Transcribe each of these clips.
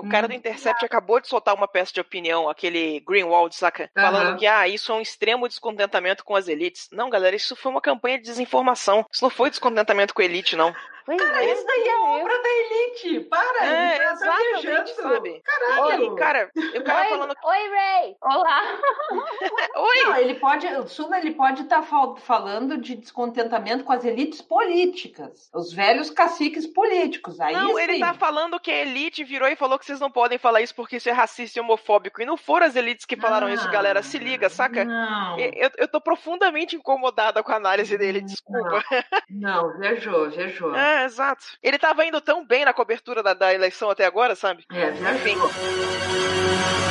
O cara do Intercept acabou de soltar uma peça de opinião, aquele Greenwald, saca? Falando que, ah, isso é um extremo descontentamento com as elites. Não, galera, isso foi uma campanha de desinformação. Isso não foi descontentamento com a elite, não. Cara, isso daí é obra da elite. Para, É, ele tá exatamente, viajando. sabe? Caralho. E, cara, cara Oi, falando. oi, Ray! Olá! Oi! Não, ele pode, o Sula, ele pode estar falando de descontentamento com as elites políticas, os velhos caciques políticos. Aí Não, ele sim. tá falando que a elite virou e falou que vocês não podem falar isso porque isso é racista e homofóbico. E não foram as elites que falaram isso, Ah, galera. Se liga, saca? Não, Eu, eu tô profundamente incomodada com a análise dele, desculpa. não, viajou, viajou. É, exato. Ele tava indo tão bem na cobertura da, da eleição até agora, sabe? É, Enfim. viajou.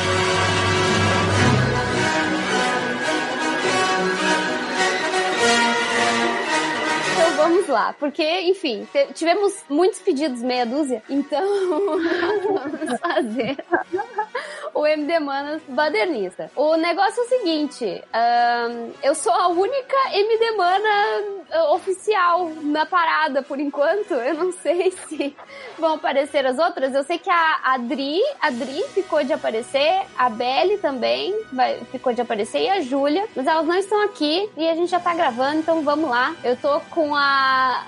Vamos lá, porque, enfim, tivemos muitos pedidos, meia dúzia, então vamos fazer o MD Manas badernista. O negócio é o seguinte, ahn, eu sou a única MD Mana ah, oficial na parada por enquanto, eu não sei se vão aparecer as outras, eu sei que a Adri, Adri ficou de aparecer, a Belle também vai, ficou de aparecer e a Júlia, mas elas não estão aqui e a gente já tá gravando, então vamos lá. Eu tô com a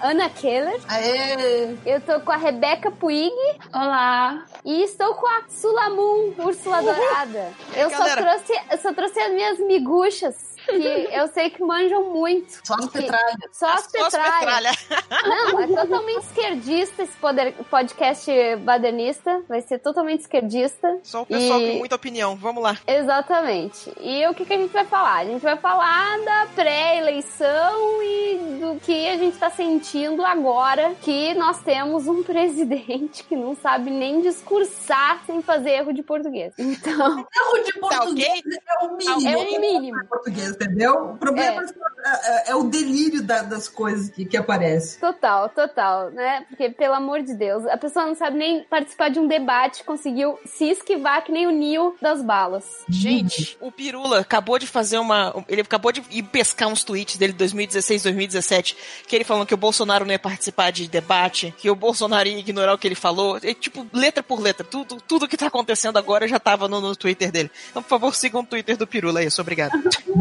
Ana Keller, Aê! eu tô com a Rebeca Puig Olá. e estou com a Sulamun, Úrsula Dourada. Eu só, trouxe, eu só trouxe as minhas miguchas, que eu sei que manjam muito. Só as petralhas. Só as as petralhas. petralha. Não, é totalmente esquerdista esse poder- podcast badernista. Vai ser totalmente esquerdista. Só o pessoal E- com muita opinião. Vamos lá. Exatamente. E o que, que a gente vai falar? A gente vai falar da pré-eleição e do que a gente tá sentindo agora que nós temos um presidente que não sabe nem discursar sem fazer erro de português. Então, Erro de português é o mínimo. é o mínimo. Português, entendeu? O problema é, é- é o delírio da- das coisas que, que aparecem. Total, total, né? Porque, pelo amor de Deus, a pessoa não sabe nem participar de um debate, conseguiu se esquivar que nem o Neo das balas. Gente, o Pirula acabou de fazer uma. Ele acabou de ir pescar uns tweets dele de 2016, 2017, que ele falando que o Bolsonaro não ia participar de debate, que o Bolsonaro ia ignorar o que ele falou. E, tipo, letra por letra. Tudo, tudo que tá acontecendo agora já tava no, no Twitter dele. Então, por favor, sigam o Twitter do Pirula aí, obrigado.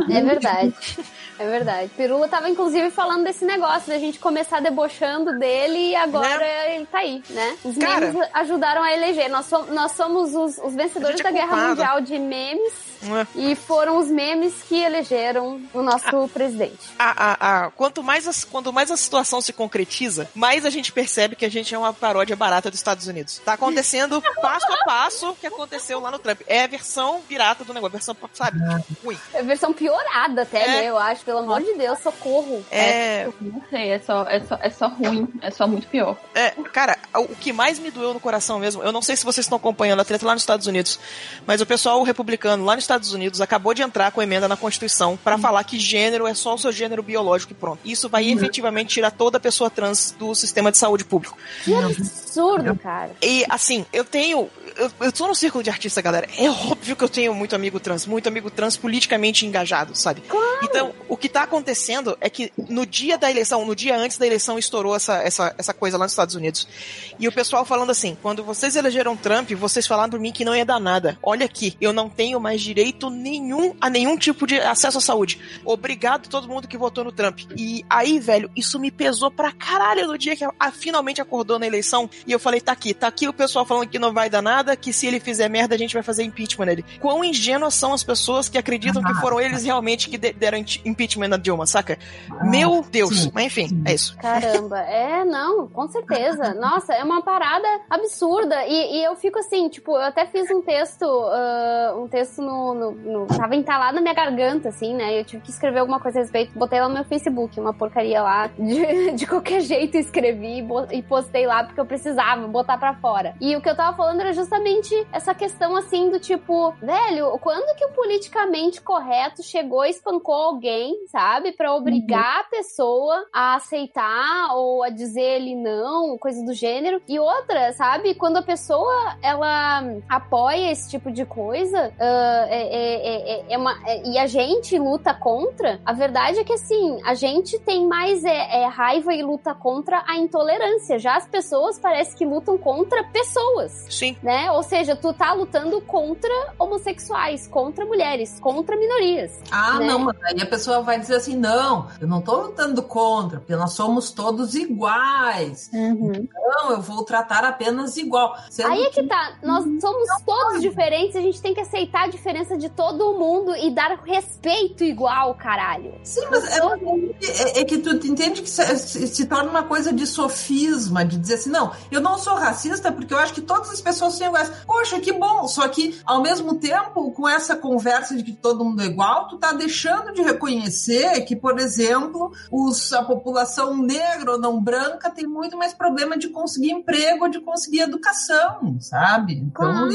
É verdade. É verdade. Pirula tava, inclusive, falando desse negócio da gente começar debochando dele e agora ele tá aí, né? Os Cara. memes ajudaram a eleger. Nós, som- nós somos os, os vencedores é da Guerra. Mundial de memes é? e foram os memes que elegeram o nosso presidente. a, a, a- quanto, mais a, quanto mais a situação se concretiza, mais a gente percebe que a gente é uma paródia barata dos Estados Unidos. Tá acontecendo passo a passo o que aconteceu lá no Trump. É a versão pirata do negócio, a versão, sabe, ruim. É a versão piorada até, É. né? Eu acho, pelo amor de Deus, socorro. É, Não sei, é só, é, só, é só ruim. É só muito pior. é, cara, o que mais me doeu no coração mesmo, eu não sei se vocês estão acompanhando a treta lá nos Estados Unidos, mas o pessoal republicano lá nos Estados Unidos acabou de entrar com emenda na Constituição pra falar que gênero é só o seu gênero biológico e pronto. Isso vai efetivamente tirar toda pessoa trans do sistema de saúde público. Que absurdo, cara. E assim, eu tenho. Eu, eu tô no círculo de artista, galera. É óbvio que eu tenho muito amigo trans, muito amigo trans politicamente engajado, sabe? Então, o que tá acontecendo é que no dia da eleição, no dia antes da eleição, estourou essa, essa, essa coisa lá nos Estados Unidos. E o pessoal falando assim: quando vocês elegeram Trump, vocês falaram pra mim que não ia dar nada. Olha aqui, eu não tenho mais direito nenhum a nenhum tipo de acesso à saúde. Obrigado a todo mundo que votou no Trump. E aí, velho, isso me pesou pra caralho no dia que a, a- finalmente acordou na eleição. E eu falei: tá aqui, tá aqui o pessoal falando que não vai dar nada, que se ele fizer merda, a gente vai fazer impeachment nele. Quão ingênuas são as pessoas que acreditam que foram eles realmente que de- deram impe- impeachment na Dilma, saca? Meu Deus. sim, Mas enfim, é isso. Caramba, é, não, com certeza. Nossa, é uma parada absurda. E, e eu fico assim, tipo, eu até fiz um texto, ah, um texto no, no, no- Tava entalado na minha garganta, assim, né? Eu tive que escrever alguma coisa a respeito. Botei lá no meu Facebook, uma porcaria lá. De, de qualquer jeito escrevi e e postei lá porque eu precisava botar pra fora. E o que eu tava falando era justamente essa questão, assim, do tipo, velho, quando que o politicamente correto chegou e espancou alguém, sabe? Pra obrigar a pessoa a aceitar ou a dizer ele não, coisa do gênero. E outra, sabe? Quando a pessoa ela apoia esse tipo de coisa ah, é, é- é- é uma, é- e a gente luta contra, a verdade é que assim, a gente tem mais é, é, raiva e luta contra a intolerância. Já as pessoas parece que lutam contra pessoas Sim. né? Né? Ou seja, tu tá lutando contra homossexuais, contra mulheres, contra minorias. Ah, né? não, mas aí a pessoa vai dizer assim: não, eu não tô lutando contra, porque nós somos todos iguais. Não, eu vou tratar apenas igual. Aí é que tá, nós somos todos diferentes, a gente tem que aceitar a diferença de todo mundo e dar respeito igual, caralho. Sim, mas é, é- é que tu entende que se- se torna uma coisa de sofisma, de dizer assim, não, eu não sou racista porque eu acho que todas as pessoas são iguais. Poxa, que bom! Só que, ao mesmo tempo, com essa conversa de que todo mundo é igual, tu tá deixando de reconhecer que, por exemplo, os, a população negra ou não branca tem muito mais problema de conseguir emprego ou de conseguir educação, sabe? Então, Claro.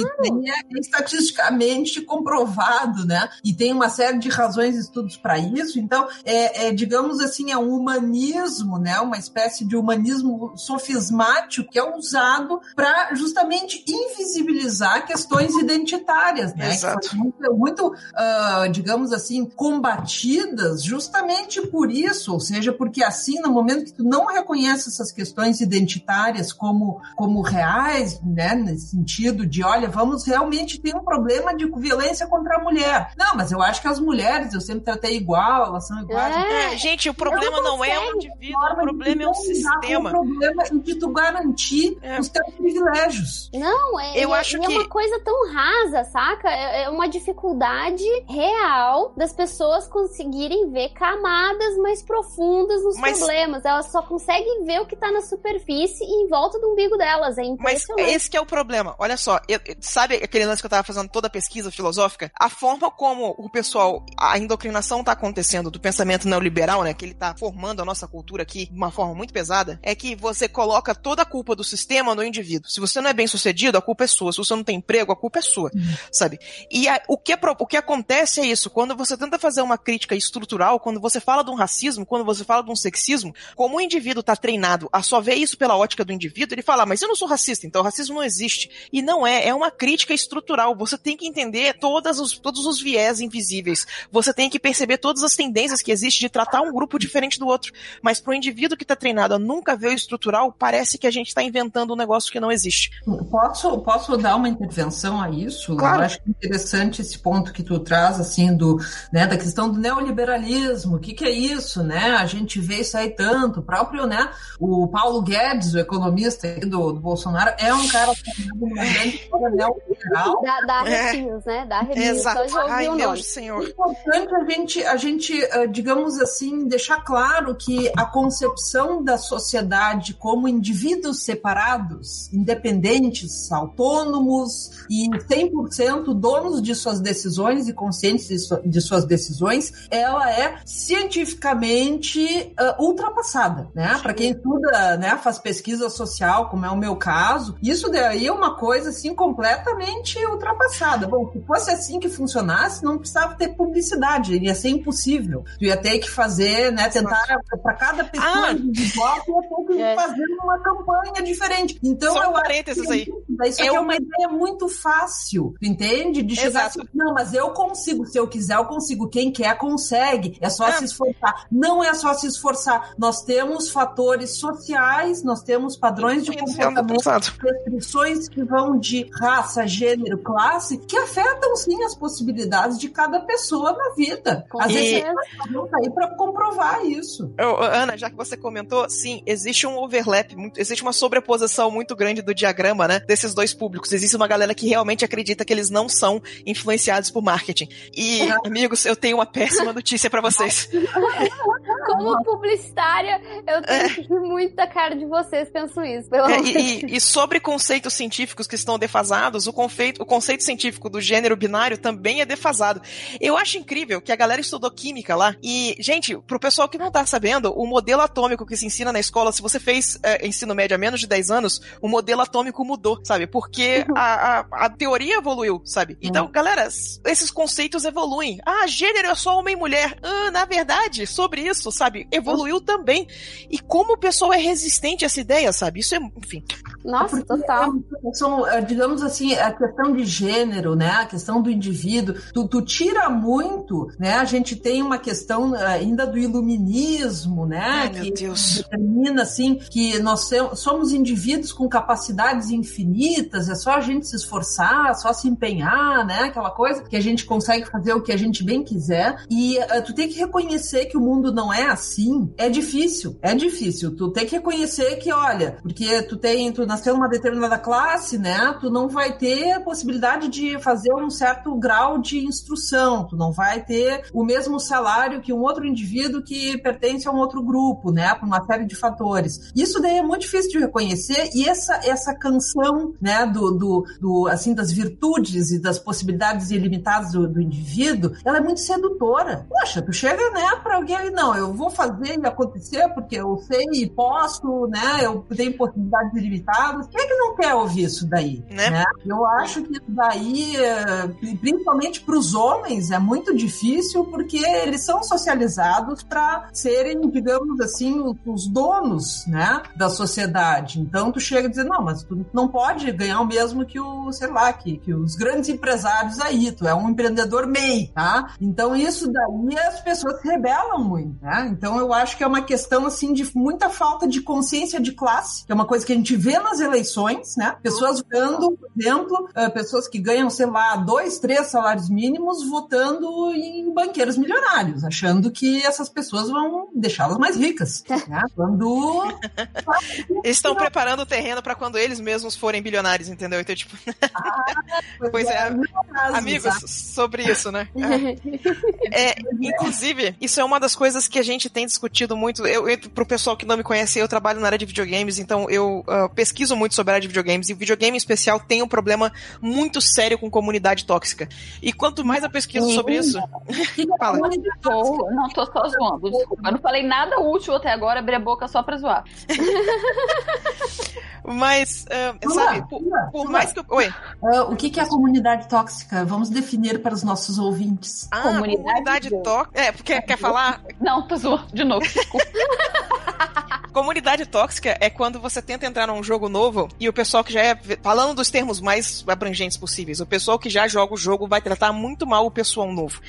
é estatisticamente comprovado, né? E tem uma série de razões e estudos para isso. Então, é, é, digamos assim, é um humanismo, né? Uma espécie de humanismo sofismático que é usado para justamente invisibilizar questões identitárias, né? Exato. Muito, muito ah, digamos assim, combatidas justamente por isso, ou seja, porque assim, no momento que tu não reconhece essas questões identitárias como, como reais, né? Nesse sentido de, olha, vamos realmente ter um problema de violência contra a mulher. Não, mas eu acho que as mulheres eu sempre tratei igual, elas são iguais. É, É, gente, o problema não é o indivíduo, o problema é não com sistema. O problema e de tu garantir É. os teus privilégios. Não, é, Eu e é- acho e é que- uma coisa tão rasa, saca? É, é uma dificuldade real das pessoas conseguirem ver camadas mais profundas nos Mas- problemas. Elas só conseguem ver o que tá na superfície e em volta do umbigo delas. É Mas impressionante. esse que é o problema. Olha só, eu- eu- sabe aquele lance que eu tava fazendo toda a pesquisa filosófica? A forma como o pessoal, a indoctrinação tá acontecendo do pensamento neoliberal, né, que ele tá formando a nossa cultura aqui de uma forma muito pesada, é que você coloca toda a culpa do sistema no indivíduo. Se você não é bem sucedido, a culpa é sua. Se você não tem emprego, a culpa é sua, sabe? E a- o, que é o que acontece é isso. Quando você tenta fazer uma crítica estrutural, quando você fala de um racismo, quando você fala de um sexismo, como o indivíduo tá treinado a só ver isso pela ótica do indivíduo, ele fala, "Ah, mas eu não sou racista, então o racismo não existe. E não é, é uma crítica estrutural. Você tem que entender todas os, todos os viés invisíveis. Você tem que perceber todas as tendências que existem de tratar um grupo diferente do outro. Mas pro indivíduo que tá treinado a nunca ver o estrutural, parece que a gente tá inventando um negócio que não existe. Posso, posso dar uma intervenção a isso? Claro. Eu acho interessante esse ponto que tu traz, assim, do, né, da questão do neoliberalismo. O que, que é isso, né? A gente vê isso aí tanto. O próprio, né, o Paulo Guedes, o economista aí do, do Bolsonaro, é um cara grande neoliberal. Dá, dá É. né? Dá arrepios. Só Exato. Ai, o meu nome. senhor. É importante a gente, a gente, eh, digamos assim, deixar claro que a concepção da sociedade como indivíduos separados, independentes, autônomos e 100% donos de suas decisões e conscientes de, su- de suas decisões, ela é cientificamente ah, ultrapassada, né? Para quem estuda, né, faz pesquisa social, como é o meu caso, isso daí é uma coisa assim completamente ultrapassada. Bom, se fosse assim que funcionasse, não precisava ter publicidade, iria ser impossível. Tu ia ter que fazer, né, tentar para cada pessoa Ah. individual, tu ia ter que É. fazer uma campanha diferente. Então Só um eu acho parênteses que aí. isso Eu- é uma ideia muito fácil, entende? De chegar Exato. assim, não, mas eu consigo, se eu quiser, eu consigo. Quem quer, consegue. É só É. se esforçar. Não é só se esforçar. Nós temos fatores sociais, nós temos padrões de comportamento, restrições que vão de raça, gênero, classe, que afetam sim as possibilidades de cada pessoa na vida. Às vezes certeza. nós vamos aí para comprovar isso. Ana, já que você comentou, sim, existe um overlap, muito- existe uma sobreposição muito grande do diagrama, né, desses dois públicos. Existe uma galera que realmente acredita que eles não são influenciados por marketing. E, amigos, eu tenho uma péssima notícia pra vocês. Como publicitária, eu tenho muito da cara de vocês, penso isso. Pelo É, e, e- e sobre conceitos científicos que estão defasados, o conceito, o conceito científico do gênero binário também é defasado. Eu acho incrível que a galera estudou química lá. E, gente, pro pessoal que não tá sabendo, o modelo atômico que se ensina na escola, se você fez é, ensino médio há menos de 10 anos, o modelo atômico mudou, sabe? Porque a, a, a teoria evoluiu, sabe? Então, galera, esses conceitos evoluem. Ah, gênero é só homem e mulher. Ah, na verdade, sobre isso, sabe? Evoluiu também. E como o pessoal é resistente a essa ideia, sabe? Isso é, enfim. Nossa, Porque total. é- São, é, digamos assim, a questão de gênero, né? A questão do indivíduo. Tu, tu tira muito, né? A gente tem uma questão eh, ainda do iluminismo, né? Ai, meu que Deus. determina assim que nós somos indivíduos com capacidades infinitas é só a gente se esforçar, só se empenhar, né? Aquela coisa que a gente consegue fazer o que a gente bem quiser. E uh, tu tem que reconhecer que o mundo não é assim. É difícil, é difícil. Tu tem que reconhecer que, olha, porque tu tem, tu nasceu numa determinada classe, né? Tu não vai ter possibilidade de fazer um certo grau de instrução. Tu não vai ter o mesmo salário que um outro indivíduo que pertence a um outro grupo, né? Por uma série de fatores. Isso daí é muito difícil de reconhecer e essa, essa canção, né, do, do, do assim, das virtudes e das possibilidades ilimitadas do, do indivíduo, ela é muito sedutora. Poxa, tu chega, né, pra alguém ali, não, eu vou fazer e acontecer porque eu sei e posso, né, eu tenho possibilidades ilimitadas. Quem é que não quer ouvir isso daí? Né? né? Eu acho que isso daí, eh, principalmente para os homens, é muito difícil porque eles são socializados para serem, digamos assim, os donos, né, da sociedade. Então tu chega a dizer, não, mas tu não pode ganhar o mesmo que o, sei lá, que, que os grandes empresários aí, tu é um empreendedor MEI, tá? Então isso daí as pessoas se rebelam muito, né? Então eu acho que é uma questão, assim, de muita falta de consciência de classe, que é uma coisa que a gente vê nas eleições, né? Pessoas votando, por exemplo, uh, pessoas que ganham, sei lá, dois, três salários mínimos votando em banqueiros milionários, achando que essas pessoas vão deixá-las mais ricas, né? Quando... Estão preparando o terreno para quando eles mesmos forem bilionários, entendeu? Então, tipo. Ah, pois é, amigos, sobre isso, né? É, inclusive, isso é uma das coisas que a gente tem discutido muito. Eu, eu, pro pessoal que não me conhece, eu trabalho na área de videogames, então eu uh, pesquiso muito sobre a área de videogames, e o videogame em especial tem um problema muito sério com comunidade tóxica. E quanto mais eu pesquiso sobre isso. Fala. Tô, não tô só zoando, desculpa. Eu não falei nada útil até agora, abri a boca só pra zoar. Mas, uh, sabe, por, por mais que eu. Oi. Uh, o que, que é a comunidade tóxica? Vamos definir para os nossos ouvintes. Ah, comunidade, comunidade tóxica. É, porque quer falar. Não, tô zoando de novo. Comunidade tóxica é quando você tenta entrar num jogo novo e o pessoal que já é. Falando dos termos mais abrangentes possíveis, o pessoal que já joga o jogo vai tratar muito mal o pessoal novo.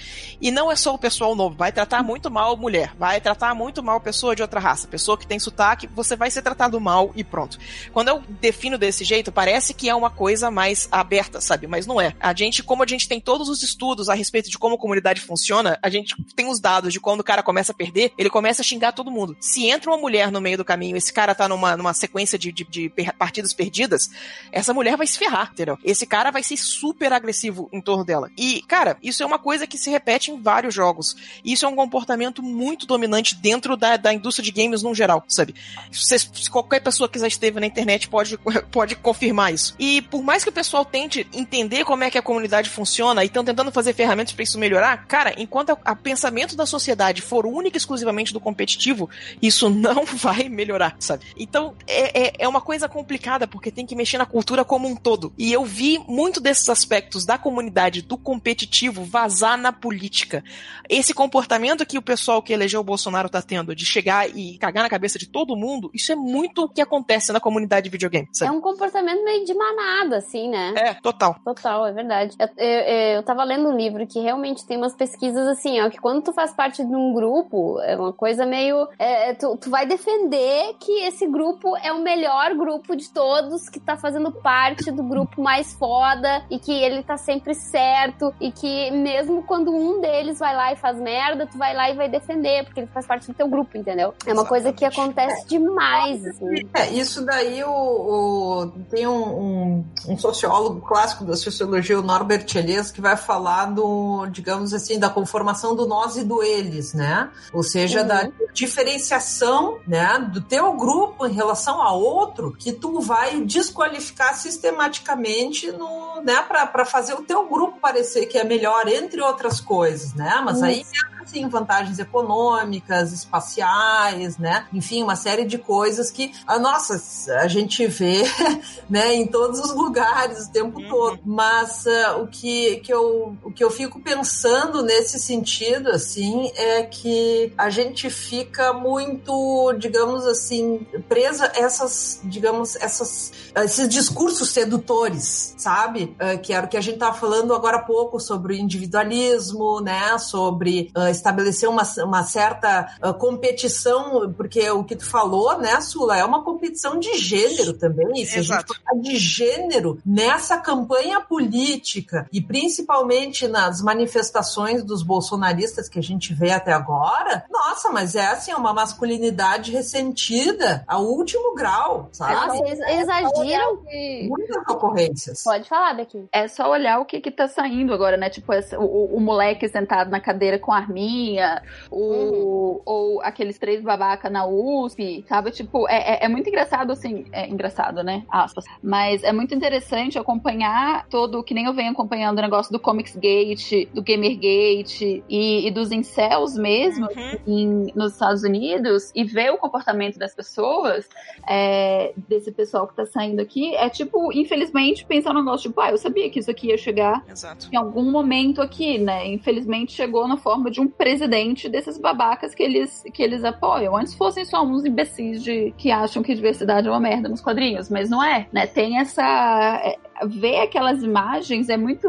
E não é só o pessoal novo, vai tratar muito mal mulher, vai tratar muito mal pessoa de outra raça, pessoa que tem sotaque, você vai ser tratado mal e pronto. Quando eu defino desse jeito, parece que é uma coisa mais aberta, sabe? Mas não é. A gente, como a gente tem todos os estudos a respeito de como a comunidade funciona, a gente tem os dados de quando o cara começa a perder, ele começa a xingar todo mundo. Se entra uma mulher no meio do caminho, esse cara tá numa, numa sequência de, de, de partidas perdidas, essa mulher vai se ferrar, entendeu? Esse cara vai ser super agressivo em torno dela. E, cara, isso é uma coisa que se repete em vários jogos. Isso é um comportamento muito dominante dentro da, da indústria de games no geral, sabe? Se, se qualquer pessoa que já esteve na internet pode, pode confirmar isso. E por mais que o pessoal tente entender como é que a comunidade funciona e estão tentando fazer ferramentas para isso melhorar, cara, enquanto o pensamento da sociedade for único e exclusivamente do competitivo, isso não vai melhorar, sabe? Então, é, é, é uma coisa complicada, porque tem que mexer na cultura como um todo. E eu vi muito desses aspectos da comunidade, do competitivo, vazar na política. Esse comportamento que o pessoal que elegeu o Bolsonaro tá tendo, de chegar e cagar na cabeça de todo mundo, isso é muito o que acontece na comunidade de videogame. Sabe? É um comportamento meio de manada, assim, né? É, total. Total, é verdade. Eu, eu, eu tava lendo um livro que realmente tem umas pesquisas assim, ó, que quando tu faz parte de um grupo, é uma coisa meio. É, tu, tu vai defender que esse grupo é o melhor grupo de todos, que tá fazendo parte do grupo mais foda e que ele tá sempre certo e que mesmo quando um deles vai lá e faz merda, tu vai lá e vai defender, porque ele faz parte do teu grupo, entendeu? É uma coisa que acontece demais, assim. É, isso daí o, o tem um, um, um, sociólogo clássico da sociologia, o Norbert Elias, que vai falar do, digamos assim, da conformação do nós e do eles, né? Ou seja, uhum. da diferenciação, né, do teu grupo em relação a outro que tu vai desqualificar sistematicamente no, né, para fazer o teu grupo parecer que é melhor entre outras coisas, né? Mas uhum. aí sim vantagens econômicas, espaciais, né? Enfim, uma série de coisas que, a nossa, a gente vê, né, em todos os lugares o tempo uhum. todo. Mas uh, o que, que eu o que eu fico pensando nesse sentido, assim, é que a gente fica muito, digamos assim, presa a essas, digamos, essas, esses discursos sedutores, sabe? Uh, que era o que a gente estava falando agora há pouco sobre o individualismo, né? Sobre uh, estabelecer uma, uma certa uh, competição, porque o que tu falou, né, Sula, é uma competição de gênero também. E se Exato. a gente falar de gênero nessa campanha política e principalmente nas manifestações dos bolsonaristas que a gente vê até agora, nossa, mas é assim, uma masculinidade ressentida ao último grau, sabe? Nossa, eles exageram. Muitas ocorrências. Pode falar, Becky. É só olhar o que que tá saindo agora, né? Tipo, essa- o, o moleque sentado na cadeira com a arminha, o, ou aqueles três babaca na USP, sabe? Tipo, é, é, é muito engraçado, assim, é engraçado, né? Aspas. Mas é muito interessante acompanhar todo, que nem eu venho acompanhando o negócio do Comics Gate, do Gamergate e, e dos incels mesmo, Uhum. em- nos Estados Unidos, e ver o comportamento das pessoas, é, desse pessoal que tá saindo aqui, é tipo, infelizmente, pensar no negócio, tipo, ah, eu sabia que isso aqui ia chegar Exato. em algum momento aqui, né? Infelizmente chegou na forma de um presidente desses babacas que eles, que eles apoiam. Antes fossem só uns imbecis de, que acham que diversidade é uma merda nos quadrinhos, mas não é, né? Tem essa. Ver aquelas imagens é muito.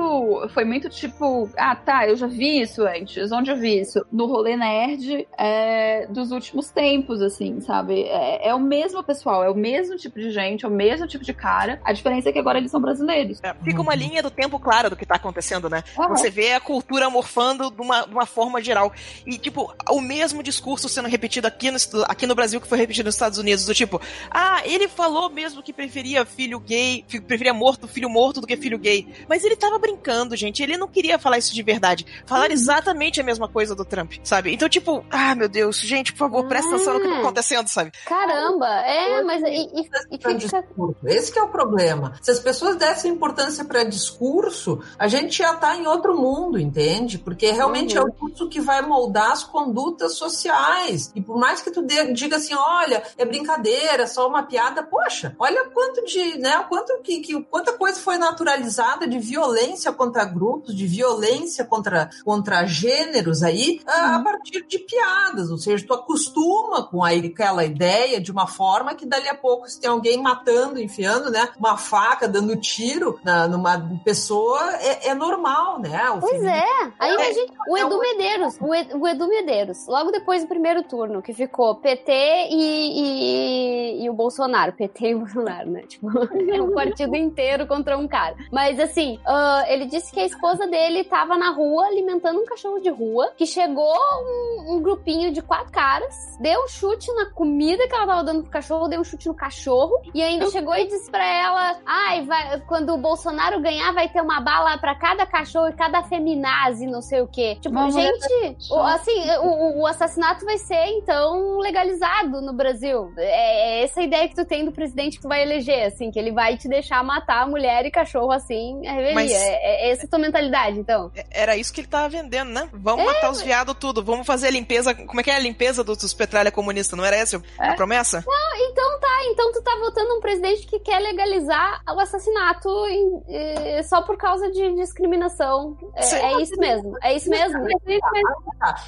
Foi muito tipo, ah, tá, eu já vi isso antes. Onde eu vi isso? No rolê nerd é, dos últimos tempos, assim, sabe? É, é o mesmo pessoal, é o mesmo tipo de gente, é o mesmo tipo de cara. A diferença é que agora eles são brasileiros. É, fica uma linha do tempo clara do que tá acontecendo, né? Ah, Você vê a cultura morfando de uma, de uma forma geral. E, tipo, o mesmo discurso sendo repetido aqui no, aqui no Brasil que foi repetido nos Estados Unidos, do tipo, ah, ele falou mesmo que preferia filho gay, preferia morto, filho morto do que filho gay. Mas ele tava brincando, gente. Ele não queria falar isso de verdade. Falar exatamente a mesma coisa do Trump, sabe? Então, tipo, ah, meu Deus, gente, por favor, presta atenção no que tá Ah. acontecendo, sabe? Caramba, é, mas e, e, e fica. Esse que é o problema. Se as pessoas dessem importância para discurso, a gente já está em outro mundo, entende? Porque realmente Uhum. é o discurso que vai moldar as condutas sociais. E por mais que tu dê- diga assim, olha, é brincadeira, só uma piada, poxa, olha quanto de, né, quanto que, que quanta coisa foi naturalizada de violência contra grupos, de violência contra, contra gêneros aí, a, a partir de piadas. Ou seja, tu acostuma com a- aquela ideia de uma forma que dali a pouco, se tem alguém matando, enfiando, né, uma faca, dando tiro na, numa pessoa, é, é normal, né? O Pois é. Aí É, imagina o Edu Medeiros, o Ed- o Edu Medeiros, logo depois do primeiro turno, que ficou PT e, e, e o Bolsonaro. PT e o Bolsonaro, né? Tipo, é um partido inteiro contra um cara. Mas assim, ah, ele disse que a esposa dele tava na rua alimentando um cachorro de rua, que chegou um, um grupinho de quatro caras, deu um chute na comida que ela tava dando pro cachorro, deu um chute no cachorro, e ainda chegou e disse pra ela: ai, vai, quando o Bolsonaro ganhar, vai ter uma bala pra cada cachorro e cada feminazi, não sei o quê. Tipo, mulher gente, o- assim, o, o assassinato vai ser, então, legalizado no Brasil. É, é essa a ideia que tu tem do presidente que tu vai eleger, assim, que ele vai te deixar matar mulher e cachorro assim, a revelia. Mas- É, é essa a tua mentalidade, então. Era isso que ele tava vendendo, né? Vamos matar os viados tudo, vamos fazer a limpeza. Como é que é a limpeza dos, dos petralha comunista? Não era essa a É. promessa? Então tá, então tu tá votando um presidente que quer legalizar o assassinato em- eh, só por causa de discriminação. É, é isso mesmo, é isso mesmo.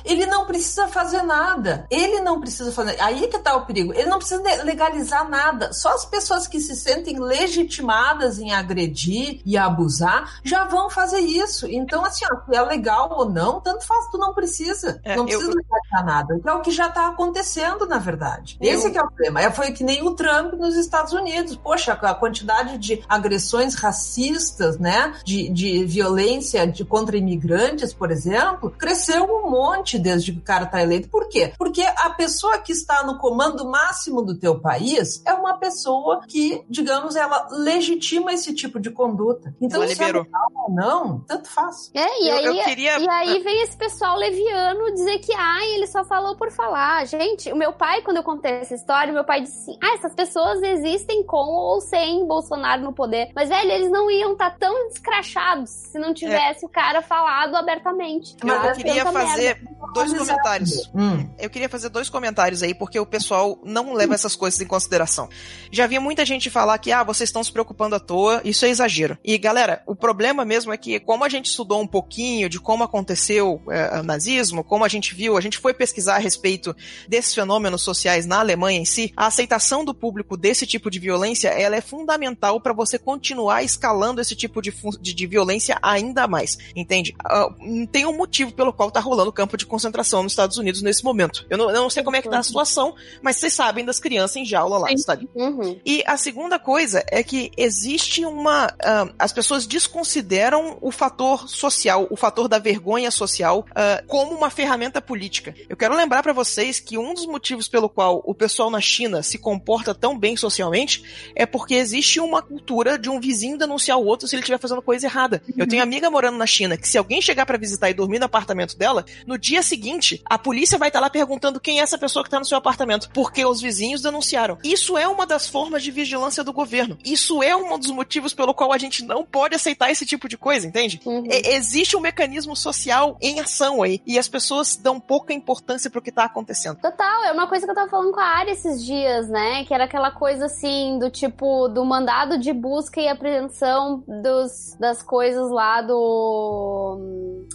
Ele não precisa fazer nada. Ele não precisa fazer. Aí que tá o perigo. Ele não precisa legalizar nada. Só as pessoas que se sentem legitimadas em agredir e abusar já vão fazer isso. Então, assim, ó, se é legal ou não, tanto faz, tu não precisa. É, não eu- precisa legalizar nada. É o que já tá acontecendo, na verdade. Eu- Esse que é o problema. É, foi que nem o Trump nos Estados Unidos. Poxa, a quantidade de agressões racistas, né? De, de violência de, contra imigrantes, por exemplo, cresceu um monte desde que o cara tá eleito. Por quê? Porque a pessoa que está no comando máximo do teu país é uma pessoa que, digamos, ela legitima esse tipo de conduta. Então, Ela se é liberou. legal ou não, tanto faz. É, e Eu- aí, eu queria- e aí vem esse pessoal leviano dizer que, ai, ele só falou por falar. Gente, o meu pai, quando eu contei essa história, meu pai disse assim, ah, essas pessoas existem com ou sem Bolsonaro no poder. Mas, velho, eles não iam estar tão descrachados se não tivesse o cara falado abertamente. Eu Ah, queria fazer merda. dois comentários. Hum. Eu queria fazer dois comentários aí, porque o pessoal não leva essas coisas em consideração. Já vi muita gente falar que, ah, vocês estão se preocupando à toa, é, isso é exagero. E galera, o problema mesmo é que, como a gente estudou um pouquinho de como aconteceu é, o nazismo, como a gente viu, a gente foi pesquisar a respeito desses fenômenos sociais na Alemanha em si, a aceitação do público desse tipo de violência ela é fundamental para você continuar escalando esse tipo de, de, de violência ainda mais. Entende? Uh, tem um motivo pelo qual tá rolando campo de concentração nos Estados Unidos nesse momento. Eu não, eu não sei como é que tá a situação, mas vocês sabem das crianças em jaula lá, sabe? Uhum. E a segunda coisa é que existe uma. Uh, as pessoas desconsideram o fator social, o fator da vergonha social, uh, como uma ferramenta política. Eu quero lembrar para vocês que um dos motivos pelo qual o pessoal na China se comporta tão bem socialmente é porque existe uma cultura de um vizinho denunciar o outro se ele estiver fazendo coisa errada. Uhum. Eu tenho amiga morando na China que se alguém chegar para visitar e dormir no apartamento dela, no dia seguinte a polícia vai estar tá lá perguntando quem é essa pessoa que tá no seu apartamento, porque os vizinhos denunciaram. Isso é uma das formas de vigilância do governo. Isso é um dos motivos pelo qual a gente não pode aceitar esse tipo de coisa, entende? Uhum. E, existe um mecanismo social em ação aí e as pessoas dão pouca importância pro que tá acontecendo. Total, é uma coisa que eu tava falando com a Ari esses dias, né? Que era aquela coisa assim do tipo do mandado de busca e apreensão dos, das coisas lá do.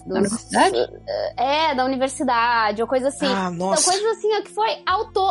Dos, da universidade? É, da universidade, ou coisa assim. Ah, nossa. Então, coisas assim, que foi auto.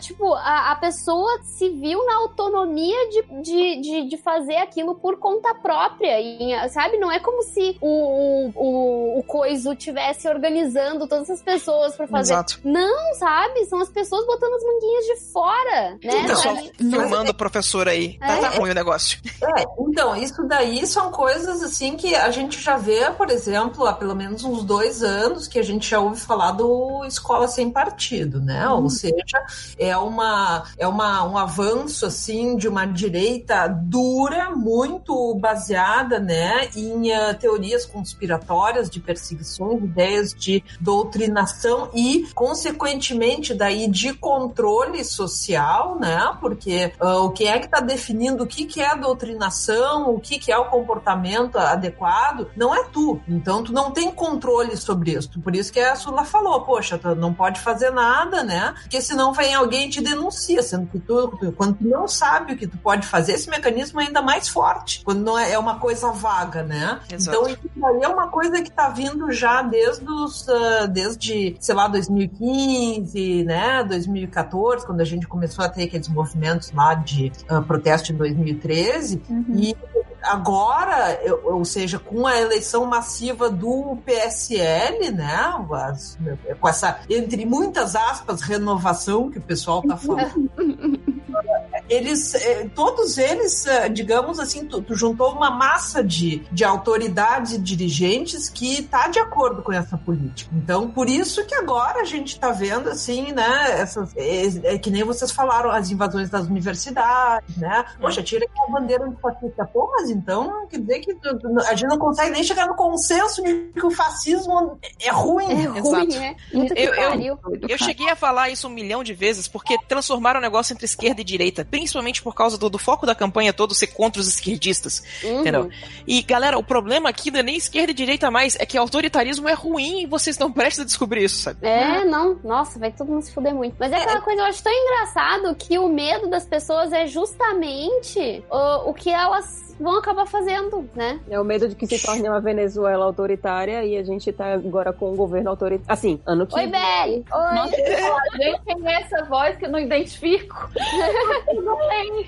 Tipo, a, a pessoa se viu na autonomia de, de, de, de, fazer aquilo por conta própria. E, sabe? Não é como se o, o, o Coiso tivesse organizando todas as pessoas para fazer. Exato. Não, sabe? São as pessoas botando as manguinhas de fora, né? Pessoal filmando o professor aí. Tá, tá ruim o negócio. É, então, isso daí são coisas assim que a gente já vê, por exemplo, há pelo menos uns dois anos que a gente já ouve falar do escola sem partido, né? Hum. Ou seja, é uma é uma, um avanço assim de uma direita dura, muito baseada, né, em uh, teorias conspiratórias de perseguições, ideias de doutrinação e, consequentemente, daí de controle social, né? Porque uh, o que é que está definindo o que, que é a doutrinação, o que, que é o comportamento adequado, não é tu. Então, tu não tem controle sobre isso. Por isso que a Sula falou, poxa, tu não pode fazer nada, né? Porque senão vem alguém e te denuncia, sendo que tu, tu, quando tu não sabe o que tu pode fazer, esse mecanismo é ainda mais forte, quando não é, é uma coisa vaga, né? Exato. Então, isso aí é uma coisa que está vindo já desde os, uh, desde, sei lá, 2015, né? 2014, quando a gente começou a ter aqueles movimentos lá de uh, protesto em 2013, uhum. e agora, ou seja, com a eleição massiva do PSL, né, as, com essa, entre muitas aspas, renovação que o pessoal está falando. eles, eh, todos eles, eh, digamos assim, tu, tu, juntou uma massa de, de autoridades e dirigentes que está de acordo com essa política. Então, por isso que agora a gente está vendo, assim, né, essas, é, é, que nem vocês falaram, as invasões das universidades, né? Poxa, tira aqui a bandeira de fascista. Pô, mas então quer dizer que a gente não consegue nem chegar no consenso de que o fascismo é ruim. É ruim, é. Muito eu, eu, eu cheguei a falar isso um milhão de vezes porque transformaram o negócio entre esquerda e direita principalmente por causa do, do foco da campanha todo ser contra os esquerdistas. Uhum. Entendeu? E, galera, o problema aqui não é nem esquerda e direita mais, é que autoritarismo é ruim e vocês não prestam a descobrir isso, sabe? É, não. Nossa, vai todo mundo se fuder muito. Mas é aquela é. coisa, eu acho tão engraçado que o medo das pessoas é justamente o, o que elas vão acabar fazendo, né? É o medo de que se torne uma Venezuela autoritária e a gente tá agora com um governo autoritário. Assim, ano que Oi, Beli! Oi! Nossa, gente, quem é essa voz que eu não identifico? tudo bem?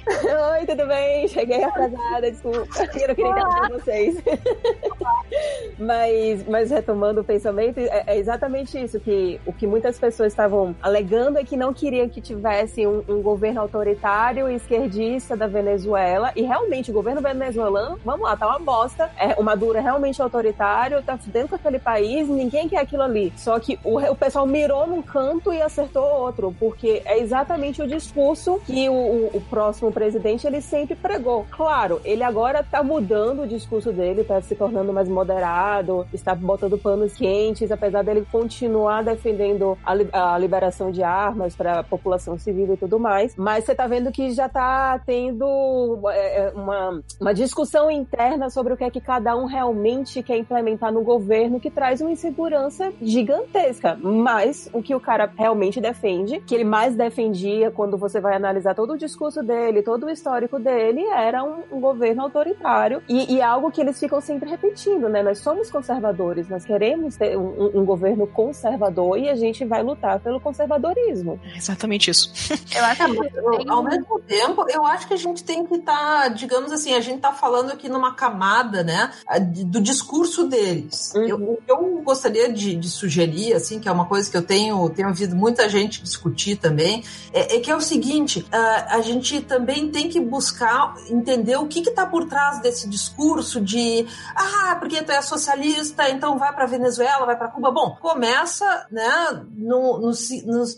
Oi, tudo bem? Cheguei atrasada, desculpa. Eu não queria interromper vocês. mas, mas retomando o pensamento, é, é, exatamente isso, que o que muitas pessoas estavam alegando é que não queriam que tivesse um, um governo autoritário e esquerdista da Venezuela, e realmente o governo venezuelano venezuelano, vamos lá, tá uma bosta. É, o Maduro é realmente autoritário, tá dentro com aquele país, ninguém quer aquilo ali. Só que o, o pessoal mirou num canto e acertou outro, porque é exatamente o discurso que o, o, o próximo presidente ele sempre pregou. Claro, ele agora tá mudando o discurso dele, tá se tornando mais moderado está botando panos quentes, apesar dele continuar defendendo a, a liberação de armas para a população civil e tudo mais. Mas você tá vendo que já tá tendo é, é, uma, uma discussão interna sobre o que é que cada um realmente quer implementar no governo, que traz uma insegurança gigantesca. Mas o que o cara realmente defende, que ele mais defendia quando você vai analisar todo o discurso dele, todo o histórico dele, era um, um governo autoritário e, e, algo que eles ficam sempre repetindo, né? Nós somos conservadores, nós queremos ter um, um governo conservador e a gente vai lutar pelo conservadorismo. É exatamente isso. Eu acho que, ao mesmo tempo, eu acho que a gente tem que estar, tá, digamos assim, a gente está falando aqui numa camada, né, do discurso deles. Uhum. Eu, eu gostaria de, de, sugerir, assim, que é uma coisa que eu tenho, tenho ouvido muita gente discutir também, é, é que é o seguinte, a, a gente também tem que buscar entender o que está por trás desse discurso de, ah, porque tu é socialista, então vai para Venezuela, vai para Cuba. Bom, começa, né, no, no,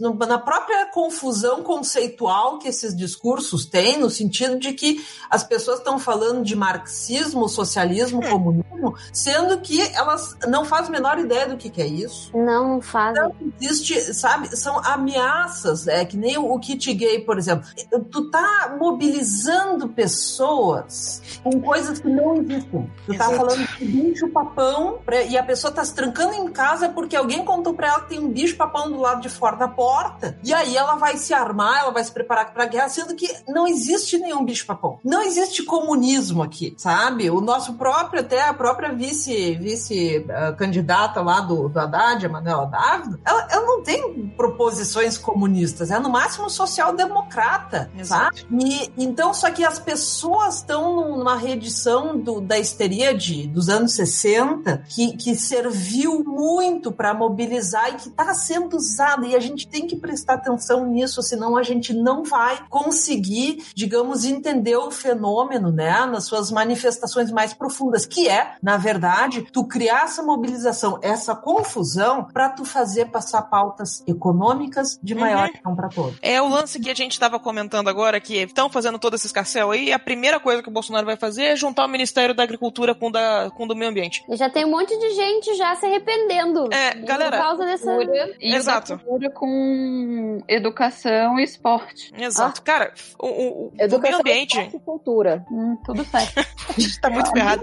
no, na própria confusão conceitual que esses discursos têm, no sentido de que as pessoas estão falando de marxismo, socialismo, hum. comunismo, sendo que elas não fazem a menor ideia do que, que é isso. Não, não fazem. Não existe, sabe, são ameaças, é que nem o kit gay, por exemplo. Tu tá mobilizando pessoas com coisas que não existem. Tu tá falando de bicho papão e a pessoa tá se trancando em casa porque alguém contou pra ela que tem um bicho papão do lado de fora da porta. E aí ela vai se armar, ela vai se preparar pra guerra, sendo que não existe nenhum bicho papão. Não existe comunismo aqui, sabe? O nosso próprio, até a própria vice, vice uh, candidata lá do, do Haddad, a Manuela Dávila, ela, ela não tem proposições comunistas, é no máximo social-democrata, sabe? E, então, só que as pessoas estão numa reedição do, da histeria de, dos anos 60 que, que serviu muito para mobilizar e que está sendo usada, e a gente tem que prestar atenção nisso, senão a gente não vai conseguir, digamos, entender o fenômeno, né, nas suas manifestações mais profundas, que é, na verdade, tu criar essa mobilização, essa confusão para tu fazer passar pautas econômicas de maior uhum. para todos. É o lance que a gente estava comentando agora, que estão fazendo todo esse escarcel aí, e a primeira coisa que o Bolsonaro vai fazer é juntar o Ministério da Agricultura com, da, com o do Meio Ambiente. E já tem um monte de gente já se arrependendo. É, galera. Por causa dessa. E Exato. com educação e esporte. Exato. Ah. Cara, o, o, o meio ambiente. E cultura. Hum, tudo certo. a gente tá muito ferrado.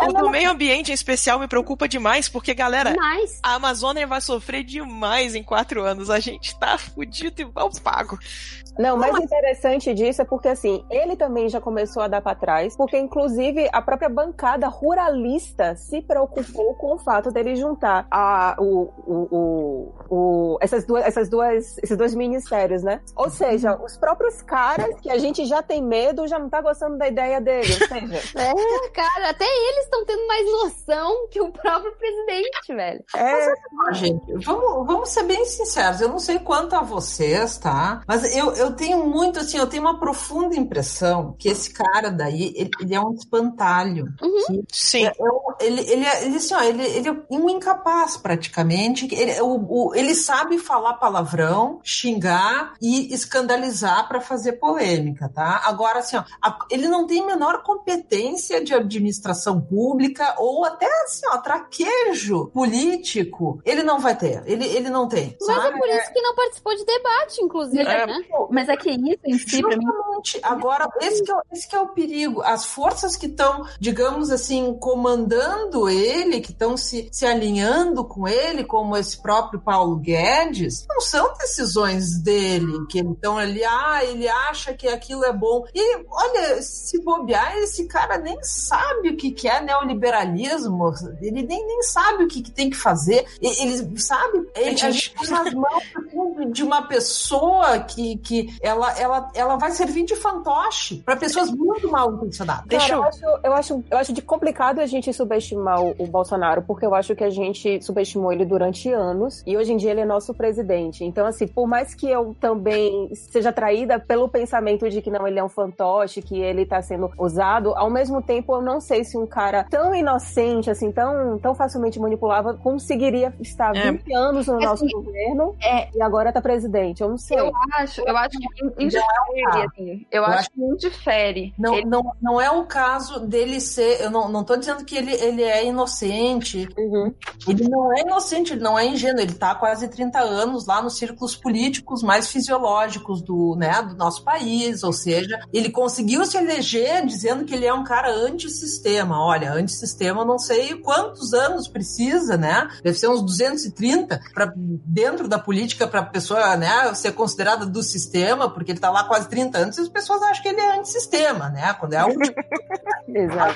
O do meio ambiente em especial me preocupa demais, porque, galera, demais. a Amazônia vai sofrer demais em quatro anos. A gente tá fudido e mal pago. Não, o mais interessante disso é porque, assim, ele também já começou a dar para trás, porque, inclusive, a própria bancada ruralista se preocupou com o fato dele juntar a, o, o, o, o, essas, duas, essas duas, esses dois ministérios, né? Ou seja, os próprios caras que a gente já tem medo já não tá gostando da ideia dele. Ou seja. é, cara, até eles estão tendo mais noção que o próprio presidente, velho. É. Mas, gente, vamos, vamos ser bem sinceros. Eu não sei quanto a vocês, tá? Mas eu, eu eu tenho muito, assim, eu tenho uma profunda impressão que esse cara daí, ele, ele é um espantalho. Uhum. Sim. É, é ele, ele, é, ele, assim, ó, ele, ele é um incapaz, praticamente. Ele, o, o, ele sabe falar palavrão, xingar e escandalizar para fazer polêmica, tá? Agora, assim, ó, a, ele não tem menor competência de administração pública ou até, assim, ó, traquejo político. Ele não vai ter. Ele, ele não tem. Mas sabe? é por isso que não participou de debate, inclusive, é, né? Mas é que isso em si, pra mim. Agora, esse que, é, esse que é o perigo. As forças que estão, digamos assim, comandando ele, que estão se, se alinhando com ele, como esse próprio Paulo Guedes, não são decisões dele, que então ele, ah, ele acha que aquilo é bom. E olha, se bobear, esse cara nem sabe o que, que é neoliberalismo, ele nem, nem sabe o que, que tem que fazer. Ele sabe, ele, a gente tá nas mãos de uma pessoa que, que ela, ela, ela vai servir de fantoche para pessoas muito mal intencionadas. Deixa eu... Eu, acho, eu, acho, eu acho de complicado a gente subestimar o, o, Bolsonaro, porque eu acho que a gente subestimou ele durante anos e hoje em dia ele é nosso presidente. Então, assim, por mais que eu também seja atraída pelo pensamento de que não, ele é um fantoche, que ele tá sendo usado, ao mesmo tempo eu não sei se um cara tão inocente, assim, tão, tão facilmente manipulável, conseguiria estar é. 20 anos no nosso assim, governo é, e agora tá presidente. Eu não sei. Eu acho, eu acho que indifere, é assim. Eu, eu acho, acho que indifere. Não, ele... não, não é o caso dele ser. Eu não, não tô dizendo que ele, ele é, é inocente. Uhum. Ele não é inocente, ele não é ingênuo, ele está há quase 30 anos lá nos círculos políticos mais fisiológicos do, né, do nosso país, ou seja, ele conseguiu se eleger dizendo que ele é um cara antissistema. Olha, antissistema não sei quantos anos precisa, né? Deve ser uns 230 para dentro da política para a pessoa, né, ser considerada do sistema, porque ele está lá quase 30 anos, e as pessoas acham que ele é antissistema, né? Quando é um Exato.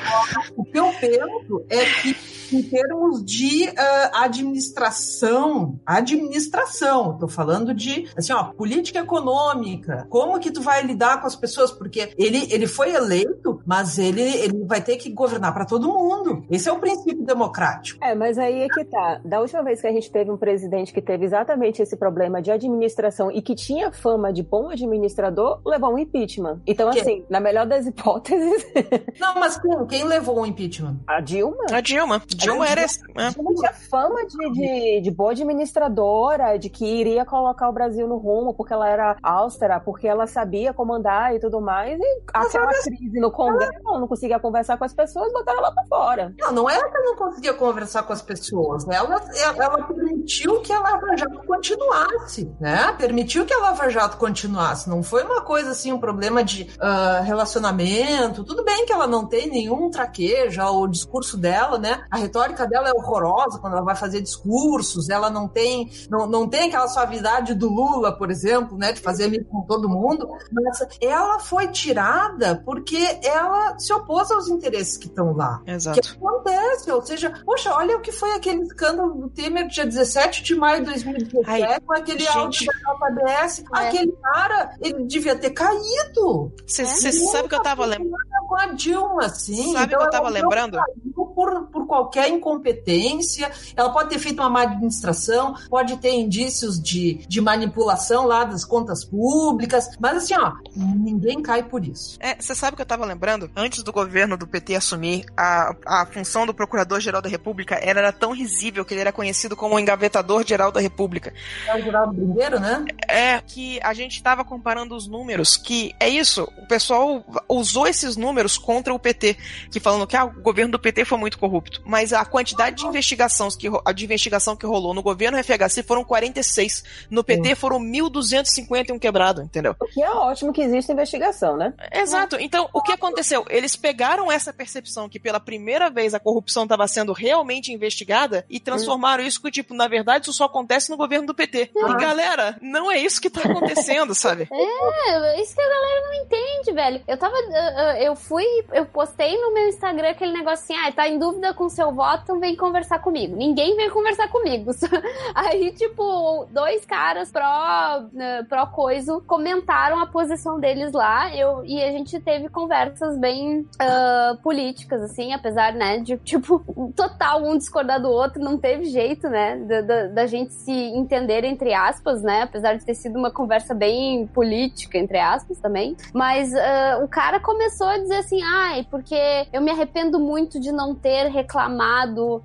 O que eu penso é que em termos de uh, administração, administração, estou falando de assim, ó, política econômica, como que tu vai lidar com as pessoas, porque ele, ele foi eleito, mas ele, ele vai ter que governar para todo mundo. Esse é o princípio democrático. É, mas aí é que tá. Da última vez que a gente teve um presidente que teve exatamente esse problema de administração e que tinha fama de bom administrador, levou um impeachment. Então, que? assim, na melhor das hipóteses. Não, mas quem, quem levou o impeachment? A Dilma. A Dilma. Dilma era. Dilma tinha fama de, de, de, boa administradora, de que iria colocar o Brasil no rumo, porque ela era austera, porque ela sabia comandar e tudo mais. E aquela crise no Congresso, ela não conseguia conversar com as pessoas, botaram ela pra fora. Não, não era que ela não conseguia conversar com as pessoas. Ela, ela, ela permitiu que a Lava Jato continuasse, né? Permitiu que a Lava Jato continuasse. Não foi uma coisa assim, um problema de uh, relacionamento. Tudo bem que ela não tem nenhum traquejo, o discurso dela, né? A retórica dela é horrorosa quando ela vai fazer discursos, ela não tem, não, não tem aquela suavidade do Lula, por exemplo, né, de fazer amigo com todo mundo, mas ela foi tirada porque ela se opôs aos interesses que estão lá. Exato. Que acontece, ou seja, poxa, olha o que foi aquele escândalo do Temer dia 17 de maio de 2017, com aquele áudio da JBS, é. aquele cara, ele devia ter caído. Você é. sabe que eu tava lembrando? Com a Dilma, assim. Sabe então, que eu tava lembrando? Por, por qualquer incompetência, ela pode ter feito uma má administração, pode ter indícios de, de manipulação lá das contas públicas, mas assim, ó, ninguém cai por isso. É, você sabe que eu tava lembrando? Antes do governo do PT assumir, a, a função do Procurador-Geral da República era, era tão risível que ele era conhecido como o engavetador-geral da República. É o Geraldo Brindeiro, né? É, que a gente tava comparando os números, que é isso, o pessoal usou esses números contra o PT, que falando que ah, o governo do PT foi muito corrupto, mas a quantidade de investigação que, de investigação que rolou no governo FHC foram 46, no PT foram 1.251 quebrado, entendeu? O que é ótimo que existe investigação, né? Exato. Então, o que aconteceu? Eles pegaram essa percepção que pela primeira vez a corrupção estava sendo realmente investigada e transformaram isso que, tipo, na verdade, isso só acontece no governo do PT. E galera, não é isso que tá acontecendo, sabe? É, isso que a galera não entende, velho. Eu tava. Eu fui, eu postei no meu Instagram aquele negócio assim, ah, tá em dúvida com seu voto, vem conversar comigo. Ninguém veio conversar comigo. Aí, tipo, dois caras pró, né, pró coiso comentaram a posição deles lá. Eu, e a gente teve conversas bem uh, políticas, assim, apesar, né, de, tipo, total um discordar do outro, não teve jeito, né, da, da, da gente se entender, entre aspas, né, apesar de ter sido uma conversa bem política, entre aspas, também. Mas uh, o cara começou a dizer assim, ai, porque eu me arrependo muito de não ter reclamado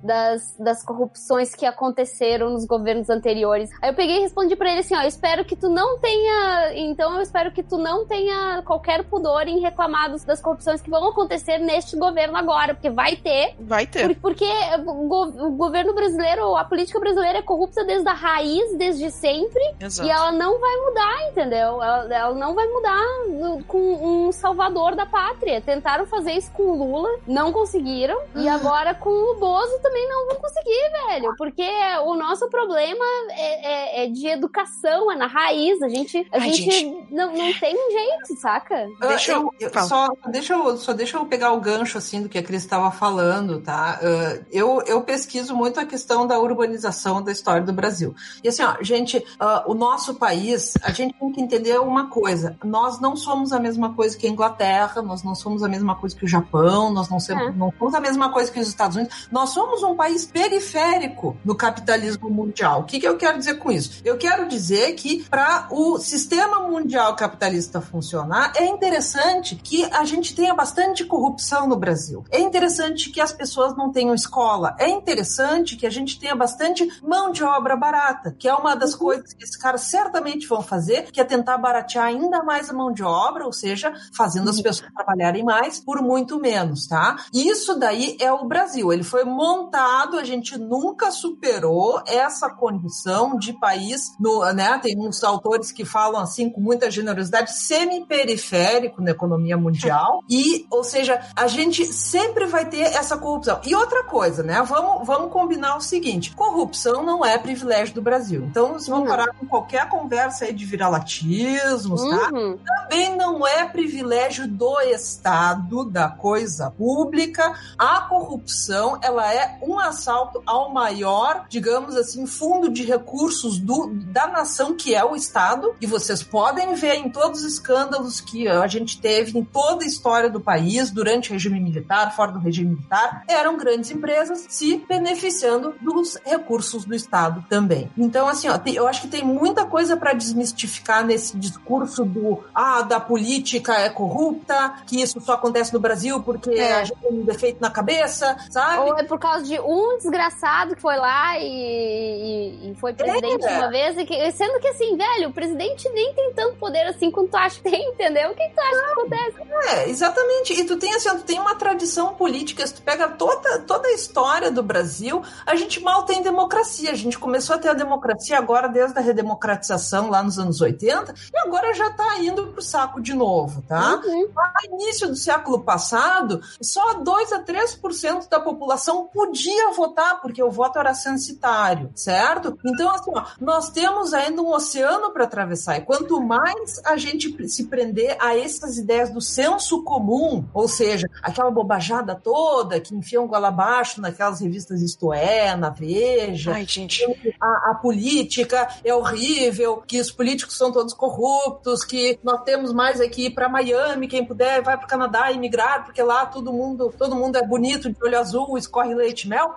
das, das corrupções que aconteceram nos governos anteriores. Aí eu peguei e respondi para ele assim, ó, espero que tu não tenha, então eu espero que tu não tenha qualquer pudor em reclamar das corrupções que vão acontecer neste governo agora, porque vai ter. Vai ter. Porque o, governo brasileiro, a política brasileira é corrupta desde a raiz, desde sempre, Exato. e ela não vai mudar, entendeu? Ela, ela não vai mudar com um salvador da pátria. Tentaram fazer isso com o Lula, não conseguiram, e agora com o Bozo também não vão conseguir, velho, porque o nosso problema é, é, é de educação, é na raiz, a gente, a Ai, gente, gente, Não, não tem um jeito, saca? Deixa eu, eu só, deixa eu, só deixa eu pegar o gancho, assim, do que a Cris estava falando, tá? Uh, eu, eu pesquiso muito a questão da urbanização da história do Brasil. E assim, ó, gente, uh, o nosso país, a gente tem que entender uma coisa, nós não somos a mesma coisa que a Inglaterra, nós não somos a mesma coisa que o Japão, nós não, somos, é. não somos a mesma coisa que os Estados Unidos, nós somos um país periférico no capitalismo mundial. O que, que eu quero dizer com isso? Eu quero dizer que para o sistema mundial capitalista funcionar, é interessante que a gente tenha bastante corrupção no Brasil. É interessante que as pessoas não tenham escola. É interessante que a gente tenha bastante mão de obra barata, que é uma das uhum. coisas que esses caras certamente vão fazer, que é tentar baratear ainda mais a mão de obra, ou seja, fazendo as uhum. pessoas trabalharem mais por muito menos, tá? Isso daí é o Brasil. Ele foi montado, a gente nunca superou essa condição de país, no, né? Tem uns autores que falam assim com muita generosidade, semi-periférico na economia mundial. E, ou seja, a gente sempre vai ter essa corrupção. E outra coisa, né? Vamos, vamos combinar o seguinte: corrupção não é privilégio do Brasil. Então, se vamos parar com qualquer conversa aí de viralatismos, tá? Uhum. Também não é privilégio do Estado, da coisa pública. A corrupção, ela é um assalto ao maior, digamos assim, fundo de recursos do, da nação, que é o Estado. E vocês podem ver em todos os escândalos que a gente teve em toda a história do país, durante o regime militar, fora do regime militar, eram grandes empresas se beneficiando dos recursos do Estado também. Então, assim, ó, eu acho que tem muita coisa para desmistificar nesse discurso do ah, da política é corrupta, que isso só acontece no Brasil porque é. a gente tem um defeito na cabeça, sabe? Ou é por causa de um desgraçado que foi lá e, e, e foi presidente é. uma vez, e que, sendo que assim, velho, o presidente nem tem tanto poder assim quanto tu acha que tem, entendeu? O que, tu acha que acontece? É, exatamente. E tu tem assim, tu tem uma tradição política, se tu pega toda, toda a história do Brasil, a gente mal tem democracia. A gente começou a ter a democracia agora desde a redemocratização lá nos anos 80 e agora já tá indo pro saco de novo, tá? Uhum. No início do século passado, só 2 a 3% da população podia votar porque o voto era censitário, certo? Então, assim, ó, nós temos ainda um oceano para atravessar e quanto mais a gente se prender a essas ideias do senso comum, ou seja, aquela bobajada toda que enfiam goela abaixo naquelas revistas Isto É, na Veja. Ai, gente. A, a, política é horrível, que os políticos são todos corruptos, que nós temos mais aqui para Miami, quem puder vai para o Canadá emigrar, porque lá todo mundo, todo mundo é bonito, de olho azul, escorre leite e mel.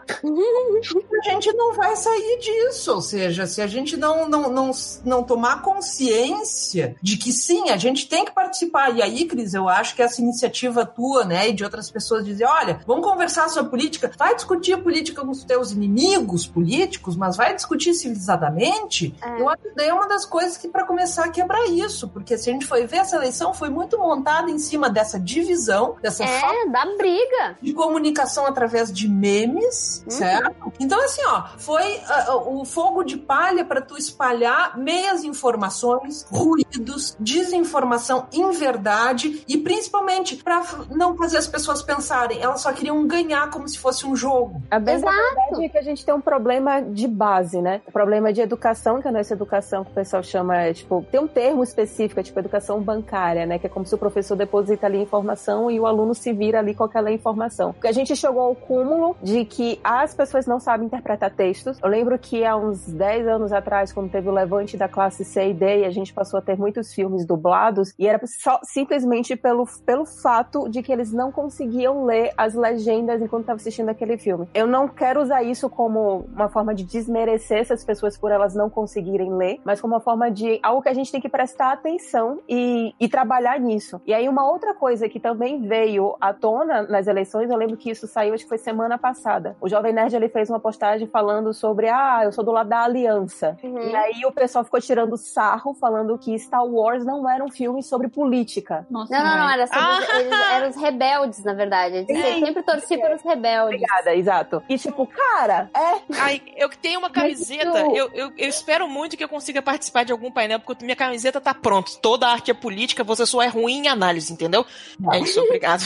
a gente não vai sair disso, ou seja, se a gente não, não, não, não tomar consciência de que sim, a gente tem que participar. E aí, Cris, eu acho que essa iniciativa tua, né, e de outras pessoas dizer, olha, vamos conversar sobre política, vai discutir a política com os teus inimigos políticos, mas vai discutir civilizadamente. É. Eu acho que daí é uma das coisas que para começar a quebrar isso, porque se a gente foi ver essa eleição foi muito montada em cima dessa divisão, dessa é, da briga de comunicação através de memes, uhum. certo? Então assim, ó, foi uh, o fogo de palha para tu espalhar meias informações, ruídos, desinformação, inverdade e principalmente para não fazer as pessoas pensarem, elas só queriam ganhar como se fosse um jogo. A verdade é que a gente tem um problema de base, né? O problema de educação, que a nossa educação que o pessoal chama, é, tipo, tem um termo específico, é tipo educação bancária, né? Que é como se o professor deposita ali informação e o aluno se vira ali com aquela informação. Porque a gente chegou ao cúmulo de que as pessoas não sabem interpretar textos. Eu lembro que há uns 10 anos atrás, quando teve o levante da classe C e D, a gente passou a ter muitos filmes dublados e era só, simplesmente pelo, pelo fato de que eles não conseguiam ler as legendas enquanto estavam assistindo aquele filme. Eu não quero usar isso como uma forma de desmerecer essas pessoas por elas não conseguirem ler, mas como uma forma de algo que a gente tem que prestar atenção e, e trabalhar nisso. E aí uma outra coisa que também veio à tona nas eleições, eu lembro que isso saiu, acho que foi semana passada. O Jovem Nerd ele fez uma postagem falando sobre, ah, eu sou do lado da aliança. Uhum. E aí o pessoal ficou tirando sarro, falando que Star Wars não era um filme sobre política. Nossa, não, não, não, era sobre, ah! eles, eram os rebeldes, na verdade. Eles sempre torci é. pelos rebeldes. Obrigada, exato. E tipo, cara, é. Ai, eu tenho uma camiseta, isso... eu, eu, eu, espero muito que eu consiga participar de algum painel, porque minha camiseta tá pronta. Toda arte é política, você só é ruim em análise, entendeu? Não. É isso, obrigado.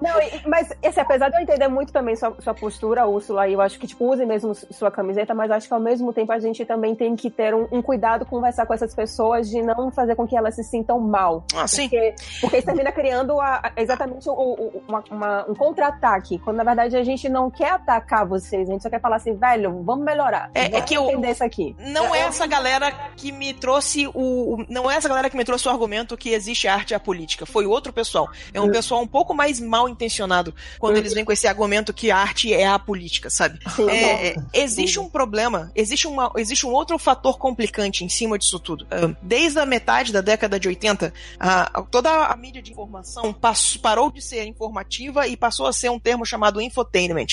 Não, mas esse, apesar de eu entender muito também sua, sua postura, Úrsula, e eu acho que, tipo, use mesmo sua camiseta, mas acho que ao mesmo tempo a gente também tem que ter um, um cuidado conversar com essas pessoas de não fazer com que elas se sintam mal. Ah, sim. Porque, porque isso termina criando a, a, exatamente o, o, uma, uma, um contra-ataque, quando na verdade a gente não quer atacar vocês, a gente só quer falar assim, velho, vamos melhorar. É, é que eu entender isso aqui. Não é, é essa galera que me trouxe o. Não é essa galera que me trouxe o argumento que existe arte e a política. Foi outro pessoal. É um uhum. pessoal um pouco mais mal intencionado quando uhum. eles vêm com esse argumento que arte é a política, sabe? É, é, existe um problema, existe, uma, existe um outro fator complicante em cima disso tudo. Ah, desde a metade da década de 80, a, toda a mídia de informação passou, parou de ser informativa e passou a ser um termo chamado infotainment.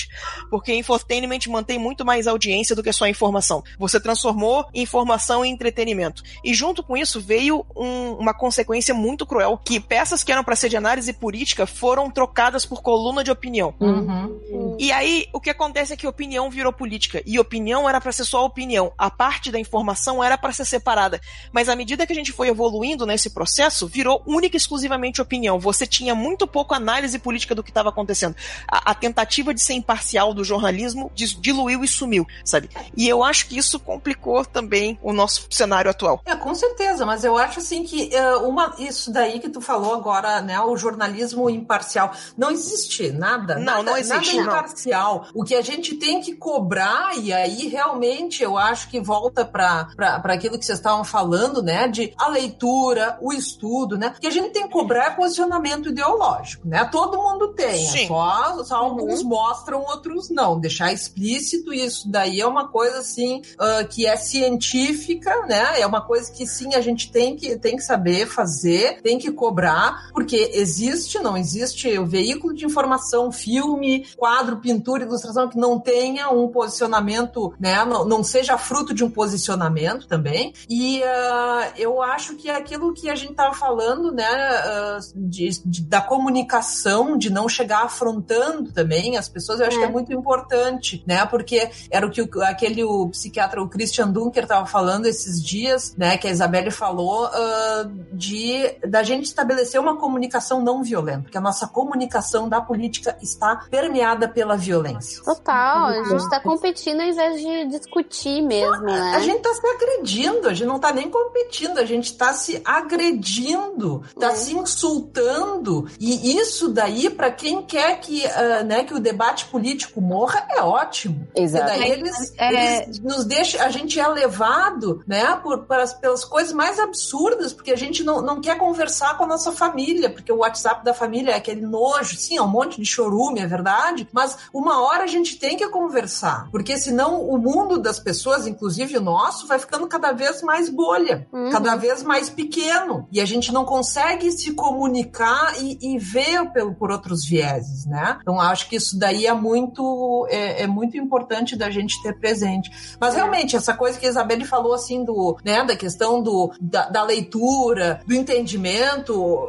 Porque infotainment mantém muito mais audiência do que só informação. Você transformou informação em entretenimento. E junto com isso veio um, uma consequência muito cruel, que peças que eram para ser de análise política foram trocadas por coluna de opinião. Uhum. E aí, o que acontece é que opinião virou política. E opinião era para ser só opinião. A parte da informação era para ser separada. Mas à medida que a gente foi evoluindo nesse processo, virou única e exclusivamente opinião. Você tinha muito pouco análise política do que estava acontecendo. A, a, tentativa de ser imparcial do jornalismo diluiu e sumiu, sabe? E eu acho que isso complicou também o nosso cenário atual. É, com certeza, mas eu acho assim que uh, uma, isso daí que tu falou agora, né, o jornalismo imparcial, não existe nada. Não, nada, não existe. Nada. Não. O que a gente tem que cobrar, e aí realmente eu acho que volta para aquilo que vocês estavam falando, né, de a leitura, o estudo, né, que a gente tem que cobrar é posicionamento ideológico, né, todo mundo tem, é Sim. só, só alguns Uhum. mostram, outros não, deixar explícito isso daí é uma coisa assim uh, que é científica, né, é uma coisa que sim a gente tem que, tem que saber fazer, tem que cobrar, porque existe, não existe o veículo de informação, filme, quadro, pintura, ilustração que não tenha um posicionamento, né, não, não seja fruto de um posicionamento também. E uh, eu acho que é aquilo que a gente estava falando, né, uh, de, de, da comunicação, de não chegar afrontando também as pessoas, eu acho É. que é muito importante, né, porque era o que o, aquele o psiquiatra, o Christian Dunker, estava falando esses dias, né, que a Isabelle falou, uh, de da gente estabelecer uma comunicação não violenta, porque a nossa comunicação da política está permeada pela violência. Total, a gente tá competindo ao invés de discutir mesmo, né? A gente tá se agredindo, a gente não tá nem competindo, a gente tá se agredindo, tá É. se insultando. E isso daí, para quem quer que, ah, né, que o debate político morra, é ótimo. Exato. Porque daí eles, É. eles nos deixam, a gente é levado, né, por, pelas, pelas coisas mais absurdas, porque a gente não, não quer conversar com a nossa família, porque o WhatsApp da família é aquele nojo, sim, é um monte de chorume, é verdade, mas uma hora a gente tem que conversar, porque senão o mundo das pessoas, inclusive o nosso, vai ficando cada vez mais bolha, Uhum. cada vez mais pequeno, e a gente não consegue se comunicar e, e ver pelo, por outros vieses, né? Então acho que isso daí é muito é, é muito importante da gente ter presente. Mas realmente essa coisa que a Isabelle falou assim do, né, da questão do da, da leitura, do entendimento,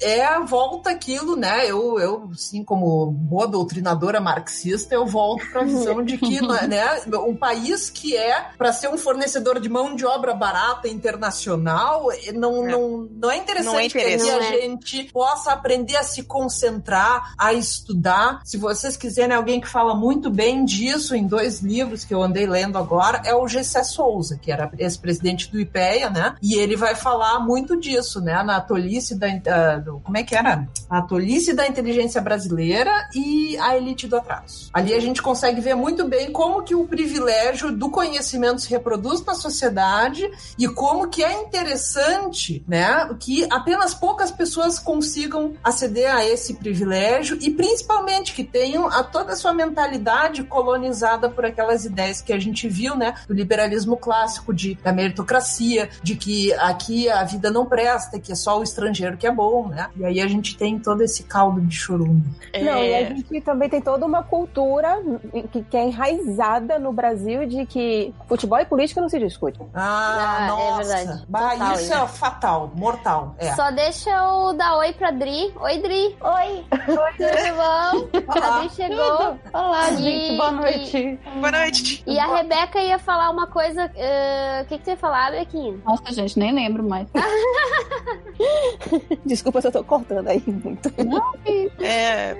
é, é volta aquilo, né? Eu eu assim como boa doutrinadora marxista, eu volto para a visão de que, né, um país que é para ser um fornecedor de mão de obra barata internacional, não É. não, não é interessante Não é interesse. que a Não é. gente possa aprender a se concentrar, a estudar. Se vocês quiserem alguém que fala muito bem disso em dois livros que eu andei lendo agora, é o Gessé Souza, que era ex-presidente do IPEA, né? E ele vai falar muito disso, né? Na tolice da... do- como é que era? A tolice da inteligência brasileira e a do atraso. Ali a gente consegue ver muito bem como que o privilégio do conhecimento se reproduz na sociedade e como que é interessante, né, que apenas poucas pessoas consigam aceder a esse privilégio e principalmente que tenham a toda a sua mentalidade colonizada por aquelas ideias que a gente viu, né, do liberalismo clássico, de da meritocracia, de que aqui a vida não presta, que é só o estrangeiro que é bom, né? E aí a gente tem todo esse caldo de chorume. Não, e É, a gente também tem toda uma cultura que, que é enraizada no Brasil de que futebol e política não se discute. Ah, Ah, é nossa. verdade. Bah, Total, isso é fatal, mortal. É. Só deixa eu dar oi pra Dri. Oi, Dri. Oi. Tudo bom? A Dri chegou. Olá, E- gente, boa noite. Boa noite. E a Rebeca ia falar uma coisa. eh, O que, que você ia falar, Bequinha? Nossa, gente, nem lembro mais. Desculpa se eu tô cortando aí muito. É,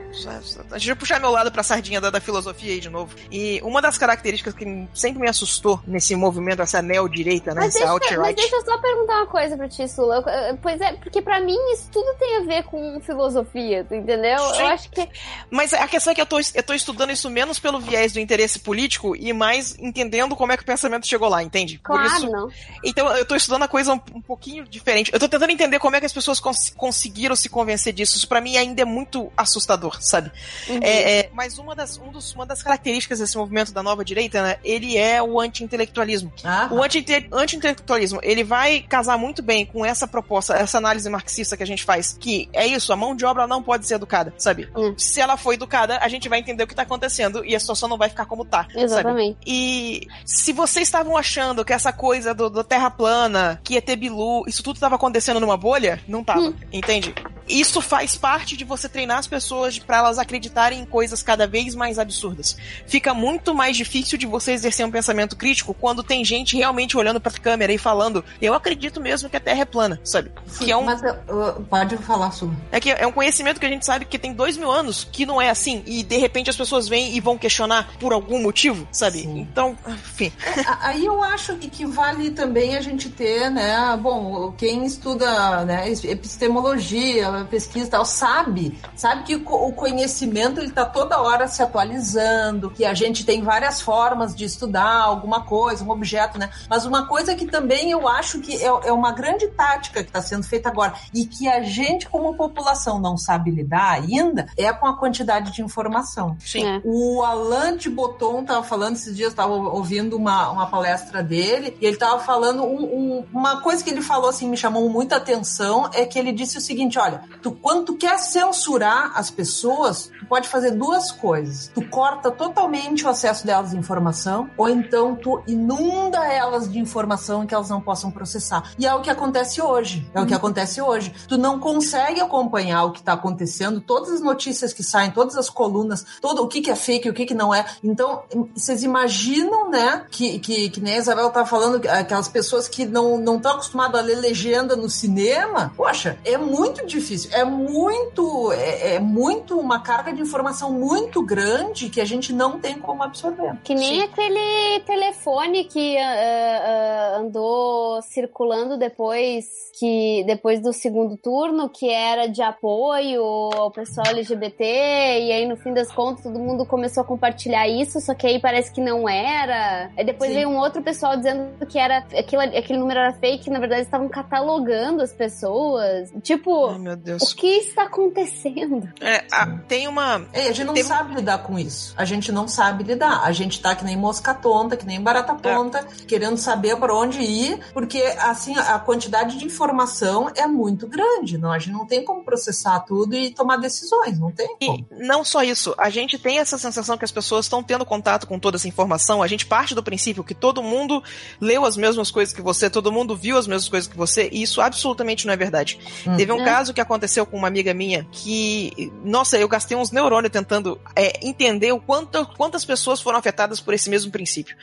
deixa eu puxar meu lado pra sardinha da, da filosofia aí de novo. E uma das características que sempre me assustou nesse movimento, essa neo-direita, né? Mas Essa deixa, mas alt-right. deixa eu só perguntar uma coisa pra ti, Sula. Pois é, porque pra mim isso tudo tem a ver com filosofia, entendeu? Sim. Eu acho que. Mas a questão é que eu tô, eu tô estudando isso menos pelo viés do interesse político e mais entendendo como é que o pensamento chegou lá, entende? Claro, isso, não. Então eu tô estudando a coisa um, um pouquinho diferente. Eu tô tentando entender como é que as pessoas cons- conseguiram se convencer disso. Isso pra mim ainda é muito assustador, sabe? Uhum. É, é, mas uma das, um dos- uma das características desse movimento da nova direita, né? Ele é o anti-intelectualismo. Ah. O anti-intelectualismo, ele vai casar muito bem com essa proposta, essa análise marxista que a gente faz, que é isso, a mão de obra não pode ser educada, sabe? Hum. Se ela for educada, a gente vai entender o que tá acontecendo e a situação não vai ficar como tá. Exatamente. Sabe? E se vocês estavam achando que essa coisa do, do Terra plana, que ia ter Bilu, isso tudo tava acontecendo numa bolha, não tava, hum. entende? Isso faz parte de você treinar as pessoas para elas acreditarem em coisas cada vez mais absurdas. Fica muito mais difícil de você exercer um pensamento crítico quando tem gente realmente olhando pra câmera e falando, eu acredito mesmo que a Terra é plana, sabe? Sim, que é um... mas uh, pode falar sobre. É que é um conhecimento que a gente sabe que tem dois mil anos que não é assim, e de repente as pessoas vêm e vão questionar por algum motivo, sabe? Sim. Então, enfim. É, aí eu acho que, que vale também a gente ter, né? Bom, quem estuda né, epistemologia, pesquisa e tal, sabe, sabe que o conhecimento ele tá toda hora se atualizando, que a gente tem várias formas de estudar alguma coisa, um objeto, né? Mas uma coisa que também eu acho que é, é uma grande tática que está sendo feita agora e que a gente, como população, não sabe lidar ainda, é com a quantidade de informação. Sim. É. O Alain de Botton estava falando esses dias, estava ouvindo uma, uma palestra dele, e ele estava falando um, um, uma coisa que ele falou assim, me chamou muita atenção, é que ele disse o seguinte: olha, tu, quando tu quer censurar as pessoas, tu pode fazer duas coisas. Tu corta totalmente o acesso delas à informação, ou então tu inunda elas de informação que elas não possam processar. E é o que acontece hoje. É o que uhum. acontece hoje. Tu não consegue acompanhar o que está acontecendo, todas as notícias que saem, todas as colunas, todo o que, que é fake, o que, que não é. Então, vocês imaginam, né, que, que, que nem a Isabel tá falando, aquelas pessoas que não estão acostumadas a ler legenda no cinema, poxa, é muito difícil. É muito, é, é muito uma carga de informação muito grande que a gente não tem como absorver. Que nem Sim. aquele telefone que uh, uh, andou circulando depois que depois do segundo turno, que era de apoio ao pessoal LGBT, e aí no fim das contas todo mundo começou a compartilhar isso, só que aí parece que não era. Aí depois Sim. veio um outro pessoal dizendo que era aquilo, aquele número era fake, na verdade estavam catalogando as pessoas. Tipo, Ai, o que está acontecendo? É, a, tem uma. É, a gente não tem... sabe lidar com isso. A gente não sabe lidar. A gente tá que nem mosca tonta, que nem barata tonta, é. querendo saber para onde ir, porque assim a quantidade de informação é muito grande. Não, a gente não tem como processar tudo e tomar decisões, não tem como. E não só isso, a gente tem essa sensação que as pessoas estão tendo contato com toda essa informação. A gente parte do princípio que todo mundo leu as mesmas coisas que você, todo mundo viu as mesmas coisas que você, e isso absolutamente não é verdade. Hum. Teve um é. caso que aconteceu com uma amiga minha que, nossa, eu gastei uns neurônios tentando é, entender o quanto, quantas pessoas foram afetadas por esse mesmo princípio.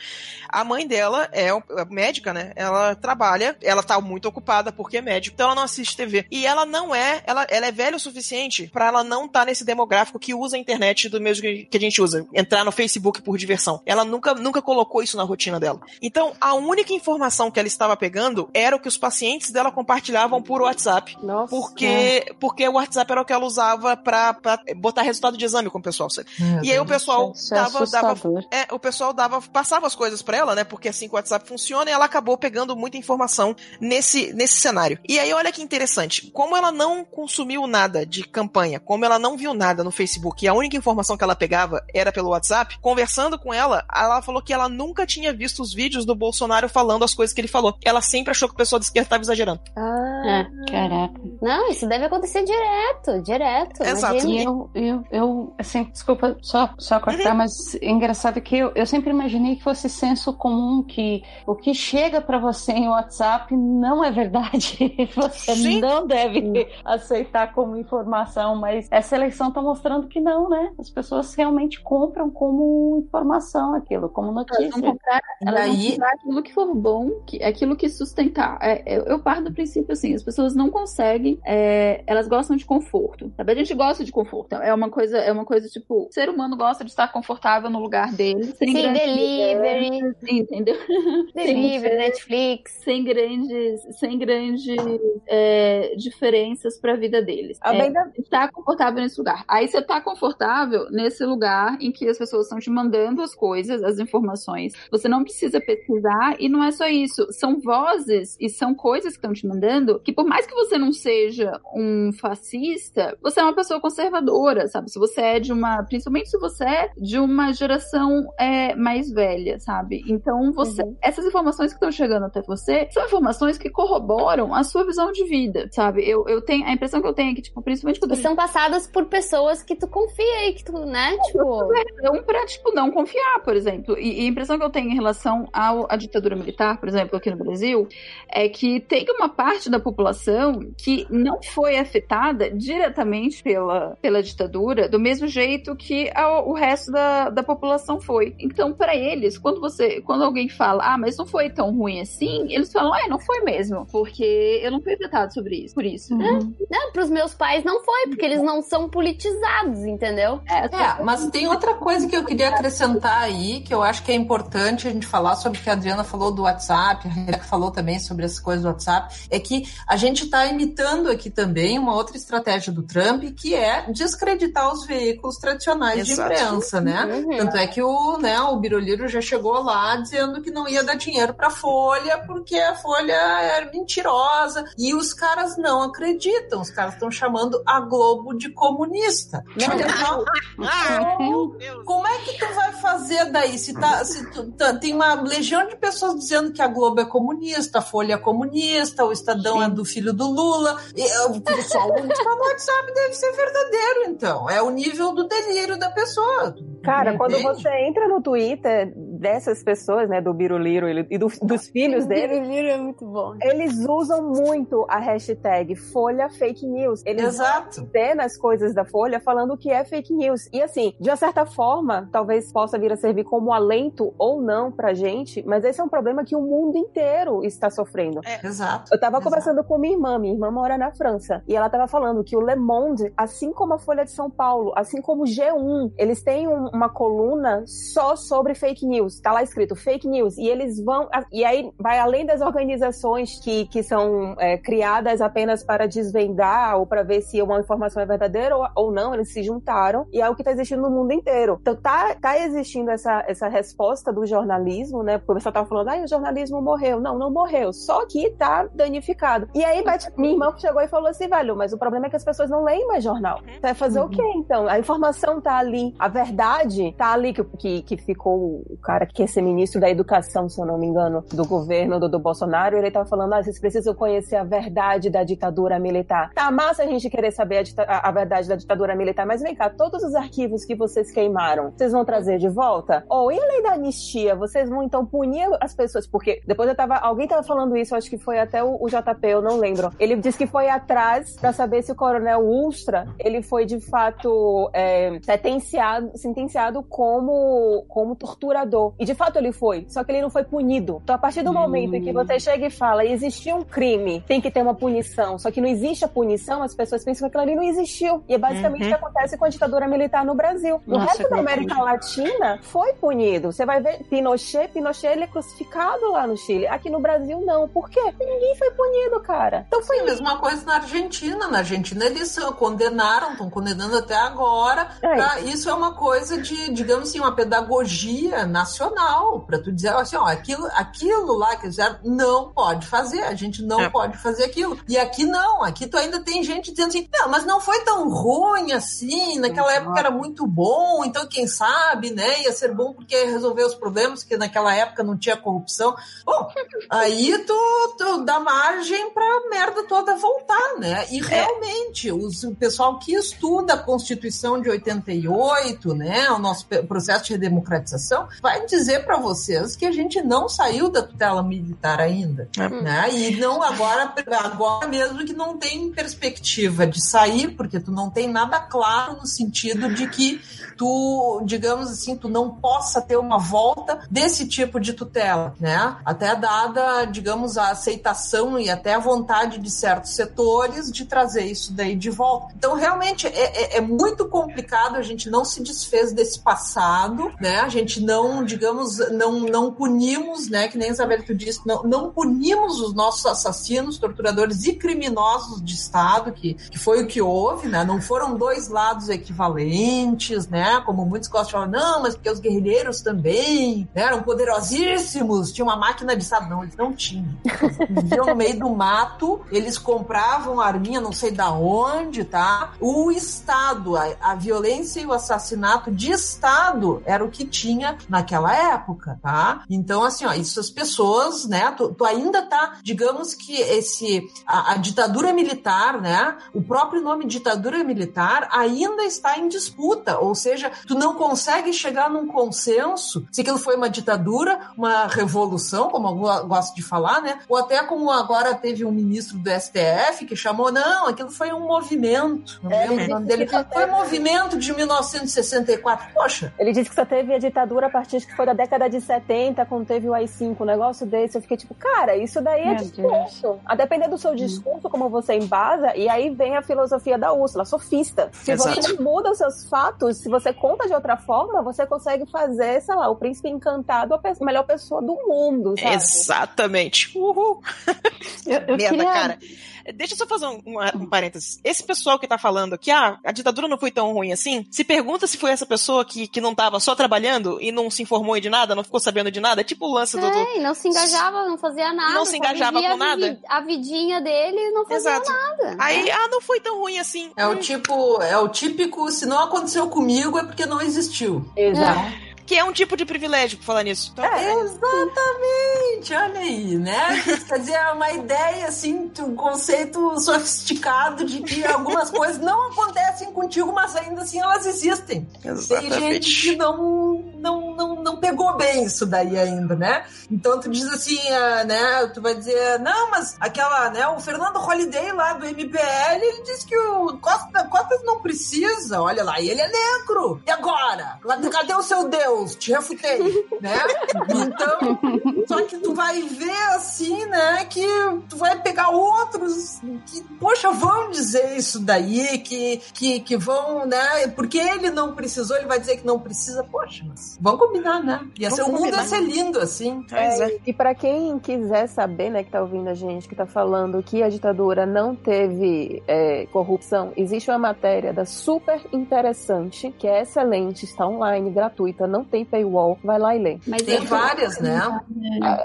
A mãe dela é, é médica, né? Ela trabalha, ela tá muito ocupada porque é médica, então ela não assiste TV. E ela não é, ela, ela é velha o suficiente para ela não estar tá nesse demográfico que usa a internet do mesmo que a gente usa, entrar no Facebook por diversão. Ela nunca, nunca colocou isso na rotina dela. Então, a única informação que ela estava pegando era o que os pacientes dela compartilhavam por WhatsApp. Nossa. Porque, porque o WhatsApp era o que ela usava pra, pra botar resultado de exame com o pessoal. Sabe? e aí o pessoal é dava, dava, é, o pessoal dava, passava as coisas para ela, né? Porque assim que o WhatsApp funciona, e ela acabou pegando muita informação nesse, nesse cenário. E aí, olha que interessante. Como ela não consumiu nada de campanha, como ela não viu nada no Facebook, e a única informação que ela pegava era pelo WhatsApp, conversando com ela, ela falou que ela nunca tinha visto os vídeos do Bolsonaro falando as coisas que ele falou. Ela sempre achou que o pessoal de esquerda estava exagerando. Ah, ah, caraca. Não, isso deve acontecer direto, direto. Exato. E eu, eu, eu, assim, desculpa só, só cortar, uhum. mas é engraçado que eu, eu sempre imaginei que fosse senso comum que o que chega para você em WhatsApp não é verdade. Você Sim. não deve aceitar como informação, mas essa eleição tá mostrando que não, né? As pessoas realmente compram como informação aquilo, como notícia. Elas vão comprar, elas vão comprar aquilo que for bom, que, aquilo que sustentar. É, eu, eu parto do princípio assim, as pessoas não conseguem, é, elas gostam de conforto. Sabe? A gente gosta de conforto. É uma coisa, é uma coisa tipo, o ser humano gosta de estar confortável no lugar dele. Sem, sem delivery. Entendeu? Delivery, Netflix. Sem grandes, sem grandes é, diferenças para a vida deles. É, Tá confortável nesse lugar. Aí você tá confortável nesse lugar em que as pessoas estão te mandando as coisas, as informações. Você não precisa pesquisar e não é só isso. São vozes e são coisas que estão te mandando que por mais que você não seja um fascista, você é uma pessoa conservadora, sabe? Se você é de uma, principalmente se você é de uma geração é, mais velha, sabe? Então você, essas informações que estão chegando até você são informações que corroboram a sua visão de vida, sabe? Eu, eu tenho a impressão que eu tenho é que tipo, principalmente quando são passadas por pessoas que tu confia e que tu, né? Tipo. razão pra, tipo, não confiar, por exemplo. E, e a impressão que eu tenho em relação ao, à ditadura militar, por exemplo, aqui no Brasil, é que tem uma parte da população que não foi afetada diretamente pela, pela ditadura, do mesmo jeito que a- o resto da, da população foi. Então, pra eles, quando você, quando alguém fala, ah, mas não foi tão ruim assim, eles falam, é, não foi mesmo, porque eu não fui afetado sobre isso, por isso. Não, pros meus pais não foi, porque eles não são politizados, entendeu? É, mas tem outra coisa que eu queria acrescentar aí, que eu acho que é importante a gente falar sobre o que a Adriana falou do WhatsApp, a Rebeca falou também sobre as coisas do WhatsApp, é que a gente está imitando aqui também uma outra estratégia do Trump, que é descreditar os veículos tradicionais Exato. de imprensa, né? Uhum. Tanto é que o, né, o Biroliro já chegou lá dizendo que não ia dar dinheiro para a Folha porque a Folha era mentirosa e os caras não acreditam, os caras estão chamando a Globo de comunista. Então, meu Deus. como é que tu vai fazer daí? Se, tá, se tu, tá- tem uma legião de pessoas dizendo que a Globo é comunista, a Folha é comunista, o Estadão é do filho do Lula. E, o pessoal que tá no WhatsApp deve ser verdadeiro, então. É o nível do delírio da pessoa. Cara, quando você entra no Twitter dessas pessoas, né, do Biruliro e do- dos filhos dele, Biruliro é muito bom. eles usam muito a hashtag Folha Fake News. Eles Exato. nas coisas da Folha falando que é fake news. E assim, de uma certa forma, talvez possa vir a servir como alento ou não pra gente, mas esse é um problema que o mundo inteiro está sofrendo. Exato. Eu tava Exato. conversando com minha irmã, minha irmã mora na França, e ela tava falando que o Le Monde, assim como a Folha de São Paulo, assim como o G1, eles têm um- uma coluna só sobre fake news. Tá lá escrito fake news, e eles vão. E aí vai além das organizações que, que são é, criadas apenas para desvendar ou para ver se uma informação é verdadeira ou, ou não, eles se juntaram, e é o que tá existindo no mundo inteiro. Então tá, tá existindo essa, essa resposta do jornalismo, né? Porque o pessoal tava falando, ah, o jornalismo morreu. Não, não morreu. Só que tá danificado. E aí bate- minha irmã chegou e falou assim, velho, mas o problema é que as pessoas não leem mais jornal. Você vai fazer o quê, então? A informação tá ali, a verdade tá ali, que, que, que ficou o cara que quer ser ministro da educação, se eu não me engano, do governo do, do Bolsonaro, ele tava falando, ah, vocês precisam conhecer a verdade da ditadura militar. Tá massa a gente querer saber a, a- verdade da ditadura militar, mas vem cá, todos os arquivos que vocês queimaram, vocês vão trazer de volta? Ou e a lei da anistia? Vocês vão então punir as pessoas? Porque depois eu tava, alguém tava falando isso, acho que foi até o, o JP, eu não lembro. Ele disse que foi atrás pra saber se o coronel Ustra, ele foi de fato é, sentenciado, sentenciado como, como torturador. E de fato ele foi, só que ele não foi punido. Então a partir do momento em que você chega e fala, existiu um crime, tem que ter uma punição, só que não existe a punição, as pessoas pensam que aquilo ali não existiu. E é basicamente o que acontece com a ditadura militar no Brasil. No Nossa, resto da. América Latina foi punido. Você vai ver Pinochet, Pinochet ele é crucificado lá no Chile. Aqui no Brasil não. Por quê? Porque ninguém foi punido, cara. Então foi Sim, mesma coisa na Argentina. Na Argentina eles condenaram, estão condenando até agora. É. tá? Isso é uma coisa de, digamos assim, uma pedagogia nacional, para tu dizer assim, ó, aquilo, aquilo lá que fizeram não pode fazer, a gente não É. pode fazer aquilo. E aqui não, aqui tu ainda tem gente dizendo assim, não, mas não foi tão ruim assim, naquela época era muito bom, então quem sabe, né, ia ser bom porque ia resolver os problemas, que naquela época não tinha corrupção. Bom, aí tu, tu dá margem pra merda toda voltar, né? E realmente, os, o pessoal que estuda a Constituição de 88, né, o nosso processo de redemocratização, vai dizer pra vocês que a gente não saiu da tutela militar ainda, É. né? E não agora, agora mesmo que não tem perspectiva de sair, porque tu não tem nada claro no sentido de que tu, digamos assim, tu não possa ter uma volta desse tipo de tutela, né? Até dada, digamos, a aceitação e até a vontade de certos setores de trazer isso daí de volta. Então, realmente, é, é- é muito complicado, a gente não se desfez desse passado, né? A gente não, digamos, não, não punimos, né, que nem Isabel tu disse, não, não punimos os nossos assassinos, torturadores e criminosos de Estado, que, que foi o que houve, né, não foram dois lados equivalentes, né, como muitos gostam de falar, não, mas porque os guerrilheiros também né, eram poderosíssimos, tinham uma máquina de Estado. Não, eles não tinham. Eles viviam no meio do mato, eles compravam arminha, não sei da onde, tá? O Estado, a, a violência e o assassinato de Estado era o que tinha naquela época, tá? Então, assim, ó, essas pessoas, né, tu, tu ainda tá, digamos que esse, a, a ditadura militar, né, o próprio nome ditadura militar ainda está em disputa, ou seja, tu não consegue chegar num consenso se aquilo foi uma ditadura, uma revolução, como eu gosto de falar, né? Ou até como agora teve um ministro do STF que chamou, não, aquilo foi um movimento. Não é, o nome dele. Foi um movimento de 1964. Poxa. Ele disse que só teve a ditadura a partir que foi da década de 70, quando teve o AI-5, um negócio desse. Eu fiquei tipo, cara, isso daí é Meu discurso. Deus. A depender do seu discurso, como você embasa, e aí vem a filosofia da Úrsula, sofista. Se Exato. você muda os seus fatos, se você conta de outra forma, você consegue fazer, sei lá, o príncipe encantado a melhor pessoa do mundo, sabe? Exatamente. Uhul. Eu, eu Merda, queria... cara. Deixa eu só fazer um, um, um parênteses. Esse pessoal que tá falando que ah, a ditadura não foi tão ruim assim, se pergunta se foi essa pessoa que, que não tava só trabalhando e não se informou de nada, não ficou sabendo de nada. É tipo o lance do. É, não se engajava, não fazia nada. Não se engajava com nada. A vidinha dele não fazia Exato. nada. Aí, ah, não foi tão ruim assim. É o tipo, é o típico, se não aconteceu comigo é porque não existiu. Exato. É que é um tipo de privilégio por falar nisso. Então, é, exatamente, olha aí, né? Quer dizer, é uma ideia, assim, um conceito sofisticado de que algumas coisas não acontecem contigo, mas ainda assim elas existem. Exatamente. Tem gente que não, não, não, não pegou bem isso daí ainda, né? Então tu diz assim, uh, né? Tu vai dizer, não, mas aquela, né? O Fernando Holiday lá do MBL, ele disse que o Costa Cotas não precisa, olha lá, e ele é negro. E agora? Cadê o seu Deus? Deus, te refutei, né? Então, só que tu vai ver assim, né, que tu vai pegar outros que, poxa, vão dizer isso daí, que, que, que vão, né, porque ele não precisou, ele vai dizer que não precisa, poxa, mas vamos combinar, né? Ia ser, o mundo ia ser lindo assim. É, é. E para quem quiser saber, né, que tá ouvindo a gente, que tá falando que a ditadura não teve é, corrupção, existe uma matéria da super interessante, que é excelente, está online, gratuita, não tem paywall, vai lá e lê. Mas tem várias, né?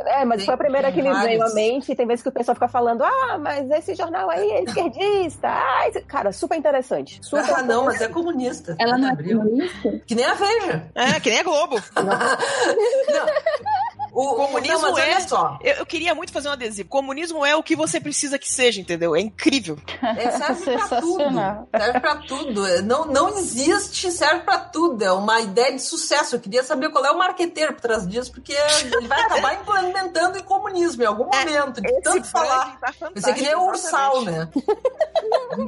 É, mas tem, foi a primeira que me veio à mente. Tem vezes que o pessoal fica falando, ah, mas esse jornal aí é esquerdista. Ah, esse... Cara, super interessante. Super ah, não, mas é comunista. Ela não é comunista? Que nem a Veja. É, que nem a Globo. não. não. O comunismo não, é. Só. Eu, eu, queria muito fazer um adesivo. Comunismo é o que você precisa que seja, entendeu? É incrível. É, serve pra tudo. Serve pra tudo. Não, não existe, serve pra tudo. É uma ideia de sucesso. Eu queria saber qual é o marqueteiro por trás disso, porque ele vai acabar implementando o comunismo em algum é, momento. De tanto falar. Tá Você queria o sal, né?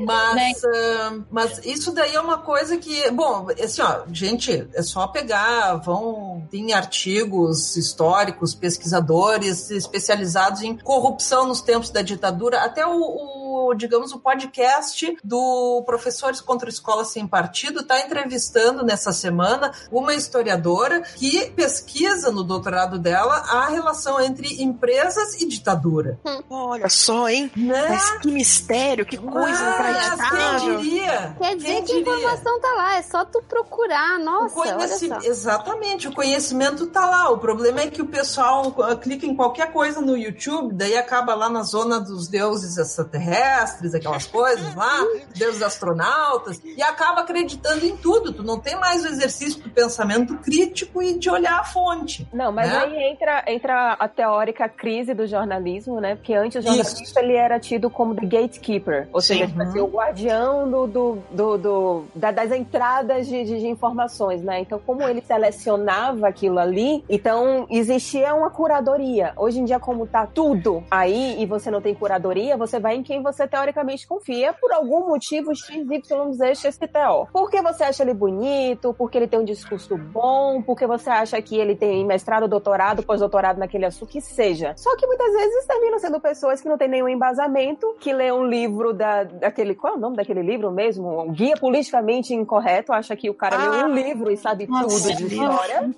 mas, uh, mas isso daí é uma coisa que. Bom, assim, ó, gente, é só pegar, vão. Tem artigos históricos teóricos, pesquisadores especializados em corrupção nos tempos da ditadura, até o, o digamos, o podcast do Professores contra Escola Sem Partido está entrevistando nessa semana uma historiadora que pesquisa no doutorado dela a relação entre empresas e ditadura. Hum. Olha só, hein? Né? Mas que mistério, que coisa inacreditável. Quem diria? Quer dizer quem que diria? a informação tá lá, é só tu procurar, nossa, conheci... Exatamente, o conhecimento tá lá. O problema é que o pessoal clica em qualquer coisa no YouTube, daí acaba lá na zona dos deuses extraterrestres, aquelas coisas lá, deuses astronautas, e acaba acreditando em tudo. Tu não tem mais o exercício do pensamento crítico e de olhar a fonte. Não, mas né? aí entra, entra a teórica crise do jornalismo, né? Porque antes o jornalista ele era tido como the gatekeeper, ou Sim. seja, tipo assim, o guardião do, do, do, do da, das entradas de, de, de informações, né? Então, como ele selecionava aquilo ali, então existia existia uma curadoria. Hoje em dia, como tá tudo aí e você não tem curadoria, você vai em quem você você teoricamente confia por algum motivo XYZ XPTO. Porque você acha ele bonito, porque ele tem um discurso bom, porque você acha que ele tem mestrado, doutorado, pós-doutorado naquele assunto, que seja. Só que muitas vezes terminam sendo pessoas que não têm nenhum embasamento, que lê um livro da, daquele. Qual é o nome daquele livro mesmo? Um guia politicamente incorreto, acha que o cara ah, leu um livro e sabe nossa, tudo de história.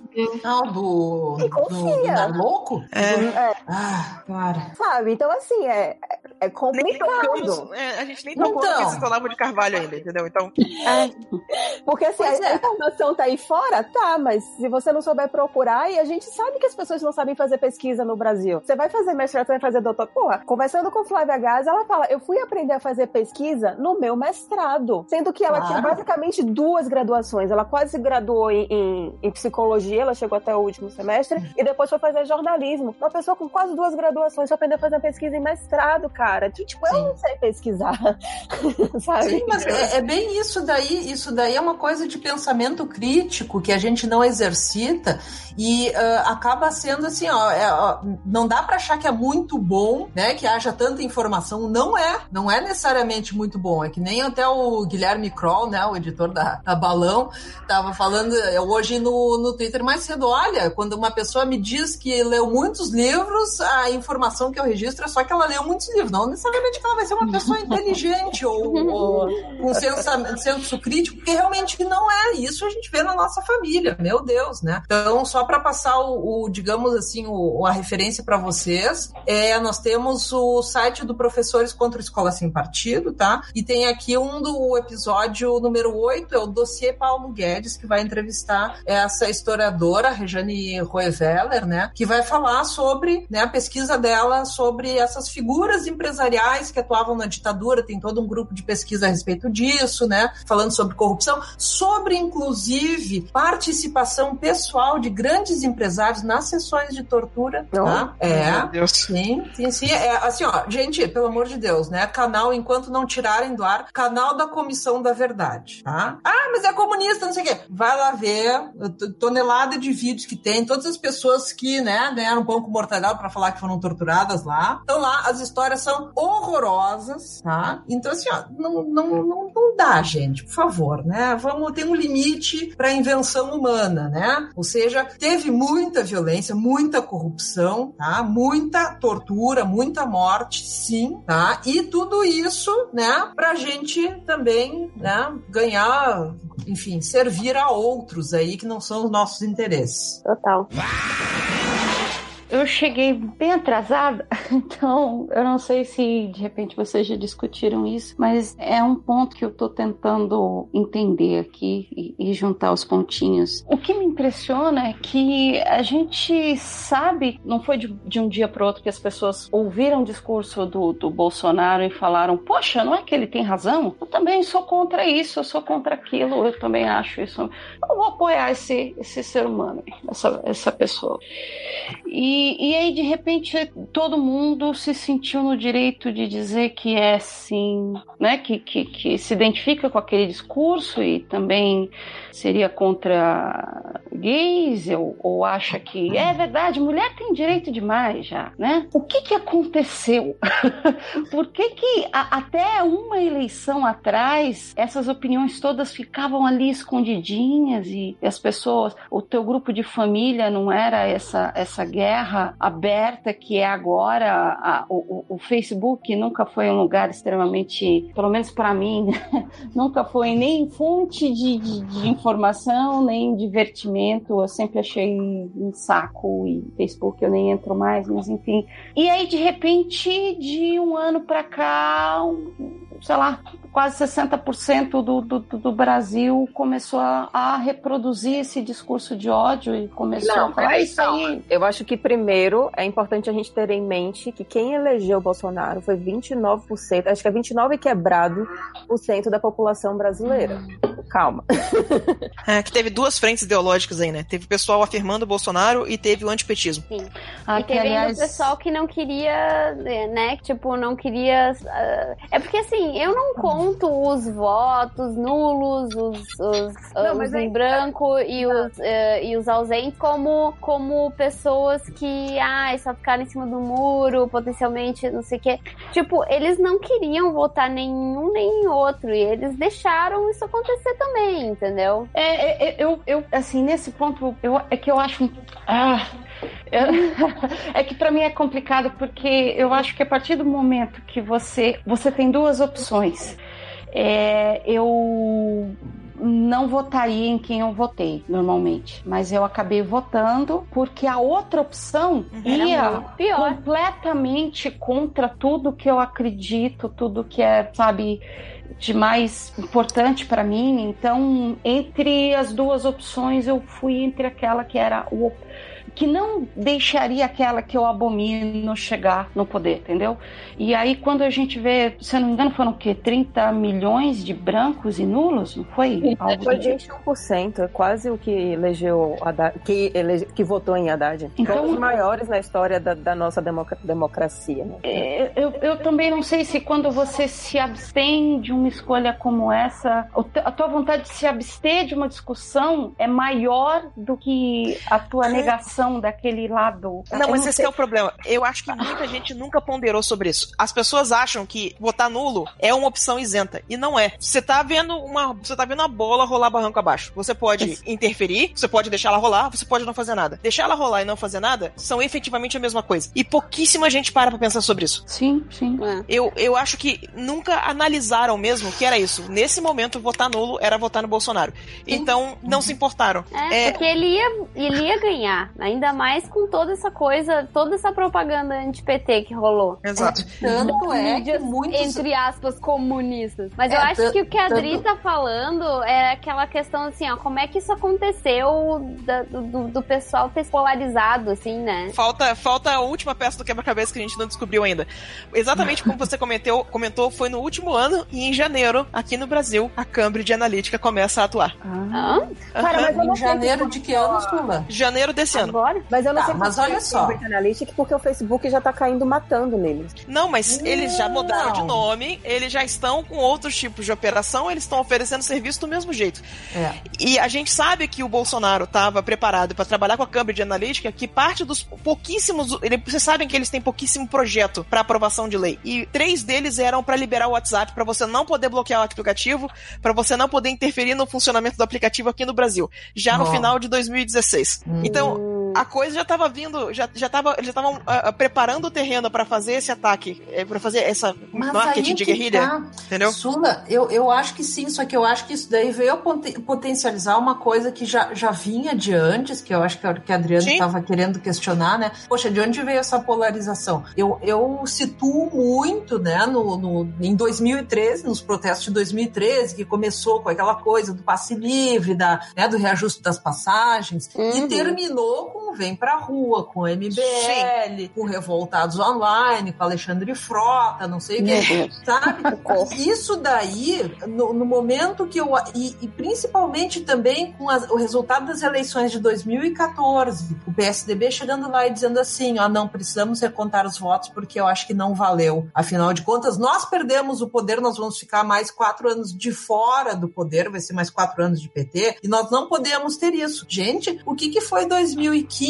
Ah, do. E confia. Do, do louco? É. é. Ah, cara. Sabe? Então, assim, é, é complicado. É, a gente nem tocou então, no Olavo de Carvalho ainda, entendeu? Então. É. Porque assim, a, a é. informação tá aí fora, tá, mas se você não souber procurar, e a gente sabe que as pessoas não sabem fazer pesquisa no Brasil. Você vai fazer mestrado, você vai fazer doutor. Porra, conversando com Flávia Gás, ela fala: eu fui aprender a fazer pesquisa no meu mestrado. Sendo que ela tinha basicamente duas graduações. Ela quase graduou em, em, em, psicologia, ela chegou até o último semestre, e depois foi fazer jornalismo. Uma pessoa com quase duas graduações foi aprender a fazer pesquisa em mestrado, cara. Tipo, eu não sei pesquisar. Sabe? Sim, mas é, é, bem isso daí. Isso daí é uma coisa de pensamento crítico que a gente não exercita e uh, acaba sendo assim, ó, é, ó não dá para achar que é muito bom, né, que haja tanta informação. Não é, não é necessariamente muito bom. É que nem até o Guilherme Kroll, né, o editor da, da Balão, tava falando hoje no, no Twitter mais cedo. Olha, quando uma pessoa me diz que leu muitos livros, a informação que eu registro é só que ela leu muitos livros. Não necessariamente que ela vai ser uma pessoa inteligente ou, ou com senso, senso crítico, porque realmente não é. Isso a gente vê na nossa família, meu Deus, né? Então, só para passar o, o, digamos assim, o, a referência para vocês, é, nós temos o site do Professores contra Escola Sem Partido, tá? E tem aqui um do episódio número 8, é o dossiê Paulo Guedes, que vai entrevistar essa historiadora, Rejane Roeveller, né? Que vai falar sobre né, a pesquisa dela sobre essas figuras empresariais que atuavam na ditadura, tem todo um grupo de pesquisa a respeito disso, né? Falando sobre corrupção, sobre inclusive participação pessoal de grandes empresários nas sessões de tortura, Não. tá? É, sim, sim, sim. É, assim, ó, gente, pelo amor de Deus, né? Canal, enquanto não tirarem do ar, canal da Comissão da Verdade, tá? Ah, mas é comunista, não sei o quê. Vai lá ver tonelada de vídeos que tem, todas as pessoas que, né, ganharam pão com mortadela para falar que foram torturadas lá. Então lá, as histórias são horrorosas, tá? Então, assim, ó, não, não, não, não dá, gente, por favor, né? Vamos ter um limite para a invenção humana, né? Ou seja, teve muita violência, muita corrupção, tá? Muita tortura, muita morte, sim, tá? E tudo isso, né, pra gente também, né, ganhar, enfim, servir a outros aí que não são os nossos interesses. Total. Eu cheguei bem atrasada, então eu não sei se de repente vocês já discutiram isso, mas é um ponto que eu estou tentando entender aqui e, e, juntar os pontinhos. O que me impressiona é que a gente sabe, não foi de, de um dia para outro que as pessoas ouviram o discurso do, do Bolsonaro e falaram: Poxa, não é que ele tem razão? Eu também sou contra isso, eu sou contra aquilo, eu também acho isso. Eu vou apoiar esse, esse ser humano, essa, essa pessoa. E e, aí, de repente, todo mundo se sentiu no direito de dizer que é sim, né? Que, que, que se identifica com aquele discurso e também seria contra gays ou, ou acha que é verdade, mulher tem direito demais já, né? O que que aconteceu? Por que que a, até uma eleição atrás essas opiniões todas ficavam ali escondidinhas e, e as pessoas, o teu grupo de família não era essa essa guerra aberta que é agora a, o, o, Facebook nunca foi um lugar extremamente, pelo menos para mim, nunca foi nem fonte de, de, de informação, nem divertimento. Eu sempre achei um saco e Facebook eu nem entro mais, mas enfim. E aí, de repente, de um ano para cá, sei lá, quase 60% do, do, do Brasil começou a, a, reproduzir esse discurso de ódio e começou Não, a falar isso aí. Eu acho que primeiro é importante a gente ter em mente que quem elegeu o Bolsonaro foi 29%, acho que é 29 quebrado por cento da população brasileira. Calma. É, que teve duas frentes ideológicas aí, né? Teve o pessoal afirmando o Bolsonaro e teve o antipetismo. Sim. Ah, e teve aliás, o pessoal que não queria, né? que, Tipo, não queria. ah, é porque assim, eu não conto os votos nulos, os, os, Não, os em aí- branco e os, eh, e os ausentes como, como pessoas que, ai, só ficaram em cima do muro, potencialmente, não sei o quê. Tipo, eles não queriam votar nenhum nem outro. E eles deixaram isso acontecer também, entendeu? É, é, é, eu, eu, assim, nesse ponto, eu, é que eu acho. Ah, é, é que pra mim é complicado porque eu acho que a partir do momento que você, você tem duas opções, é, eu não votaria em quem eu votei normalmente, mas eu acabei votando porque a outra opção Era ia completamente contra tudo que eu acredito, tudo que é, sabe, de mais importante para mim. Então, entre as duas opções, eu fui entre aquela que era o que não deixaria aquela que eu abomino chegar no poder, entendeu? E aí, quando a gente vê, se eu não me engano, foram o quê? 30 milhões de brancos e nulos? Não foi? Algo Foi do tipo. 21%, é quase o que elegeu Haddad, que, elege, que votou em Haddad. Então- Então, os maiores na história da, da nossa democracia. Né? É, Eu, eu também não sei se quando você se abstém de uma escolha como essa, a tua vontade de se abster de uma discussão é maior do que a tua negação daquele lado. Não, Eu mas esse sei. é o problema. Eu acho que muita gente nunca ponderou sobre isso. As pessoas acham que votar nulo é uma opção isenta. E não é. Você tá vendo uma. Você tá vendo a bola rolar barranco abaixo. Você pode interferir, você pode deixar ela rolar, você pode não fazer nada. Deixar ela rolar e não fazer nada são efetivamente a mesma coisa. E pouquíssima gente para pra pensar sobre isso. Sim, sim. É. Eu, eu acho que nunca analisaram mesmo que era isso. Nesse momento, votar nulo era votar no Bolsonaro. Então, não se importaram. É, É. porque ele ia, ele ia ganhar. Ainda mais com toda essa coisa, toda essa propaganda anti-PT que rolou. Exato. Tanto é que muitos. entre aspas, comunistas. Mas É, eu acho que o que a Adri tá falando é aquela questão assim, ó, como é que isso aconteceu da- do, do- pessoal ter polarizado, assim, né? Falta, falta a última peça do quebra-cabeça que a gente não descobriu ainda. Exatamente como você comentou, comentou, foi no último ano e em janeiro, aqui no Brasil, a Cambridge Analytica começa a atuar. Hã? Cara, mas eu não Em janeiro de que ano, Sula? Janeiro desse ano. Agora? Mas eu não Tá, sei mas olha é só. Cambridge Analytica, porque o Facebook já tá caindo matando neles. Não, mas eles já mudaram de Não. nome, eles já estão com outros tipos de operação, eles estão oferecendo serviço do mesmo jeito. É. E a gente sabe que o Bolsonaro estava preparado para trabalhar com a Cambridge Analytica, que parte dos pouquíssimos. ele- Vocês sabem que eles têm pouquíssimo projeto para aprovação de lei. E três deles eram para liberar o WhatsApp, para você não poder bloquear o aplicativo, para você não poder interferir no funcionamento do aplicativo aqui no Brasil, já no Oh. final de 2016. Então. A coisa já estava vindo, já, já tava, eles estavam ah, preparando o terreno para fazer esse ataque, para fazer essa Mas marketing de guerrilha, tá. entendeu? Sula, eu, eu acho que sim, só que eu acho que isso daí veio poten- potencializar uma coisa que já, já vinha de antes, que eu acho que a que a Adriana estava querendo questionar, né? Poxa, de onde veio essa polarização? Eu, eu situo muito, né, no, no, em 2013, nos protestos de 2013, que começou com aquela coisa do passe livre, da, né, do reajuste das passagens, e Uhum. terminou com Vem Pra Rua, com o MBL, com Revoltados Online, com Alexandre Frota, não sei o que. Deus. Sabe? Isso daí, no, no momento que eu. E, e principalmente também com as- o resultado das eleições de 2014, o PSDB chegando lá e dizendo assim: ó, não, precisamos recontar os votos porque eu acho que não valeu. Afinal de contas, nós perdemos o poder, nós vamos ficar mais quatro anos de fora do poder, vai ser mais quatro anos de PT, e nós não podemos ter isso. Gente, o que, que foi 2015?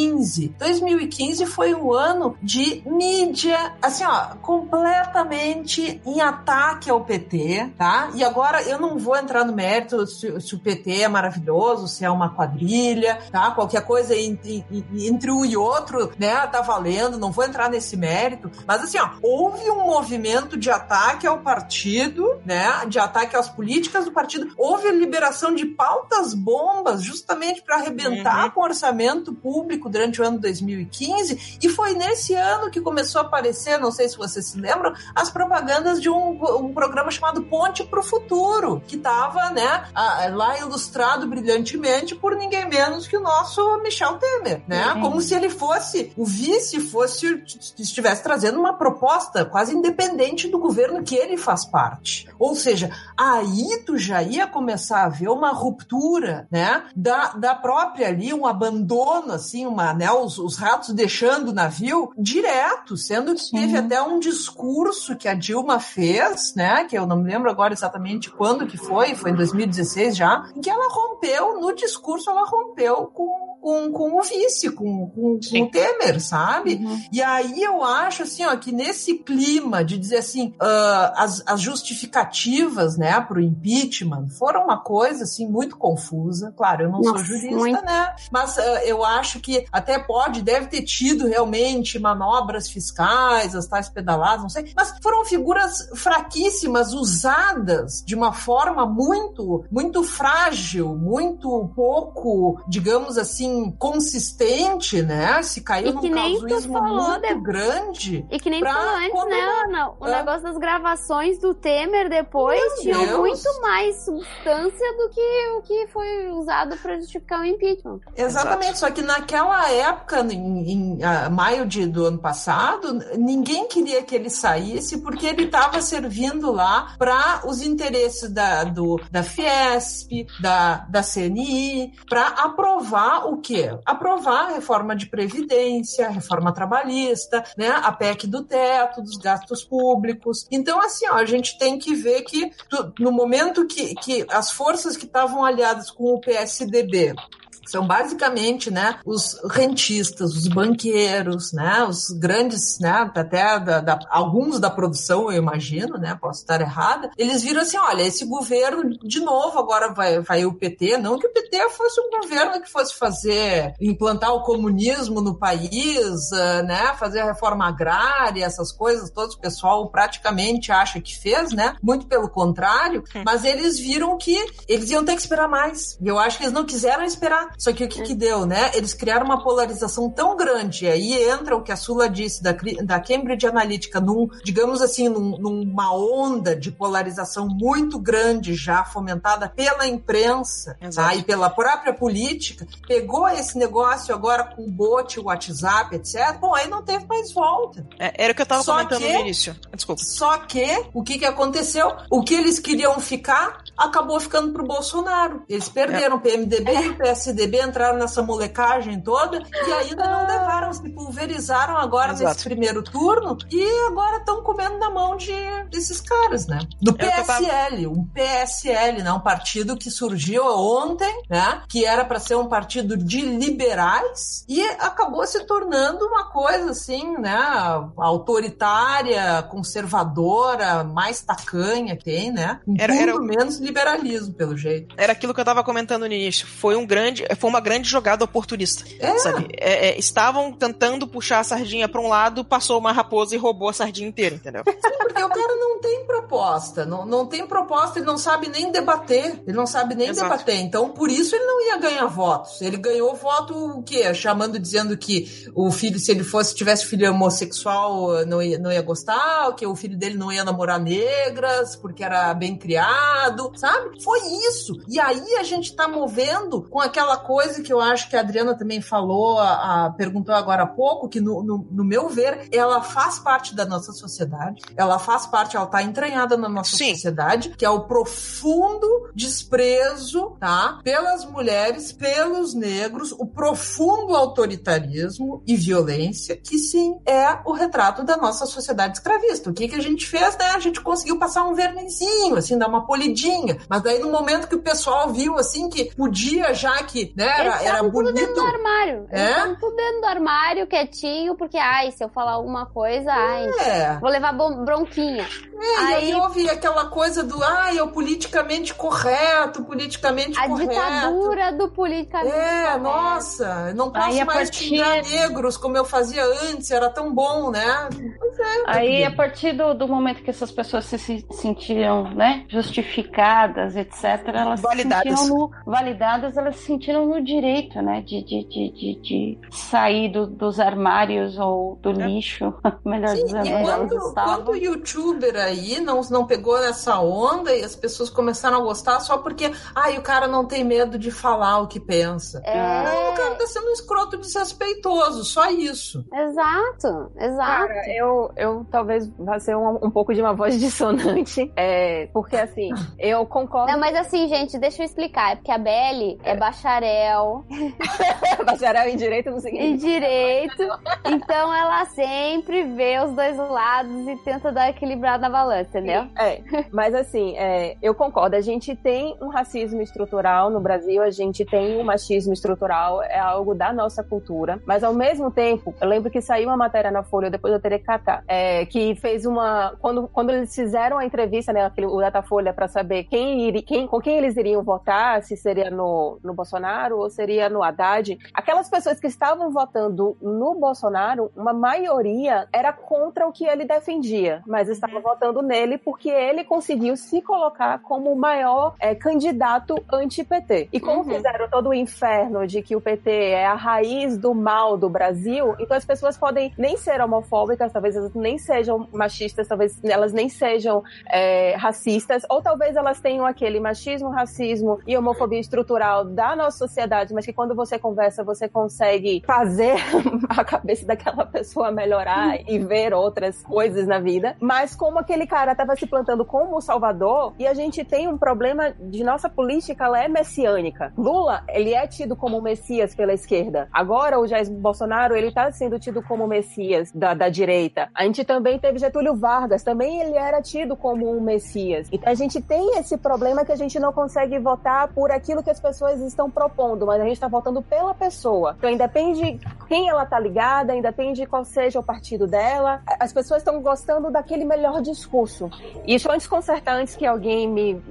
2015 foi um ano de mídia, assim, ó, completamente em ataque ao PT, tá? E agora eu não vou entrar no mérito se, se o PT é maravilhoso, se é uma quadrilha, tá? Qualquer coisa entre, entre um e outro, né, tá valendo, não vou entrar nesse mérito, mas assim, ó, houve um movimento de ataque ao partido, né, de ataque às políticas do partido, houve a liberação de pautas bombas justamente para arrebentar Uhum. com o orçamento público público durante o ano 2015, e foi nesse ano que começou a aparecer, não sei se vocês se lembram, as propagandas de um, um programa chamado Ponte para o Futuro, que estava né, lá ilustrado brilhantemente por ninguém menos que o nosso Michel Temer, né? Uhum. Como se ele fosse, o vice fosse, estivesse trazendo uma proposta quase independente do governo que ele faz parte. Ou seja, aí tu já ia começar a ver uma ruptura, né? Da, da própria ali, um abandono, assim, uma, né? Os, os ratos deixando o navio direto, sendo que Sim. teve até um discurso que a Dilma fez, né? Que eu não me lembro agora exatamente quando que foi, foi em 2016 já, em que ela rompeu, no discurso, ela rompeu com com, com o vice, com, com, com o Temer, sabe? Uhum. E aí eu acho assim, ó, que nesse clima de dizer assim, uh, as, as justificativas, né, pro impeachment foram uma coisa assim muito confusa. Claro, eu não Nossa, sou jurista, muito. né? Mas uh, eu acho que até pode, deve ter tido realmente manobras fiscais, as tais pedaladas, não sei. Mas foram figuras fraquíssimas, usadas de uma forma muito, muito frágil, muito pouco, digamos assim, consistente, né? Se caiu num casuísmo muito de... grande. E que nem tu falou antes, né, Ana? O é. negócio das gravações do Temer depois Meu tinham Deus. muito mais substância do que o que foi usado para justificar o impeachment. Exatamente, Exato. só que naquela época, em, em uh, maio de, do ano passado, ninguém queria que ele saísse porque ele estava servindo lá para os interesses da, do, da Fiesp, da, da CNI, para aprovar o quê? Aprovar a reforma de previdência, a reforma trabalhista, né? A PEC do teto, dos gastos públicos. Então, assim, ó, a gente tem que ver que no momento que, que as forças que estavam aliadas com o PSDB são basicamente, né, os rentistas, os banqueiros, né, os grandes, né, até da, da, alguns da produção, eu imagino, né, posso estar errada. Eles viram assim, olha, esse governo de novo agora vai, vai o PT, não que o PT fosse um governo que fosse fazer implantar o comunismo no país, uh, né, fazer a reforma agrária, essas coisas todas, o pessoal praticamente acha que fez, né? Muito pelo contrário, mas eles viram que eles iam ter que esperar mais. E eu acho que eles não quiseram esperar. Só que o que, que deu, né? Eles criaram uma polarização tão grande, e aí entra o que a Sula disse da, da Cambridge Analytica, num, digamos assim, num, numa onda de polarização muito grande já, fomentada pela imprensa tá? e pela própria política, pegou esse negócio agora com o bot, o WhatsApp, etc. Bom, aí não teve mais volta. É, era o que eu tava só comentando que, no início. Desculpa. Só que, o que que aconteceu? O que eles queriam ficar, acabou ficando pro Bolsonaro. Eles perderam é. o PMDB e o PSDB PSDB entraram nessa molecagem toda e ainda não levaram, se pulverizaram agora Exato. nesse primeiro turno e agora estão comendo na mão de, desses caras, né? Do PSL, um PSL, né? Um partido que surgiu ontem, né? Que era para ser um partido de liberais e acabou se tornando uma coisa assim, né? Autoritária, conservadora, mais tacanha que tem, né? Um era, era menos liberalismo, pelo jeito. Era aquilo que eu tava comentando no início. Foi um grande foi uma grande jogada oportunista. É. Sabe? É, é, estavam tentando puxar a sardinha para um lado, passou uma raposa e roubou a sardinha inteira, entendeu? Porque o cara não tem proposta. Não, não tem proposta, ele não sabe nem debater. Ele não sabe nem Exato. debater. Então, por isso ele não ia ganhar votos. Ele ganhou voto o quê? Chamando, dizendo que o filho, se ele fosse, tivesse filho homossexual, não ia, não ia gostar, que o filho dele não ia namorar negras, porque era bem criado, sabe? Foi isso. E aí a gente tá movendo com aquela coisa que eu acho que a Adriana também falou, a, a perguntou agora há pouco, que no, no, no, meu ver, ela faz parte da nossa sociedade, ela faz parte, ela está entranhada na nossa Sim. sociedade, que é o profundo desprezo, tá? Pelas mulheres, pelos negros, o profundo autoritarismo e violência, que sim, é o retrato da nossa sociedade escravista. O que, que a gente fez, né? A gente conseguiu passar um vernizinho, assim, dar uma polidinha. Mas daí, no momento que o pessoal viu, assim, que podia já que né? Era, era bonito. tudo dentro do armário. É? Eles tudo dentro do armário, quietinho, porque, ai, se eu falar alguma coisa, ai, é. vou levar bronquinha. É, aí, houve aquela coisa do, ah, é o politicamente correto, politicamente a correto. A ditadura do politicamente é, correto. nossa, não posso aí, mais partir... xingar negros como eu fazia antes, era tão bom, né? Pois é. Aí, a partir do, do momento que essas pessoas se, se sentiram, né, justificadas, etc., elas validadas. se sentiram no, validadas, elas se sentiram no direito, né, de, de, de, de, de sair do, dos armários ou do é. lixo, melhor Sim, dizendo. E quando, quando o youtuber aí não, não pegou nessa onda e as pessoas começaram a gostar só porque, ai, o cara não tem medo de falar o que pensa. É. Não, o cara tá sendo um escroto desrespeitoso, só isso. Exato, exato. Cara, eu, eu talvez vá ser um, um pouco de uma voz dissonante, é, porque assim, eu concordo. Não, mas assim, gente, deixa eu explicar. É porque a Belle é, é bacharel. Bacharel em direito no seguinte. Em direito. Então ela sempre vê os dois lados e tenta dar equilibrado na balança, entendeu? É, mas assim, é, eu concordo. A gente tem um racismo estrutural no Brasil, a gente tem um machismo estrutural, é algo da nossa cultura. Mas ao mesmo tempo, eu lembro que saiu uma matéria na Folha, depois eu teria que catar, é, que fez uma. Quando, quando eles fizeram a entrevista, né, aquele, o Datafolha, para saber quem, iri, quem, com quem eles iriam votar, se seria no, no Bolsonaro ou seria no Haddad, aquelas pessoas que estavam votando no Bolsonaro, uma maioria era contra o que ele defendia, mas estava votando nele porque ele conseguiu se colocar como o maior é, candidato anti-PT. E como uhum. fizeram todo o inferno de que o PT é a raiz do mal do Brasil, então as pessoas podem nem ser homofóbicas, talvez elas nem sejam machistas, talvez elas nem sejam é, racistas, ou talvez elas tenham aquele machismo, racismo e homofobia estrutural da nossa sociedade, mas que quando você conversa, você consegue fazer a cabeça daquela pessoa melhorar e ver outras coisas na vida. Mas como aquele cara estava se plantando como o Salvador, e a gente tem um problema de nossa política, ela é messiânica. Lula, ele é tido como Messias pela esquerda. Agora, o Jair Bolsonaro, ele está sendo tido como Messias da, da direita. A gente também teve Getúlio Vargas, também ele era tido como um Messias. Então a gente tem esse problema que a gente não consegue votar por aquilo que as pessoas estão propondo, mas a gente está votando pela pessoa. Então independe quem ela tá ligada, independe qual seja o partido dela. As pessoas estão gostando daquele melhor discurso. E isso é desconcertar antes que alguém me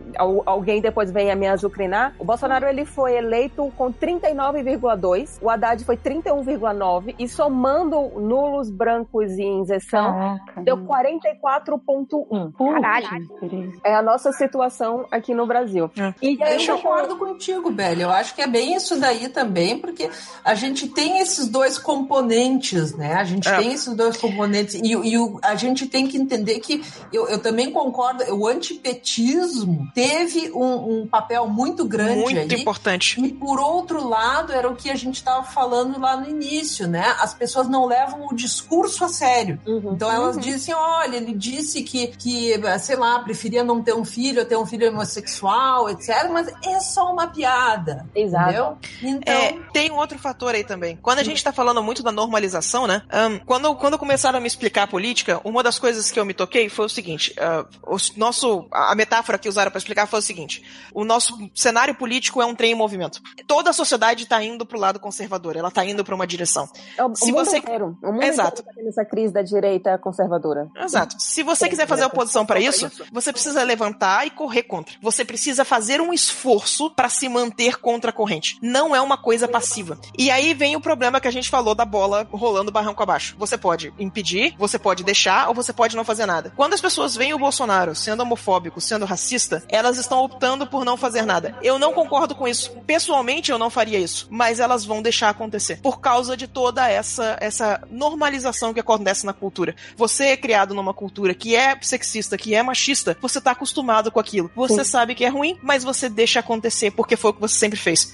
alguém depois venha me azucrinar. O Bolsonaro ele foi eleito com 39,2, o Haddad foi 31,9 e somando nulos, brancos e isenção Caraca. deu 44,1. Caralho. É a nossa situação aqui no Brasil. É. E eu concordo contigo, Beli. Eu acho que é bem isso daí também, porque a gente tem esses dois componentes, né? A gente é. tem esses dois componentes e, e o, a gente tem que entender que eu, eu também concordo, o antipetismo teve um, um papel muito grande muito aí, importante. E por outro lado, era o que a gente estava falando lá no início, né? As pessoas não levam o discurso a sério. Uhum. Então elas uhum. dizem, olha, ele disse que, que, sei lá, preferia não ter um filho, ter um filho homossexual, etc. Mas é só uma piada. Exato. Entendeu? Então... É, tem um outro fator aí também. Quando a gente está falando muito da normalização, né? Um, quando, quando começaram a me explicar a política, uma das coisas que eu me toquei foi o seguinte: uh, o nosso, a metáfora que usaram para explicar foi o seguinte: o nosso cenário político é um trem em movimento. Toda a sociedade está indo para o lado conservador, ela está indo para uma direção. É o, Se o você inteiro, o mundo Exato. Tá essa crise da direita conservadora. Exato. Se você quiser fazer oposição para isso, você precisa levantar e correr contra. Você precisa fazer um esforço para se manter contra a corrente. Não é uma coisa passiva. E aí vem o problema que a gente falou da bola rolando barranco abaixo. Você pode impedir, você pode deixar ou você pode não fazer nada. Quando as pessoas veem o Bolsonaro sendo homofóbico, sendo racista, elas estão optando por não fazer nada. Eu não concordo com isso. Pessoalmente, eu não faria isso, mas elas vão deixar acontecer por causa de toda essa essa normalização que acontece na cultura. Você é criado numa cultura que é sexista, que é machista, você tá acostumado com aquilo. Você Sim. sabe que é ruim, mas você deixa acontecer porque foi o que você sempre fez.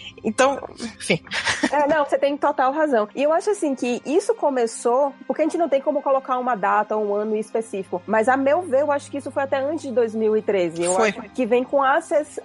Então, enfim. É, não, você tem total razão. E eu acho assim que isso começou, porque a gente não tem como colocar uma data ou um ano específico, mas a meu ver, eu acho que isso foi até antes de 2013. Eu foi. acho que vem com a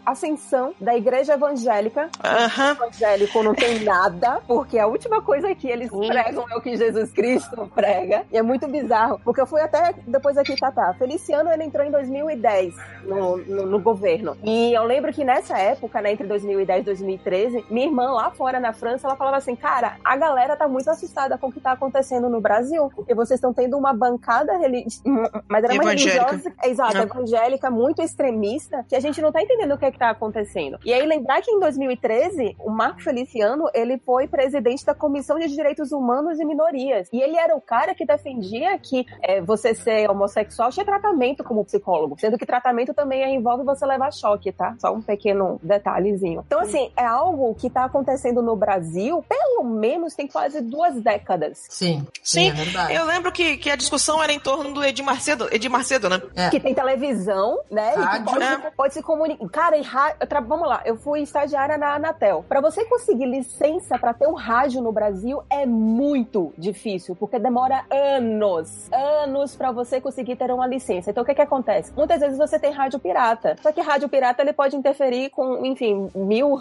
ascensão da igreja evangélica. Uhum. O evangélico não tem nada, porque a última coisa que eles pregam é o que Jesus Cristo prega. E é muito bizarro, porque eu fui até depois aqui, tá, tá. Feliciano, ele entrou em 2010 no, no, no governo. E eu lembro que nessa época, né, entre 2010 e 2013, minha irmã lá fora na França, ela falava assim, cara, a galera tá muito assustada com o que tá acontecendo no Brasil, porque vocês estão tendo uma bancada religiosa, mas era uma religiosa, exato, É. evangélica, muito extremista, que a gente não tá entendendo o que é que tá acontecendo. E aí lembrar que em 2013, o Marco Feliciano, ele foi presidente da Comissão de Direitos Humanos e Minorias. E ele era o cara que defendia que é, você ser homossexual tinha tratamento como psicólogo, sendo que tratamento também envolve você levar choque, tá? Só um pequeno detalhezinho. Então, assim, é algo que tá acontecendo no Brasil, pelo menos tem quase duas décadas. Sim, Sim, é verdade. Eu lembro que, que a discussão era em torno do Edir Macedo, Edir Macedo, né? É. que tem televisão, né? E Rádio. que pode, É. se, pode se comunicar. Cara, e ra- vamos lá, eu fui estagiária na Anatel. Pra você conseguir licença pra ter um rádio no Brasil é muito difícil, porque demora anos, anos pra você conseguir ter uma licença. Então o que que acontece? Muitas vezes você tem rádio pirata. Só que rádio pirata ele pode interferir com, enfim, mil,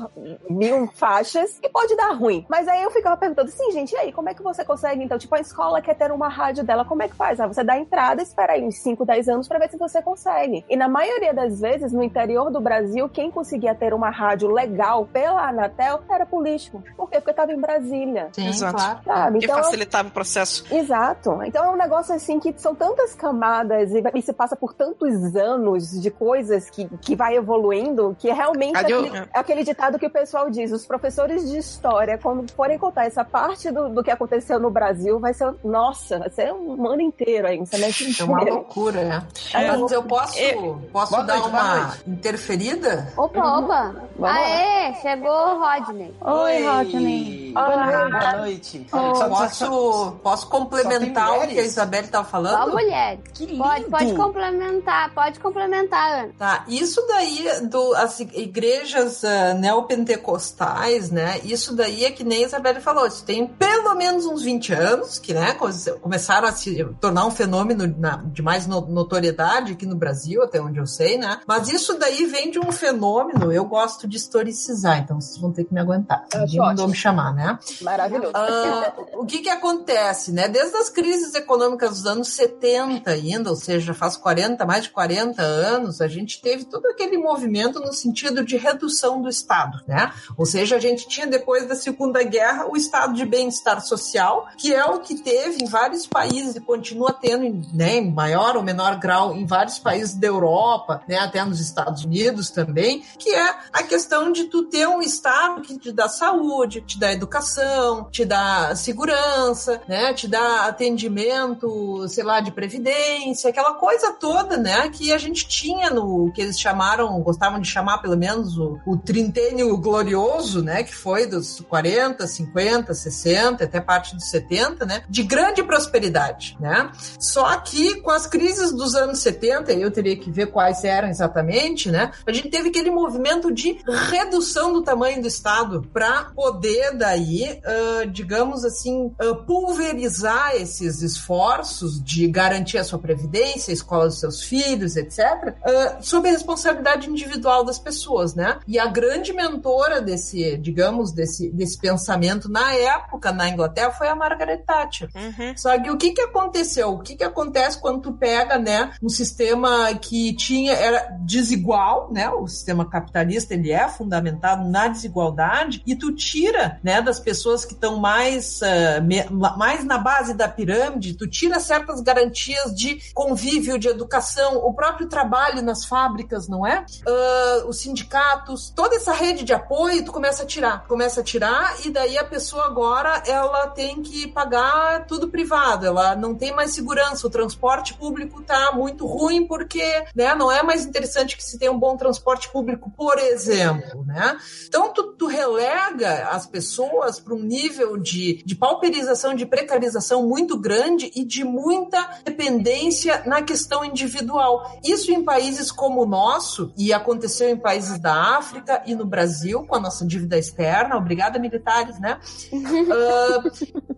mil faixas e pode dar ruim. Mas aí eu ficava perguntando, sim, gente, e aí, como é que você consegue? Então, tipo, a escola quer ter uma rádio dela, como é que faz? Ah, você dá entrada, espera aí uns 5, 10 anos pra ver se você consegue. E na maioria das vezes, no interior do Brasil, quem conseguia ter uma rádio legal pela Anatel era político. Por quê? Porque estava em Brasília. Sim, Exato. claro. Sabe? Que Então, facilitava o processo. Exato. Então é um negócio assim que são tantas camadas e, e se passa por tantos anos de coisas que, que vai evoluindo que é realmente o- aquele, é aquele ditado que o pessoal diz: os professores de história, quando forem contar essa parte do, do que aconteceu no Brasil, vai ser, nossa, vai ser um ano inteiro aí, um semestre É uma inteiro. loucura, né? É. Mas eu posso, posso Boa dar noite, uma noite. interferida? Opa, opa. Vamos Aê, chegou o Rodney. Oi, Rodney. Boa noite. Boa noite. Só- só- só- Posso, posso complementar Só o que a? Isabelle Só falando? mulher. Que lindo. Pode, pode complementar, pode complementar, Ana. Tá, isso daí do as igrejas ah, neopentecostais, né? Isso daí é que nem a Isabelle falou, isso tem pelo menos uns 20 anos que, né, come- começaram a se tornar um fenômeno de mais no- notoriedade aqui no Brasil, até onde eu sei, né? Mas isso daí vem de um fenômeno, eu gosto de historicizar, então vocês vão ter que me aguentar. Acho Ninguém mandou me chamar, né? Maravilhoso. Ah, o que que acontece, né? Desde as crises econômicas dos anos 70 ainda, ou seja, faz 40, mais de 40 anos, a gente teve todo aquele movimento no sentido de redução do Estado, né? Ou seja, a gente tinha depois da Segunda Guerra o Estado de bem-estar social, que é o que teve em vários países e continua tendo, né, em maior ou menor grau em vários países da Europa, né, até nos Estados Unidos também, que é a questão de tu ter um Estado que te dá saúde, te dá educação, te dá segurança, né, te dá atendimento, sei lá, de previdência, aquela coisa toda, né, que a gente tinha no que eles chamaram, gostavam de chamar pelo menos o, o trintênio glorioso, né, que foi dos 40, 50, 60, até parte dos 70, né, de grande prosperidade, né? Só que com as crises dos anos 70, eu teria que ver quais eram exatamente, né? A gente teve aquele movimento de redução do tamanho do Estado para poder daí, ah, digamos assim, ah, pulverizar esses esforços de garantir a sua previdência, a escola dos seus filhos, etc., ah, sob a responsabilidade individual das pessoas, né? E a grande mentora desse, digamos, desse, desse pensamento na época na Inglaterra foi a Margaret Thatcher. Uhum. Só que o que que aconteceu? O que que acontece quando tu pega, né, um sistema que tinha era desigual, né? O sistema capitalista ele é fundamentado na desigualdade e tu tira, né, das pessoas que estão mais me- mais na base da pirâmide, tu tira certas garantias de convívio, de educação, o próprio trabalho nas fábricas, não é? Ah, os sindicatos, toda essa rede de apoio, tu começa a tirar, começa a tirar e daí a pessoa agora ela tem que pagar tudo privado, ela não tem mais segurança, o transporte público tá muito ruim porque, né, não é mais interessante que se tenha um bom transporte público, por exemplo, né? Então tu, tu relega as pessoas para um nível de, de pauperização, de precarização muito grande e de muita dependência na questão individual. Isso em países como o nosso, e aconteceu em países da África e no Brasil, com a nossa dívida externa, obrigada militares, né? Ah,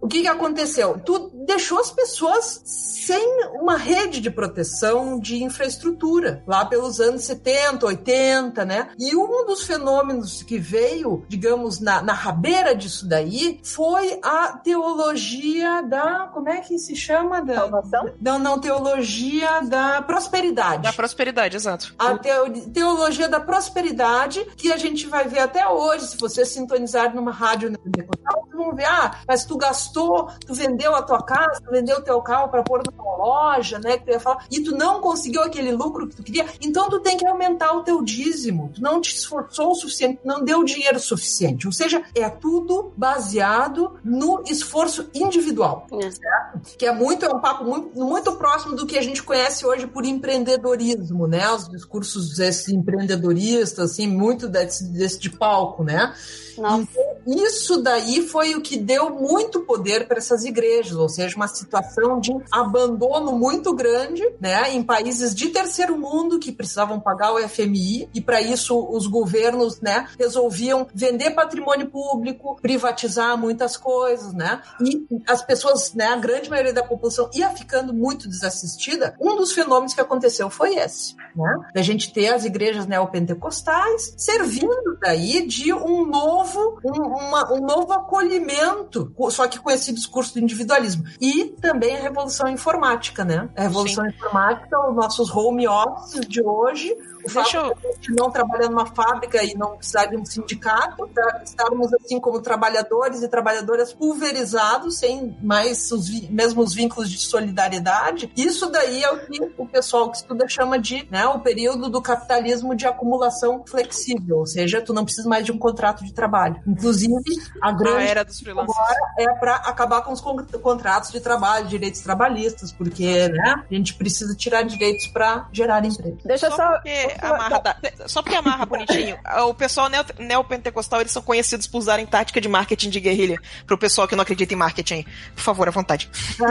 o que, que aconteceu? Tu deixou as pessoas sem uma rede de proteção de infraestrutura, lá pelos anos 70, 80, né? E um dos fenômenos que veio, digamos, na, na rabeira disso daí, foi a teologia da. Como é que se chama? Da, Salvação? Não, não, teologia da prosperidade. Da prosperidade, exato. A teo- teologia da prosperidade, que a gente vai ver até hoje, se você sintonizar numa rádio vocês vão ver, ah, mas tu gastou, tu vendeu a tua casa, tu vendeu o teu carro para pôr numa loja, né, que tu ia falar, e tu não conseguiu aquele lucro que tu queria, então tu tem que aumentar o teu dízimo, tu não te esforçou o suficiente, não deu dinheiro suficiente, ou seja, é tudo baseado no esforço individual, É. certo? Que é muito, é um papo muito, muito próximo do que a gente conhece hoje por empreendedorismo, né, os discursos desses empreendedoristas, assim, muito desse, desse de palco, né, Nossa. Isso daí foi o que deu muito poder para essas igrejas, ou seja, uma situação de abandono muito grande, né, em países de terceiro mundo que precisavam pagar o FMI e para isso os governos, né, resolviam vender patrimônio público, privatizar muitas coisas, né, e as pessoas, né, a grande maioria da população ia ficando muito desassistida. Um dos fenômenos que aconteceu foi esse, né, da gente ter as igrejas neopentecostais servindo daí de um novo, um, uma- um novo acolhimento, só que com esse discurso do individualismo. E também a revolução informática, né? A revolução informática, os nossos home offices de hoje, o fato Deixa eu- de a gente não trabalhar numa fábrica e não precisar de um sindicato, pra estarmos assim como trabalhadores e trabalhadoras pulverizados, sem mais os vi- mesmos vínculos de solidariedade. Isso daí é o que o pessoal que estuda chama de né, o período do capitalismo de acumulação flexível, ou seja, tu não precisa mais de um contrato de trabalho. Inclusive, a A grande era dos freelancers. é para acabar com os con- contratos de trabalho, direitos trabalhistas, porque né, a gente precisa tirar direitos para gerar emprego. Deixa eu Só só. porque amarra, da- só porque amarra bonitinho. O pessoal neo- neopentecostal, eles são conhecidos por usarem tática de marketing de guerrilha. Pro pessoal que não acredita em marketing. Por favor, à vontade.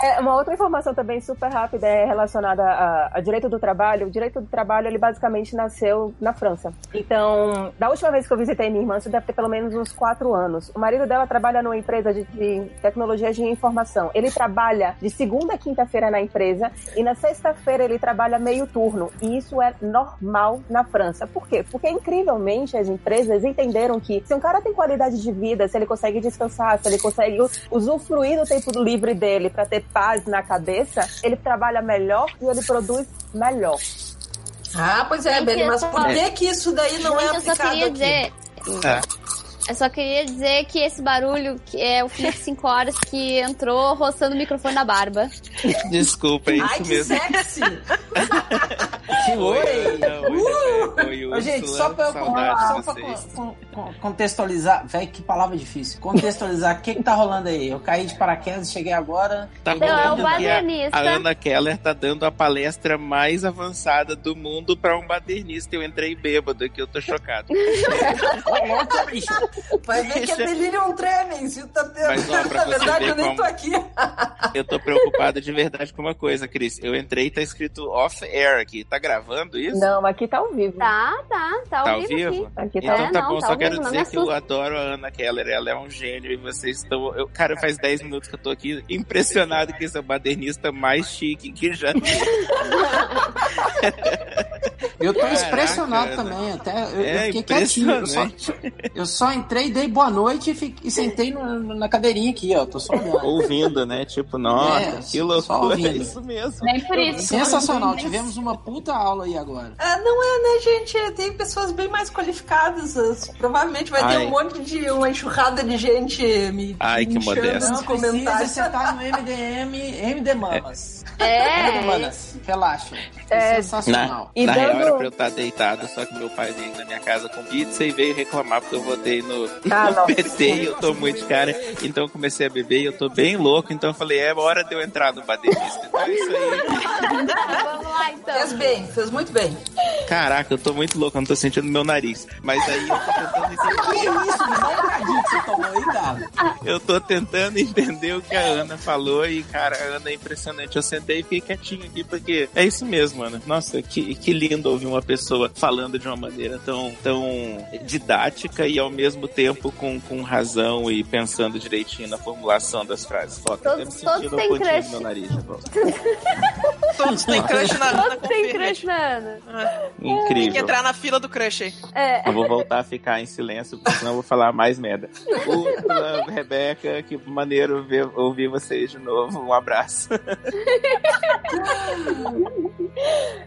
É, uma outra informação também super rápida é relacionada a, a direito do trabalho. O direito do trabalho, ele basicamente nasceu na França. Então, da última vez que eu visitei minha irmã, isso deve ter pelo menos uns quatro anos. O marido dela trabalha numa empresa de, de tecnologia de informação. Ele trabalha de segunda a quinta-feira na empresa e na sexta-feira ele trabalha meio turno. E isso é normal na França. Por quê? Porque, incrivelmente, as empresas entenderam que se um cara tem qualidade de vida, se ele consegue descansar, se ele consegue usufruir do tempo livre dele para ter paz na cabeça, ele trabalha melhor e ele produz melhor. Ah, pois é, Gente, Beli, mas por que que isso daí não é Gente, eu só aplicado queria aqui? dizer. É. Eu só queria dizer que esse barulho que é o Felipe 5 horas que entrou roçando o microfone na barba. Desculpa, é isso Ai, que mesmo. sexy! Que Oi, oi! Ana, oi, Oi, Ô, gente, só pra, eu, saudades só de pra vocês. con- con- contextualizar, velho, que palavra difícil. Contextualizar, o que que tá rolando aí? Eu caí de paraquedas, cheguei agora. Tá Não, é o rolando que a, badernista. a Ana Keller tá dando a palestra mais avançada do mundo pra um badernista. Eu entrei bêbado aqui, eu tô chocado. Louca, bicho. Vai ver que é delirium tremens, viu? Tá tendo. Mas, ó, Na você verdade, ver eu nem como- tô aqui. Eu tô preocupado de verdade com uma coisa, Cris. Eu entrei e tá escrito off-air aqui. Tá gravando isso? Não, aqui tá ao vivo. Tá, tá, tá ao Tá ao vivo, vivo? Aqui tá Então É, tá não, bom, tá só ao quero dizer que eu adoro a Ana Keller, ela é um gênio e vocês estão. Eu, cara, faz 10 minutos que eu tô aqui impressionado que esse é o badernista mais chique que já Eu tô Caraca, impressionado Ana. também, até eu, É eu fiquei quietinho. Eu só, eu só entrei, dei boa noite e, fiquei- e sentei no- na cadeirinha aqui, ó. Tô só olhando. ouvindo, né? Tipo, nossa, É, que só loucura, é ouvindo. isso mesmo. Nem por isso. Sensacional, tivemos uma puta aula aí agora. Ah, não é, né, gente? Tem pessoas bem mais qualificadas. as- Provavelmente vai ter Ai. um monte de. uma enxurrada de gente me. Ai, que modesto. Não precisa, comentários. você tá no MDM, MD Mamas. É. MD Manas, relaxa. É, Sensacional. Na, na dando- real era pra eu estar deitado, só que meu pai veio na minha casa com pizza e veio reclamar porque eu votei no, Ah, no. PT e eu tô muito cara. Então eu comecei a beber e eu tô bem louco. Então eu falei, é hora de eu entrar no badernista. Então é isso aí. Vamos lá então. Fez bem, fez muito bem. Caraca, eu tô muito louco, eu não tô sentindo meu nariz. Mas aí eu tô tentando entender. Que isso, me dá um cadinho que você tomou aí, cara. Eu tô tentando entender o que a Ana falou e, cara, a Ana é impressionante. Eu sentei e fiquei quietinho aqui, porque é isso mesmo, Ana. Nossa, que, que lindo ouvir uma pessoa falando de uma maneira tão, tão didática e ao mesmo tempo com, com razão e pensando direitinho na formulação das frases. Foca, Todos- todos têm crush. no nariz. Paulo? Todos têm crush na Ana Todos têm crush na Ana. Tem que Incrível. entrar na fila do crush aí. É. Eu vou voltar a ficar em silêncio, porque senão eu vou falar mais merda. Rebeca, que maneiro ver, ouvir vocês de novo. Um abraço.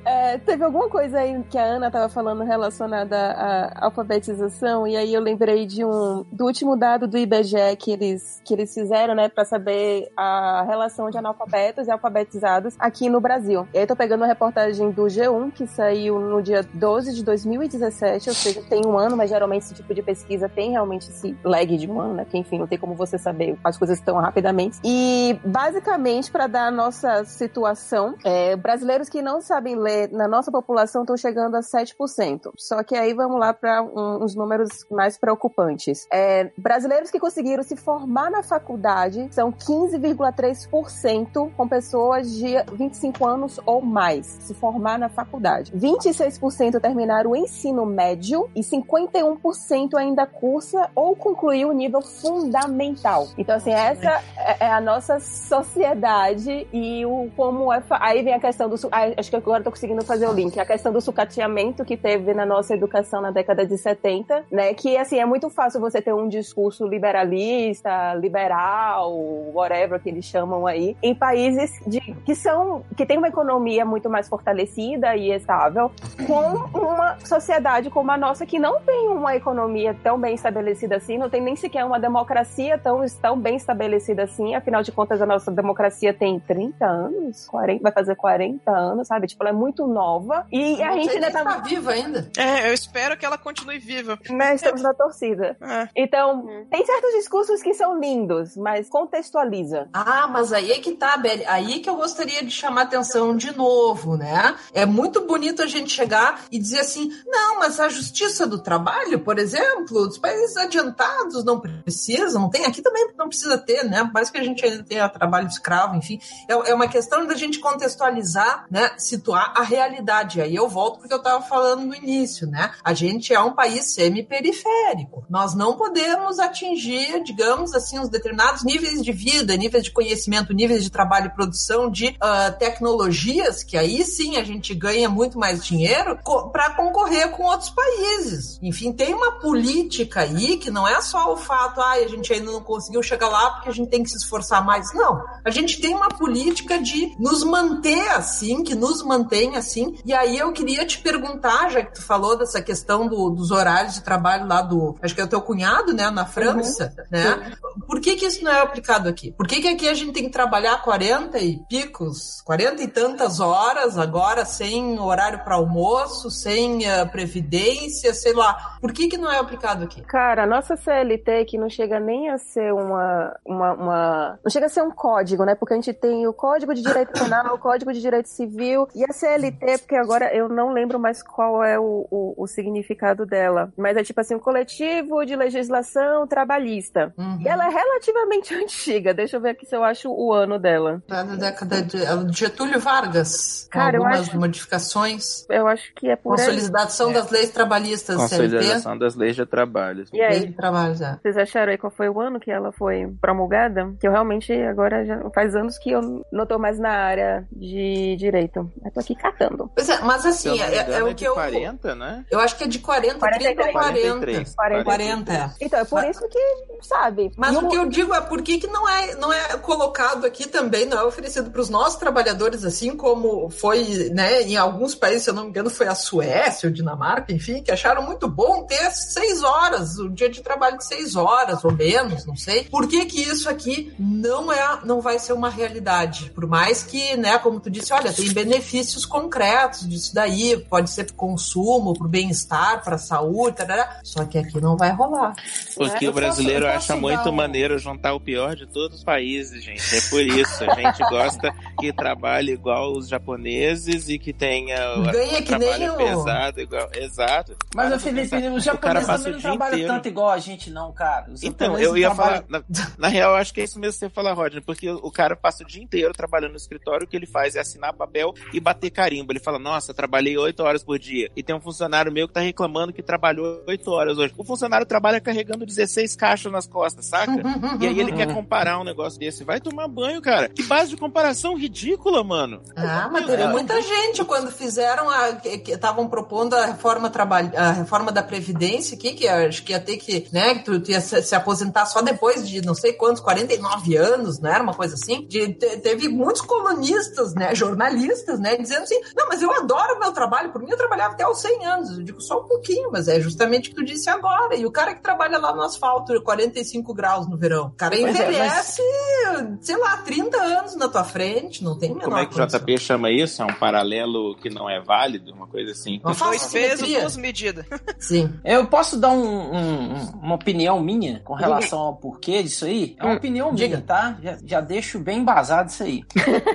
É, teve alguma coisa aí que a Ana estava falando relacionada à alfabetização, e aí eu lembrei de um do último dado do IBGE que eles, que eles fizeram, né, para saber a relação de analfabetos e alfabetizados aqui no Brasil. E aí tô pegando uma reportagem do G1 que saiu no dia 12 de 2017, ou seja, tem um ano, mas geralmente esse tipo de pesquisa tem realmente esse lag de um ano, né? Porque enfim, não tem como você saber as coisas tão rapidamente. E basicamente, para dar a nossa situação, é, brasileiros que não sabem ler na nossa população estão chegando a 7%. Só que aí vamos lá para um, uns números mais preocupantes. É, brasileiros que conseguiram se formar na faculdade são 15,3% com pessoas de 25 anos ou mais se formar na faculdade. 26% terminaram o ensino médio e 51% ainda cursa ou concluiu o nível fundamental. Então, assim, essa é é a nossa sociedade e o como é. Aí vem a questão do. Acho que agora tô conseguindo fazer o link. A questão do sucateamento que teve na nossa educação na década de 70, né? Que, assim, é muito fácil você ter um discurso liberalista, liberal, whatever que eles chamam aí, em países de, que são. que tem uma economia muito mais fortalecida e estável, com uma sociedade como a nossa que não tem uma economia tão bem estabelecida assim, não tem nem sequer uma democracia tão, tão bem estabelecida assim. Afinal de contas, a nossa democracia tem 30 anos, 40, vai fazer 40 anos, sabe? Tipo, ela é muito nova. E a gente ainda tá. tá viva ainda. É, eu espero que ela continue viva. Né, estamos na torcida. É. Então, tem certos discursos que são lindos, mas contextualiza. Ah, mas aí é que tá, Beli. Aí que eu gostaria de chamar atenção de novo, né? É muito bonito a gente chegar e dizer assim: não, mas a justiça do trabalho, por exemplo, os países adiantados não precisam, tem aqui também não precisa ter, né? Mais que a gente ainda tenha trabalho escravo, enfim. É, é uma questão da gente contextualizar, né? Situar a realidade. Aí eu volto porque eu estava falando no início, né? A gente é um país semi-periférico. Nós não podemos atingir, digamos assim, os determinados níveis de vida, níveis de conhecimento, níveis de trabalho e produção de ah, tecnologias, que aí sim a gente ganha muito mais dinheiro para concorrer com outros países. Enfim, tem uma política aí que não é só o fato, ah, a gente ainda não conseguiu chegar lá porque a gente tem que se esforçar mais. Não. A gente tem uma política de nos manter assim, que nos mantém assim. E aí eu queria te perguntar, já que tu falou dessa questão do- dos horários de trabalho lá do, acho que é o teu cunhado, né, na França, né? Por que que isso não é aplicado aqui? Por que que aqui a gente tem que trabalhar 40 e picos, 40 e tantas horas agora sem horário para almoço, sem eh, previdência, sei lá. Por que que não é aplicado aqui? Cara, a nossa CLT, que não chega nem a ser uma, uma, uma- Não chega a ser um código, né? Porque a gente tem o Código de Direito Penal, o Código de Direito Civil e a CLT, porque agora eu não lembro mais qual é o, o, o significado dela. Mas é tipo assim, um coletivo de legislação trabalhista. Uhum. E ela é relativamente antiga. Deixa eu ver aqui se eu acho o ano dela. É da década de é Getúlio Vargas, com Cara, eu algumas acho- modificações. Eu acho que é por aí. Consolidação das leis trabalhistas, CLT. Consolidação das leis de trabalho. E aí? de trabalho, é. Vocês acharam aí qual foi o ano que ela foi promulgada? Que eu realmente agora já faz anos que eu não tô mais na área de direito. Eu tô aqui catando. Pois é, mas assim, é, engano, é é o de que eu. 40, né? Eu acho que é de 40, 30 ou 43. 40. 40. 40, é. Então, é por isso que, sabe? Mas o que eu digo é por que, que não, é, não é colocado aqui também, não é oferecido para os nossos trabalhadores, assim como foi né, em alguns países, se eu não me engano, foi a Suécia ou Dinamarca, enfim, que acharam muito bom ter seis horas, o dia de trabalho de seis horas ou menos, não sei. Por que, que isso aqui não é, não vai ser uma realidade? Por mais que, né, como tu disse, olha, tem benefícios concretos disso daí, pode ser para consumo, para o bem-estar, para a saúde, tarará, só que aqui não vai rolar. Porque Eu o brasileiro posso- acha muito dar maneiro juntar o pior de todos os países, gente. É por isso. A gente gosta que trabalhe igual os japoneses e que tenha Ganha um que nem trabalho o- pesado igual. Exato. Mas, Para ô Felipe, os cara japoneses também não trabalham inteiro. tanto igual a gente, não, cara. Os Então, eu ia trabalham- falar. Na, na real, acho que é isso mesmo que você fala, Rodney, porque o cara passa o dia inteiro trabalhando no escritório, o que ele faz é assinar papel e bater carimbo. Ele fala, nossa, trabalhei oito horas por dia. E tem um funcionário meu que tá reclamando que trabalhou oito horas hoje. O funcionário trabalha carregando 16 caixas nas costas, saca? E aí ele quer comparar um negócio desse. Vai tomar banho, cara. Que base de comparação ridícula, mano. Ah, mas teve muita gente quando fizeram a. que estavam propondo a reforma, trabalho, a reforma da Previdência aqui, que acho que ia ter que, né, que tu, tu ia se, se aposentar só depois de não sei quantos, 49 anos, não era uma coisa assim? De, te- teve muitos colunistas, né, jornalistas, né, dizendo assim: não, mas eu adoro o meu trabalho, por mim eu trabalhava até aos 100 anos. Eu digo só um pouquinho, mas é justamente o que tu disse agora. E o cara que trabalha lá no asfalto, 45 graus no verão, o cara Pois é, envelhece, sei lá, 30 anos na tua frente, não tem menor Como é que o. JP chama isso? É um paralelo que não é válido? Uma coisa assim. Uma Dois pesos, duas medidas. Sim. Eu posso dar um- um- uma opinião minha com relação ao porquê disso aí? É uma Hum, opinião diga. minha, tá? Já, já deixo bem embasado isso aí.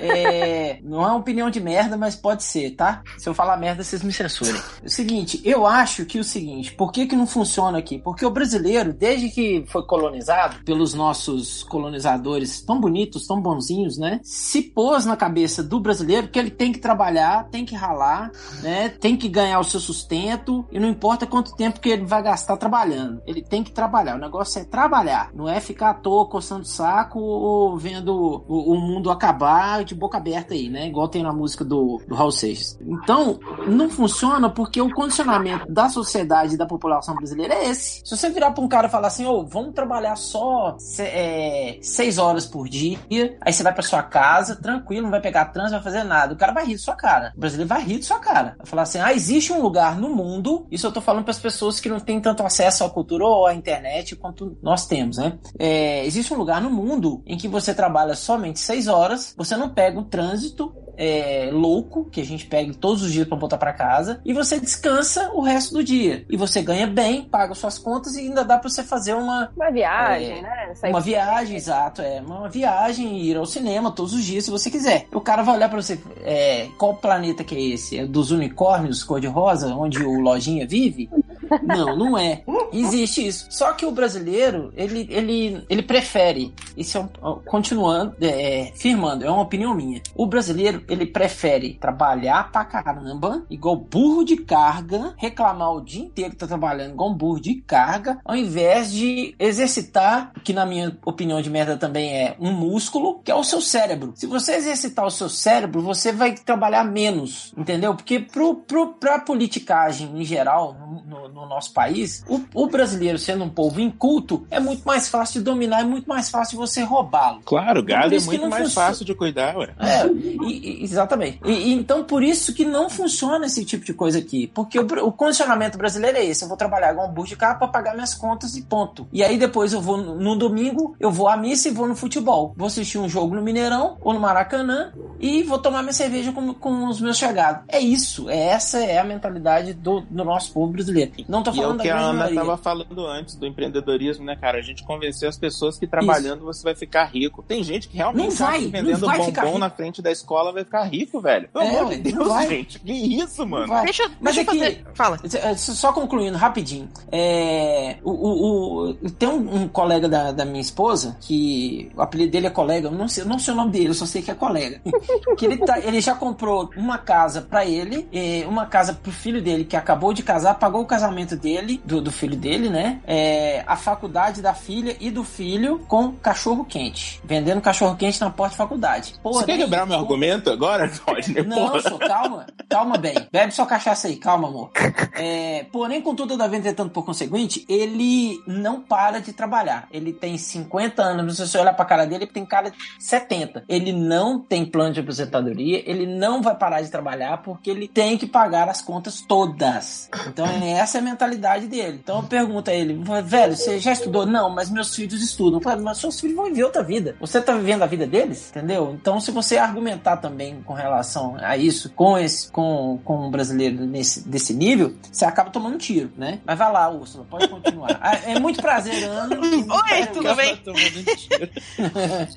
É, não é uma opinião de merda, mas pode ser, tá? Se eu falar merda, vocês me censurem. É o seguinte, eu acho que o seguinte, por que que não funciona aqui? Porque o brasileiro, desde que foi colonizado pelos nossos colonizadores tão bonitos, tão bonzinhos, né? Se pôs na cabeça do brasileiro que ele tem que trabalhar, tem que ralar, né? Tem que ganhar o seu sustento e não importa quanto tempo que ele vai gastar trabalhando. Ele tem que trabalhar. O negócio é trabalhar, não é ficar à toa coçando o saco ou vendo o, o mundo acabar de boca aberta aí, né? Igual tem na música do, do Raul Seixas. Então, não funciona porque o condicionamento da sociedade e da população brasileira é esse. Se você virar pra um cara e falar assim, ô, vamos trabalhar só é, seis horas por dia, aí você vai pra sua casa, tranquilo, não vai pegar trânsito, não vai fazer nada. O cara vai rir de sua cara. O brasileiro vai rir de sua cara. Vai falar assim, ah, existe um lugar no mundo, isso eu tô falando pras pessoas que não têm tanto acesso à cultura ou à internet quanto nós temos, né? É, existe um lugar no mundo em que você trabalha somente seis horas, você não pega um trânsito é, louco que a gente pega todos os dias pra voltar pra casa e você descansa o resto do dia e você ganha bem, paga suas contas e ainda dá pra você fazer uma Uma viagem, É, né? Sair uma viagem, exato, é uma viagem ir ao cinema todos os dias se você quiser. O cara vai olhar pra você, é, qual planeta que é esse? É dos unicórnios cor-de-rosa, onde o lojinha vive? Não, não é. Existe isso. Só que o brasileiro, ele, ele, ele prefere, isso é um, continuando, é, firmando, é uma opinião minha. O brasileiro, ele prefere trabalhar pra caramba, igual burro de carga, reclamar o dia inteiro que tá trabalhando igual um burro de carga, ao invés de exercitar, que na minha opinião de merda também é um músculo, que é o seu cérebro. Se você exercitar o seu cérebro, você vai trabalhar menos, entendeu? Porque pro, pro, pra politicagem em geral, no, no- no nosso país, o, o brasileiro sendo um povo inculto, é muito mais fácil de dominar, é muito mais fácil de você roubá-lo. Claro, gado é muito mais fácil de cuidar, ué. É, e- exatamente. E, e então, por isso que não funciona esse tipo de coisa aqui. Porque o, o condicionamento brasileiro é esse: eu vou trabalhar igual um burro de carro pra pagar minhas contas e ponto. E aí depois eu vou no, domingo, eu vou à missa e vou no futebol. Vou assistir um jogo no Mineirão ou no Maracanã e vou tomar minha cerveja com, com os meus chegados. É isso. É, essa é a mentalidade do, do nosso povo brasileiro. Não tô E é falando o que a Ana maioria. tava falando antes do empreendedorismo, né, cara? A gente convencer as pessoas que trabalhando você vai ficar rico. Tem gente que realmente Não acha vai, que não vendendo vai ficar bombom na frente da escola vai ficar rico, velho. Pelo É, amor de Deus, vai. gente. Que isso, mano? Vai. Deixa, Mas deixa é eu que- fazer. Fala. É, Só concluindo rapidinho. É, o, o- o- tem um, um colega da, da minha esposa que o apelido dele é colega, eu não sei, eu não sei o nome dele, eu só sei que é colega. que ele, tá- ele já comprou uma casa pra ele, eh, uma casa pro filho dele que acabou de casar, pagou o casamento dele, do, do filho dele, né? É, a faculdade da filha e do filho com cachorro quente, vendendo cachorro quente na porta da faculdade. Você quer Porém, quebrar meu argumento agora, Rodney? não, Porra. só calma, calma bem. Bebe sua cachaça aí, calma, amor. É, porém, contudo, da entretanto, por conseguinte, ele não para de trabalhar. Ele tem 50 anos, se você olhar pra cara dele, ele tem cara de 70. Ele não tem plano de aposentadoria, ele não vai parar de trabalhar porque ele tem que pagar as contas todas. Então, essa é a mentalidade dele. Então, eu pergunto a ele, velho, você já estudou? Não, mas meus filhos estudam. Eu falo, mas seus filhos vão viver outra vida. Você tá vivendo a vida deles, entendeu? Então, se você argumentar também com relação a isso, com esse, com, com um brasileiro nesse, desse nível, você acaba tomando tiro, né? Mas vai lá, Úrsula, pode continuar. Ah, é muito prazer, Ana. Oi, tudo bem?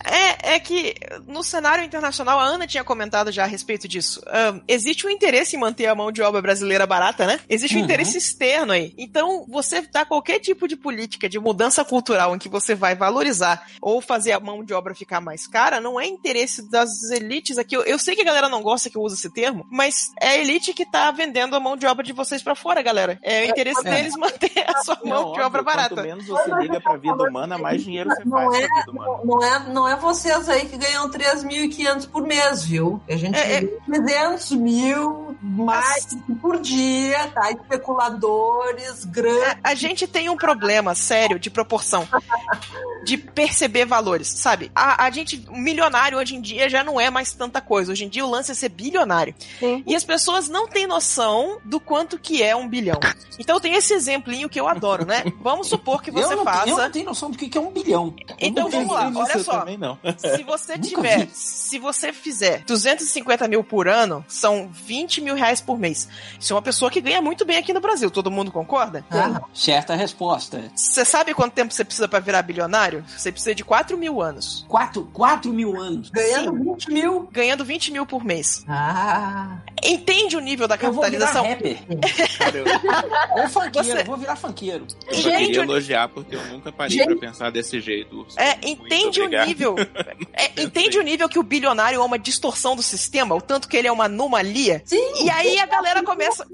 é, é que no cenário internacional, a Ana tinha comentado já a respeito disso. Um, existe um interesse em manter a mão de obra brasileira barata, né? Existe um Uhum. interesse externo aí. Então, você dá qualquer tipo de política de mudança cultural em que você vai valorizar ou fazer a mão de obra ficar mais cara, não é interesse das elites aqui. Eu, eu sei que a galera não gosta que eu use esse termo, mas é a elite que tá vendendo a mão de obra de vocês pra fora, galera. É o interesse É. deles manter a sua mão Não, de obra óbvio, barata. Quanto menos você liga pra vida humana, mais dinheiro você Não faz é, pra vida humana. não, é, não é vocês aí que ganham 3.500 por mês, viu? A gente É, é. ganha 300 mil mais por dia, tá? Especuladores, grandes. É, A gente tem um problema sério de proporção. De perceber valores, sabe? A, a gente, o milionário hoje em dia já não é mais tanta coisa. Hoje em dia o lance é ser bilionário. Sim. E as pessoas não têm noção do quanto que é um bilhão. Então tem esse exemplinho que eu adoro, né? Vamos supor que você eu, não, faça. eu não tenho noção do que que é um bilhão. Então vamos lá, olha só. Se você tiver, se você fizer 250 mil por ano, são 20 mil reais por mês. Isso é uma pessoa que ganha muito bem aqui no Brasil, todo mundo concorda? Ah, Certa resposta. Você sabe quanto tempo você precisa pra virar bilionário? Você precisa de 4 mil anos. 4, 4 mil anos. ganhando 20 mil. Ganhando 20 mil por mês. Ah, Entende o nível da Eu vou virar capitalização? rapper. Ou funkeiro, Você- vou virar funkeiro. eu só queria o- elogiar porque eu nunca parei Gente. pra pensar desse jeito. É, entende o nível. é, entende o nível que o bilionário é uma distorção do sistema, o tanto que ele é uma anomalia. sim. E aí a galera começa.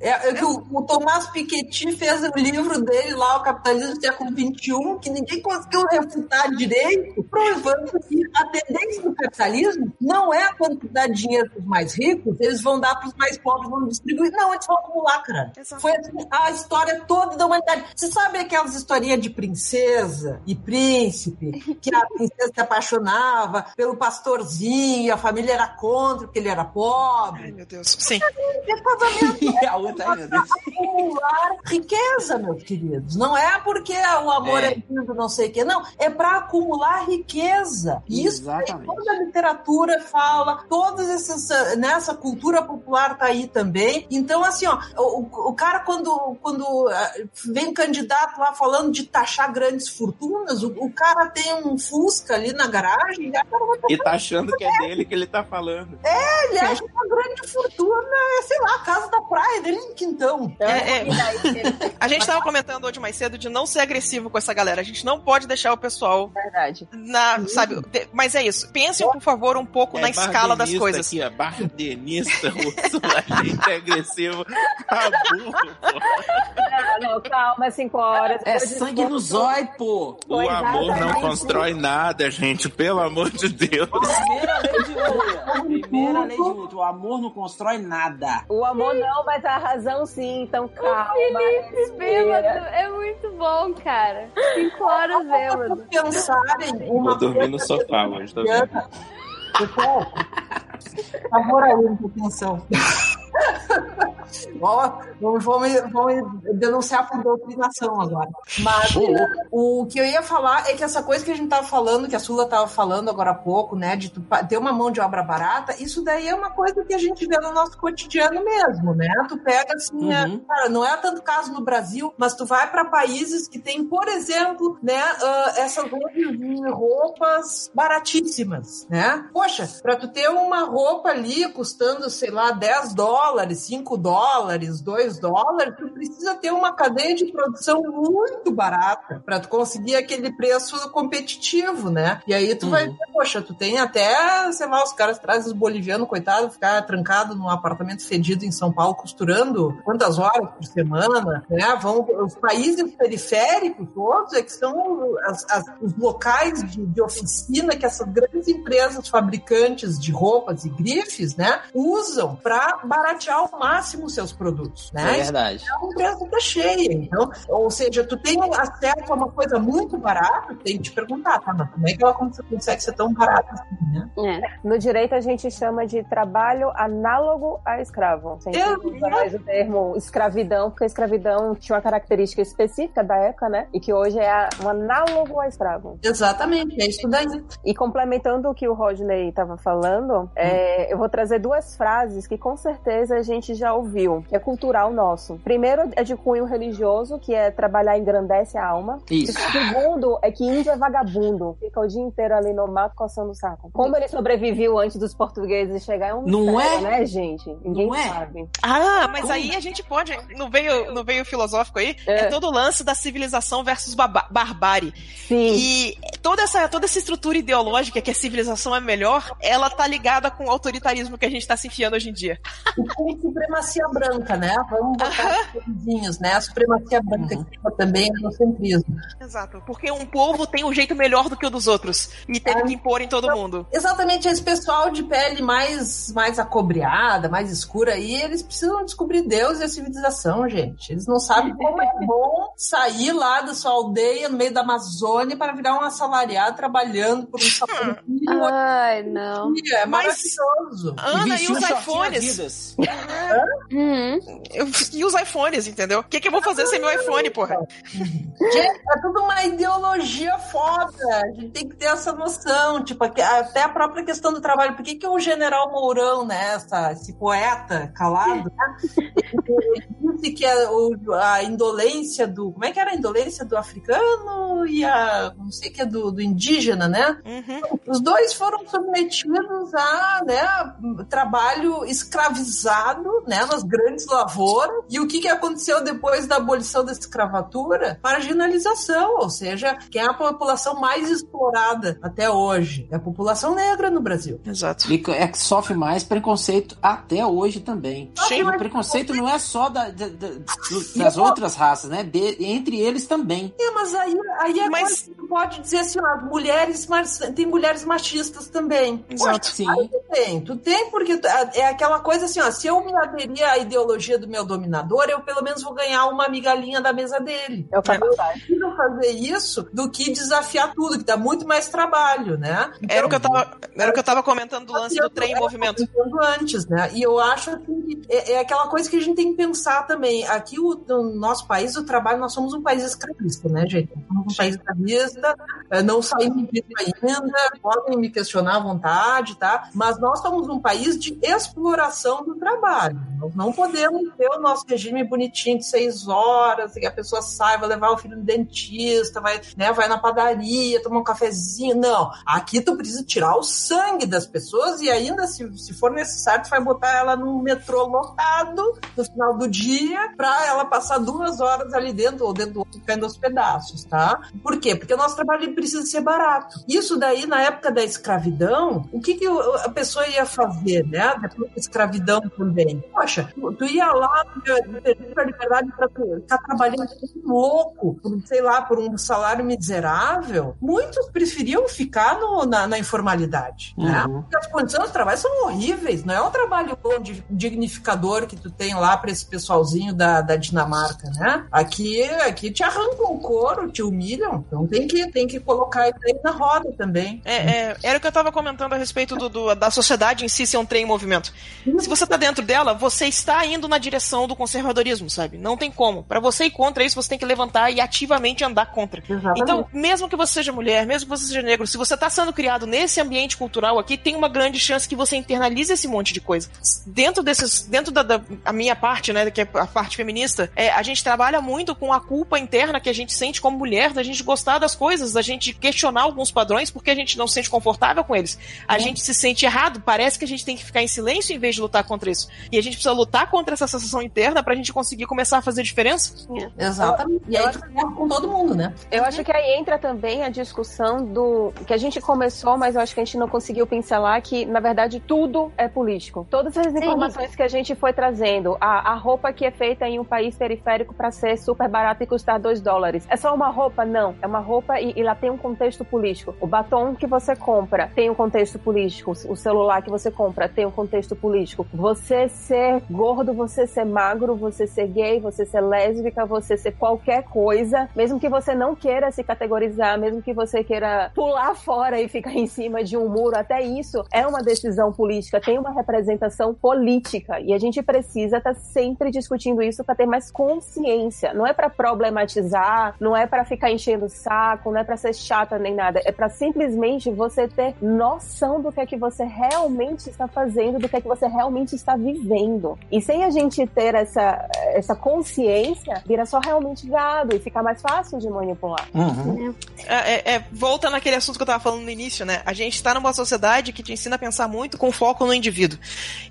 É, é que o, o Tomás Piketty fez o livro dele lá, O Capitalismo do Século XXI, que ninguém conseguiu refutar direito, provando que a tendência do capitalismo não é a quantidade de dinheiro para os mais ricos, eles vão dar para os mais pobres, vão distribuir. Não, eles vão acumular, cara. Exato. Foi assim, a história toda da humanidade. Você sabe aquelas historinhas de princesa e príncipe, que a princesa se apaixonava pelo pastorzinho, a família era contra porque ele era pobre. Ai, meu Deus. Sim. É casamento E a outra aí, meu Deus. acumular riqueza, meus queridos. Não é porque o amor é, É. lindo, não sei o quê. Não, é para acumular riqueza. Isso aí, Exatamente. toda a literatura fala, todas essas, nessa cultura popular tá aí também. Então, assim, ó, o, o cara quando, quando ah, vem candidato lá falando de taxar grandes fortunas, o, o cara tem um Fusca ali na garagem, e agora E tá achando que é dele que ele tá falando. ele acha que uma grande fortuna é, sei lá, a casa da praia dele em Quintão. É, é. A gente tava comentando hoje mais cedo de não ser agressivo com essa galera. A gente não pode deixar o pessoal Verdade. na, sabe? Mas é isso. Pensem, por favor, um pouco É na escala das bardenista coisas. Aqui, ó, bardenista, Úrsula, a gente é agressivo. Tá burro, pô. Não, não, calma, cinco horas. É sangue no zóio, pô. O amor não constrói nada, gente, pelo amor de Deus. Primeira lei de Newton. Primeira lei de. O amor não constrói nada. O amor não, mas a razão sim, então calma. Felipe bêbado é muito bom, cara. Cinco horas bêbado. pensarem uma Vou dormir no sofá hoje, tá vendo? Pessoal, favor, aí, atenção. Ó, vamos, vamos, vamos denunciar por doutrinação agora. Mas o que eu ia falar é que essa coisa que a gente tava falando, que a Sula tava falando agora há pouco, né, de ter uma mão de obra barata, isso daí é uma coisa que a gente vê no nosso cotidiano mesmo, né? Tu pega assim, é, Uhum. cara, não é tanto caso no Brasil, mas tu vai para países que tem, por exemplo, né, ah, essas roupas baratíssimas, né? Poxa, para tu ter uma roupa ali custando, sei lá, 10 dólares, 5 dólares, 2 dólares, tu precisa ter uma cadeia de produção muito barata para tu conseguir aquele preço competitivo, né? E aí tu vai, Uhum. poxa, tu tem até, sei lá, os caras trazem os bolivianos, coitado, ficar trancado num apartamento fedido em São Paulo costurando quantas horas por semana, né? Vão os países periféricos todos é que são as- as- os locais de, de oficina que essas grandes empresas fabricantes de roupas e grifes, né, usam para baratear ao máximo seus produtos, É né? verdade. a empresa tá cheia. Então, ou seja, tu tem acesso a uma coisa muito barata, tem que te perguntar, tá, mas como é que ela cons- consegue ser tão barata assim, né? É. No direito a gente chama de trabalho análogo a escravo. Sempre Eu- usa mais o termo escravidão, porque a escravidão tinha uma característica específica da época, né? E que hoje é um análogo a escravo. Exatamente, é isso daí. E complementando o que o Rodney estava falando, é, eu vou trazer duas frases que com certeza a gente já ouviu, é cultural nosso. Primeiro é de cunho religioso, que é trabalhar engrandece a alma. Isso. E o segundo é que índio é vagabundo, fica o dia inteiro ali no mato coçando o saco. Como ele sobreviveu antes dos portugueses chegar é um Não mistério, é? né, gente? Ninguém Não é? sabe. Ah, mas aí a gente pode. No veio, no veio filosófico aí, é. É. todo o lance da civilização versus barbárie. Sim. E toda essa, toda essa estrutura ideológica que a civilização é melhor, ela tá ligada com o autoritarismo que a gente tá se enfiando hoje em dia. E com supremacia branca, né? Vamos botar os vizinhos, né? A supremacia branca, Uhum. que também é egocentrismo. Exato. Porque um povo tem um jeito melhor do que o dos outros. E teve que impor em todo mundo. Exatamente, esse pessoal de pele mais, mais acobreada, mais escura aí, eles precisam descobrir Deus e a civilização, gente. Eles não sabem como é bom sair lá da sua aldeia, no meio da Amazônia, para virar um assalariado trabalhando por um sapatinho. Ai, não. É Mas- maravilhoso. Ana, e vestir os iPhones? Uhum. Eu- E os iPhones, entendeu? O que, que eu vou fazer sem meu iPhone, porra? Gente, é tudo uma ideologia foda. A gente tem que ter essa noção. Tipo, até a própria questão do trabalho. Por que, que o general Mourão, né, essa- esse poeta calado, né, disse que a, a indolência do. Como é que era a indolência do africano e a. Não sei que é do, do indígena, né? Uhum. Os dois foram submetidos a né, trabalho escravizado né, nas grandes lavouras. E o que, que aconteceu depois da abolição da escravatura? Marginalização, ou seja, quem é a população mais explorada até hoje? É a população negra no Brasil. Exato. E é que sofre mais preconceito até hoje também. Sim. O preconceito não é só da- da- da- das outras raças, né? De- entre eles também. É, mas aí, aí é Mas- coisa que tu pode dizer assim, ó, mulheres, tem mulheres machistas também. Exato. Sim. Tu tem, tu tem, porque tu- é é aquela coisa assim, ó, se eu me aderir à ideologia do meu dominador, eu pelo menos vou ganhar uma migalhinha da mesa dele. É o que Eu prefiro fazer isso do que desafiar tudo, que dá muito mais trabalho, né? Era o que eu tava, era o que eu tava comentando do Então, lance do trem em movimento. comentando antes, né? E eu acho assim, que é, é aquela coisa que a gente tem que pensar também. Aqui o, no nosso país, o trabalho, nós somos um país escravista, né, gente? Nós somos um país escravista, eh, não saímos disso ainda, podem me questionar à vontade, tá? Mas nós somos um país de exploração do trabalho. Nós não podemos ter o nosso regime bonitinho de seis horas, que a pessoa sai, vai levar o filho no dentista, vai, né, vai na padaria, tomar um cafezinho. Não. Aqui tu precisa tirar o sangue das pessoas e ainda, se, se for necessário, tu vai botar ela num metrô lotado no final do dia pra ela passar duas horas ali dentro ou dentro do outro caindo aos pedaços, tá? Por quê? Porque o nosso trabalho precisa ser barato. Isso daí, na época da escravidão, o que, que a pessoa ia fazer, né? Depois da escravidão também. Poxa, tu, ia lá, perder a liberdade pra tu ficar trabalhando louco, por, sei lá, por um salário miserável. Muitos preferiam ficar no- na, na informalidade, né? Uhum. Porque as condições de trabalho são horríveis, não é um trabalho bom, di- dignificador que tu tem lá para esse pessoalzinho da, da Dinamarca, né? Aqui, aqui te arrancam o couro, te humilham, então tem que, tem que colocar isso aí na roda também. É, é, era o que eu tava comentando a respeito do, do- da sociedade em si ser um trem em movimento. Se você tá dentro dela, você está indo na direção do conservadorismo, sabe? Não tem como. Pra você ir contra isso, você tem que levantar e ativamente andar contra. Exatamente. Então, mesmo que você seja mulher, mesmo que você seja negro, se você tá sendo criado nesse ambiente cultural aqui, tem uma grande chance que você internalize esse monte de coisa. Dentro desses, dentro da, da a minha parte, né, que é a parte feminista, é, a gente trabalha muito com a culpa interna que a gente sente como mulher, da gente gostar das coisas, da gente questionar alguns padrões porque a gente não se sente confortável com eles. A gente se sente errado, parece que a gente tem que ficar em silêncio em vez de lutar contra isso. E a gente precisa lutar contra essa sensação interna pra gente conseguir começar a fazer diferença. Exatamente. E aí tu ferra com todo mundo, né? Eu acho que aí entra também a discussão do que a gente começou, mas eu acho que a gente não conseguiu pincelar que, na verdade, tudo é político. Todas as informações que a gente foi trazendo, a, a roupa que é feita em um país periférico para ser super barata e custar 2 dólares, é só uma roupa? Não. É uma roupa e, e lá tem um contexto político. O batom que você compra tem um contexto político. O celular que você compra tem um contexto político. Você ser ser gordo, você ser magro, você ser gay, você ser lésbica, você ser qualquer coisa, mesmo que você não queira se categorizar, mesmo que você queira pular fora e ficar em cima de um muro, até isso é uma decisão política, tem uma representação política e a gente precisa estar tá sempre discutindo isso para ter mais consciência. Não é para problematizar, não é para ficar enchendo o saco, não é para ser chata nem nada, é para simplesmente você ter noção do que é que você realmente está fazendo, do que é que você realmente está vivendo. E sem a gente ter essa, essa consciência, vira só realmente gado e fica mais fácil de manipular. Uhum. É, é, é, volta naquele assunto que eu tava falando no início, né? A gente está numa sociedade que te ensina a pensar muito com foco no indivíduo.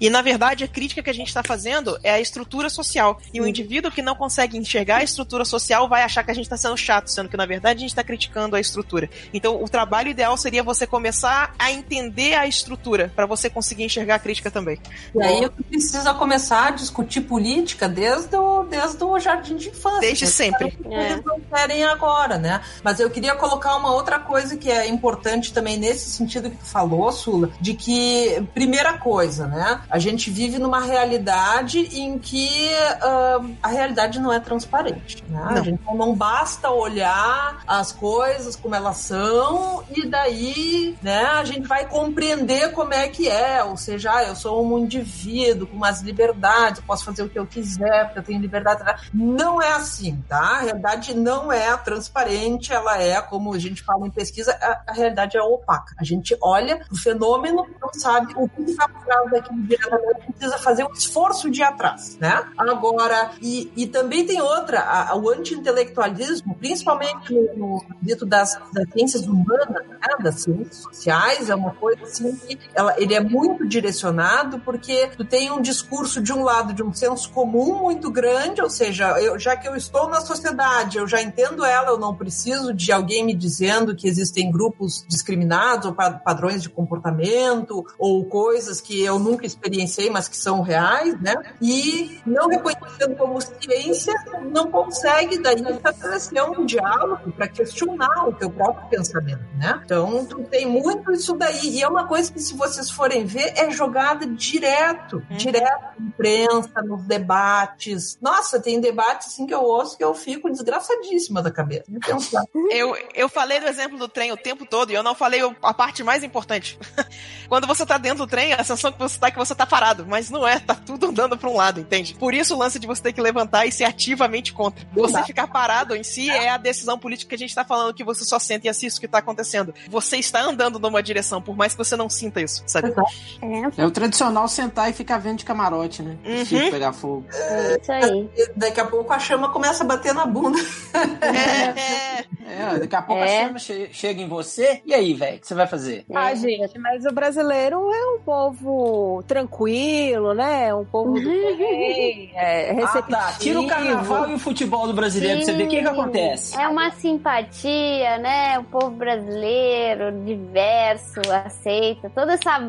E na verdade, a crítica que a gente está fazendo é a estrutura social. E o indivíduo que não consegue enxergar a estrutura social vai achar que a gente está sendo chato, sendo que na verdade a gente está criticando a estrutura. Então, o trabalho ideal seria você começar a entender a estrutura para você conseguir enxergar a crítica também. E aí precisa começar a discutir política desde o, desde o jardim de infância. Desde sempre. Eles não querem agora, né? Mas eu queria colocar uma outra coisa que é importante também nesse sentido que tu falou, Sula, de que, primeira coisa, né? A gente vive numa realidade em que uh, a realidade não é transparente. Né? Não. A gente não basta olhar as coisas como elas são e daí, né, a gente vai compreender como é que é. Ou seja, ah, eu sou um indivíduo com umas liberdades, eu posso fazer o que eu quiser, porque eu tenho liberdade. Não é assim, tá? A realidade não é transparente, ela é, como a gente fala em pesquisa, a, a realidade é opaca. A gente olha o fenômeno, não sabe o que está por trás daquilo diretamente, precisa fazer um esforço de ir atrás, né? Agora, e, e também tem outra, a, o anti-intelectualismo, principalmente no dito das, das ciências humanas, né? das ciências sociais, é uma coisa assim que ela, ele é muito direcionado porque tu tem um discurso de um lado de um senso comum muito grande, ou seja, eu, já que eu estou na sociedade, eu já entendo ela, eu não preciso de alguém me dizendo que existem grupos discriminados ou padrões de comportamento ou coisas que eu nunca experienciei, mas que são reais, né? E não reconhecendo como ciência, não consegue daí estabelecer um diálogo para questionar o teu próprio pensamento, né? Então, tu tem muito isso daí. E é uma coisa que, se vocês forem ver, é jogada direto, direto na imprensa, nos debates. Nossa, tem debates assim que eu ouço que eu fico desgraçadíssima da cabeça de pensar. Eu, eu falei do exemplo do trem o tempo todo e eu não falei a parte mais importante. Quando você tá dentro do trem, a sensação que você tá é que você tá parado, mas não é, tá tudo andando para um lado, entende? Por isso o lance de você ter que levantar e ser ativamente contra. Você ficar parado em si é a decisão política que a gente tá falando que você só sente e assiste o que tá acontecendo. Você está andando numa direção, por mais que você não sinta isso, sabe? É, é o tradicional sentar e ficar vendo de camarote, né? Uhum. pegar fogo. É isso aí. Daqui a pouco a chama começa a bater na bunda. É, é daqui a pouco é. a chama che chega em você. E aí, velho, o que você vai fazer? Ah, gente, mas o brasileiro é um povo tranquilo, né? Um povo do bem, é receptivo. Ah, tá. Tira o carnaval e o futebol do brasileiro Sim. pra você ver o que, que acontece. É uma simpatia, né? O povo brasileiro, diverso, aceita. Toda essa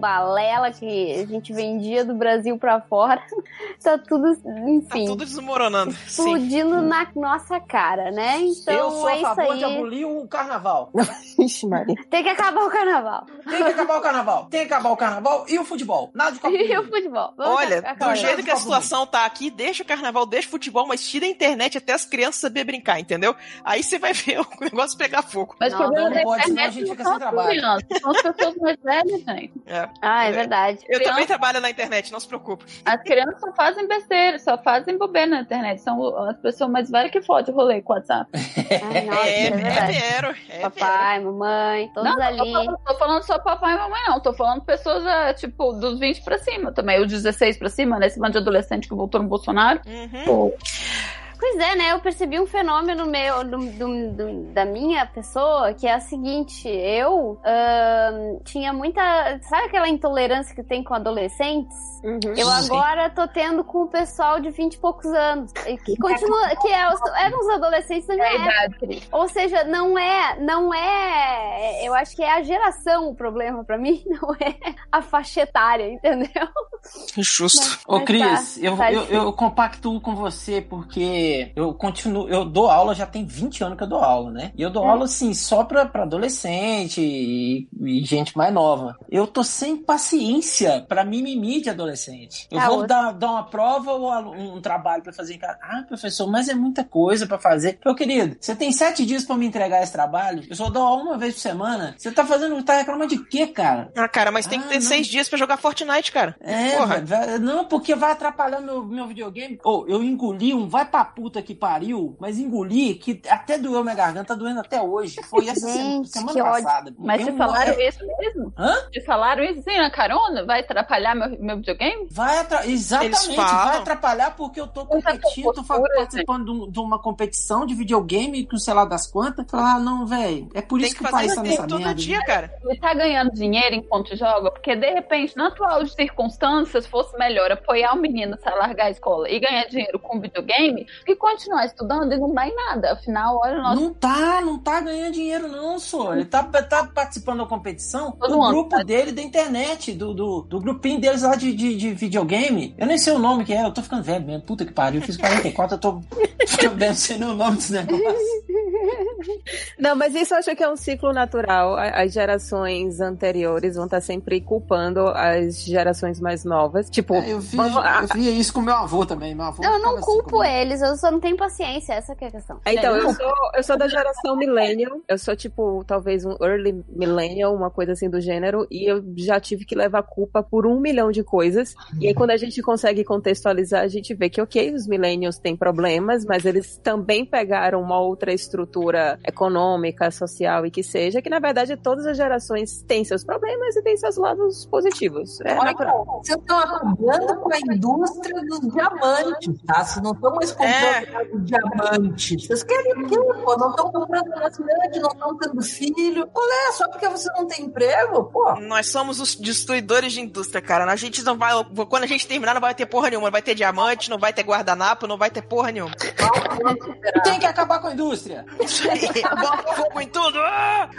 balela que a gente vendia do Brasil pra fora, tá tudo, enfim. Tá tudo desmoronando. Explodindo Sim. na nossa cara, né? Então, Eu sou é a favor aí. de abolir o carnaval. Ixi, Maria. Tem que acabar o carnaval. Tem que acabar o carnaval. Tem que acabar o carnaval e o futebol. Nada de Copa E o futebol. Vamos Olha, do jeito que a situação tá aqui, deixa o carnaval, deixa o futebol, mas tira a internet até as crianças saber brincar, entendeu? Aí você vai ver o negócio pegar fogo. Mas não, o problema não pode, senão a gente fica sem trabalho. São as pessoas mais velhas, gente. É. Ah, é verdade. Eu Criança... também trabalho na internet, não se preocupe. As crianças só fazem besteira, só fazem bobeira na internet. São as pessoas mais velhas que fodem o rolê com o WhatsApp. Ai, nossa, é, é, é vero, é Papai, vero. mamãe, todos não, ali. Não tô, tô falando só papai e mamãe, não. Tô falando pessoas, é, tipo, dos 20 pra cima também. Os 16 pra cima, nesse bando de adolescente que voltou no Bolsonaro. Uhum. Pô. Pois é, né? Eu percebi um fenômeno meu, do, do, do, da minha pessoa, que é a seguinte: eu uh, tinha muita. Sabe aquela intolerância que tem com adolescentes? Uhum. Eu agora tô tendo com o pessoal de 20 e poucos anos. Que continua. Que é, eram os adolescentes da minha é época. Ou seja, não é. Não é. Eu acho que é a geração o problema pra mim, não é a faixa etária, entendeu? Justo. Ô, Mas Cris, tá, eu, tá eu, eu compactuo com você porque eu continuo, eu dou aula, já tem 20 anos que eu dou aula, né? E eu dou É. aula, assim, só pra, pra adolescente e, e gente mais nova. Eu tô sem paciência pra mimimi de adolescente. Eu É vou dar, dar uma prova ou alu- um, trabalho pra fazer em casa. Ah, professor, mas é muita coisa pra fazer. Meu querido, você tem sete dias pra me entregar esse trabalho? Eu só dou aula uma vez por semana. Você tá fazendo, tá reclamando de quê, cara? Ah, cara, mas tem que Ah, ter não. seis dias pra jogar Fortnite, cara. É, Porra. vai- vai- não, porque vai atrapalhar meu, meu videogame. Ou eu engoli um vai pra puta que pariu, mas engoli que até doeu minha garganta, tá doendo até hoje. Foi essa Gente, semana que ódio. passada. Mas te falaram é, isso mesmo? Hã? Te falaram isso sim na carona? Vai atrapalhar meu, meu videogame? Vai atra... Exatamente, vai atrapalhar porque eu tô competindo, tô participando de, um- de uma competição de videogame com sei lá das quantas. Falar, ah, não, velho, é por Tem isso que que, o fazer país tá nessa todo merda. dia, cara. Ele tá ganhando dinheiro enquanto joga, porque de repente, na atual circunstâncias, fosse melhor apoiar o menino a largar a escola e ganhar dinheiro com videogame, que continuar estudando e não dá em nada. Afinal, olha o nosso. Não tá, não tá ganhando dinheiro, não, só. Ele tá, tá participando da competição Todo do ano, grupo tá? dele da internet, do, do, do grupinho deles lá de, de, de videogame. Eu nem sei o nome que é, eu tô ficando velho mesmo. Puta que pariu, eu fiz 44, eu tô velho sem o nome desse negócio. Não, mas isso eu acho que é um ciclo natural. As gerações anteriores vão estar sempre culpando as gerações mais novas. Tipo, É, eu, vi, vamos- eu via isso com meu avô também. Meu avô Eu não assim culpo comigo. eles, eu só não tenho paciência, essa que é a questão. Então, eu sou, eu sou da geração millennial. Eu sou, tipo, talvez um early millennial, uma coisa assim do gênero. E eu já tive que levar culpa por um milhão de coisas. E aí, quando a gente consegue contextualizar, a gente vê que, ok, os millennials têm problemas, mas eles também pegaram uma outra estrutura econômica, social e que seja, que na verdade todas as gerações têm seus problemas e têm seus lados positivos. É Olha, natural. vocês estão acabando com a indústria dos diamantes, tá? Vocês não estão mais comprando diamantes. Vocês querem o quê, pô? Não estão comprando nascimento, não estão tendo filho. Olha, só porque você não tem emprego, pô. Nós somos os destruidores de indústria, cara. A gente não vai. Quando a gente terminar, não vai ter porra nenhuma. Não vai ter diamante, não vai ter guardanapo, não vai ter porra nenhuma. Tem que acabar com a indústria. Bota fogo em tudo. Ah!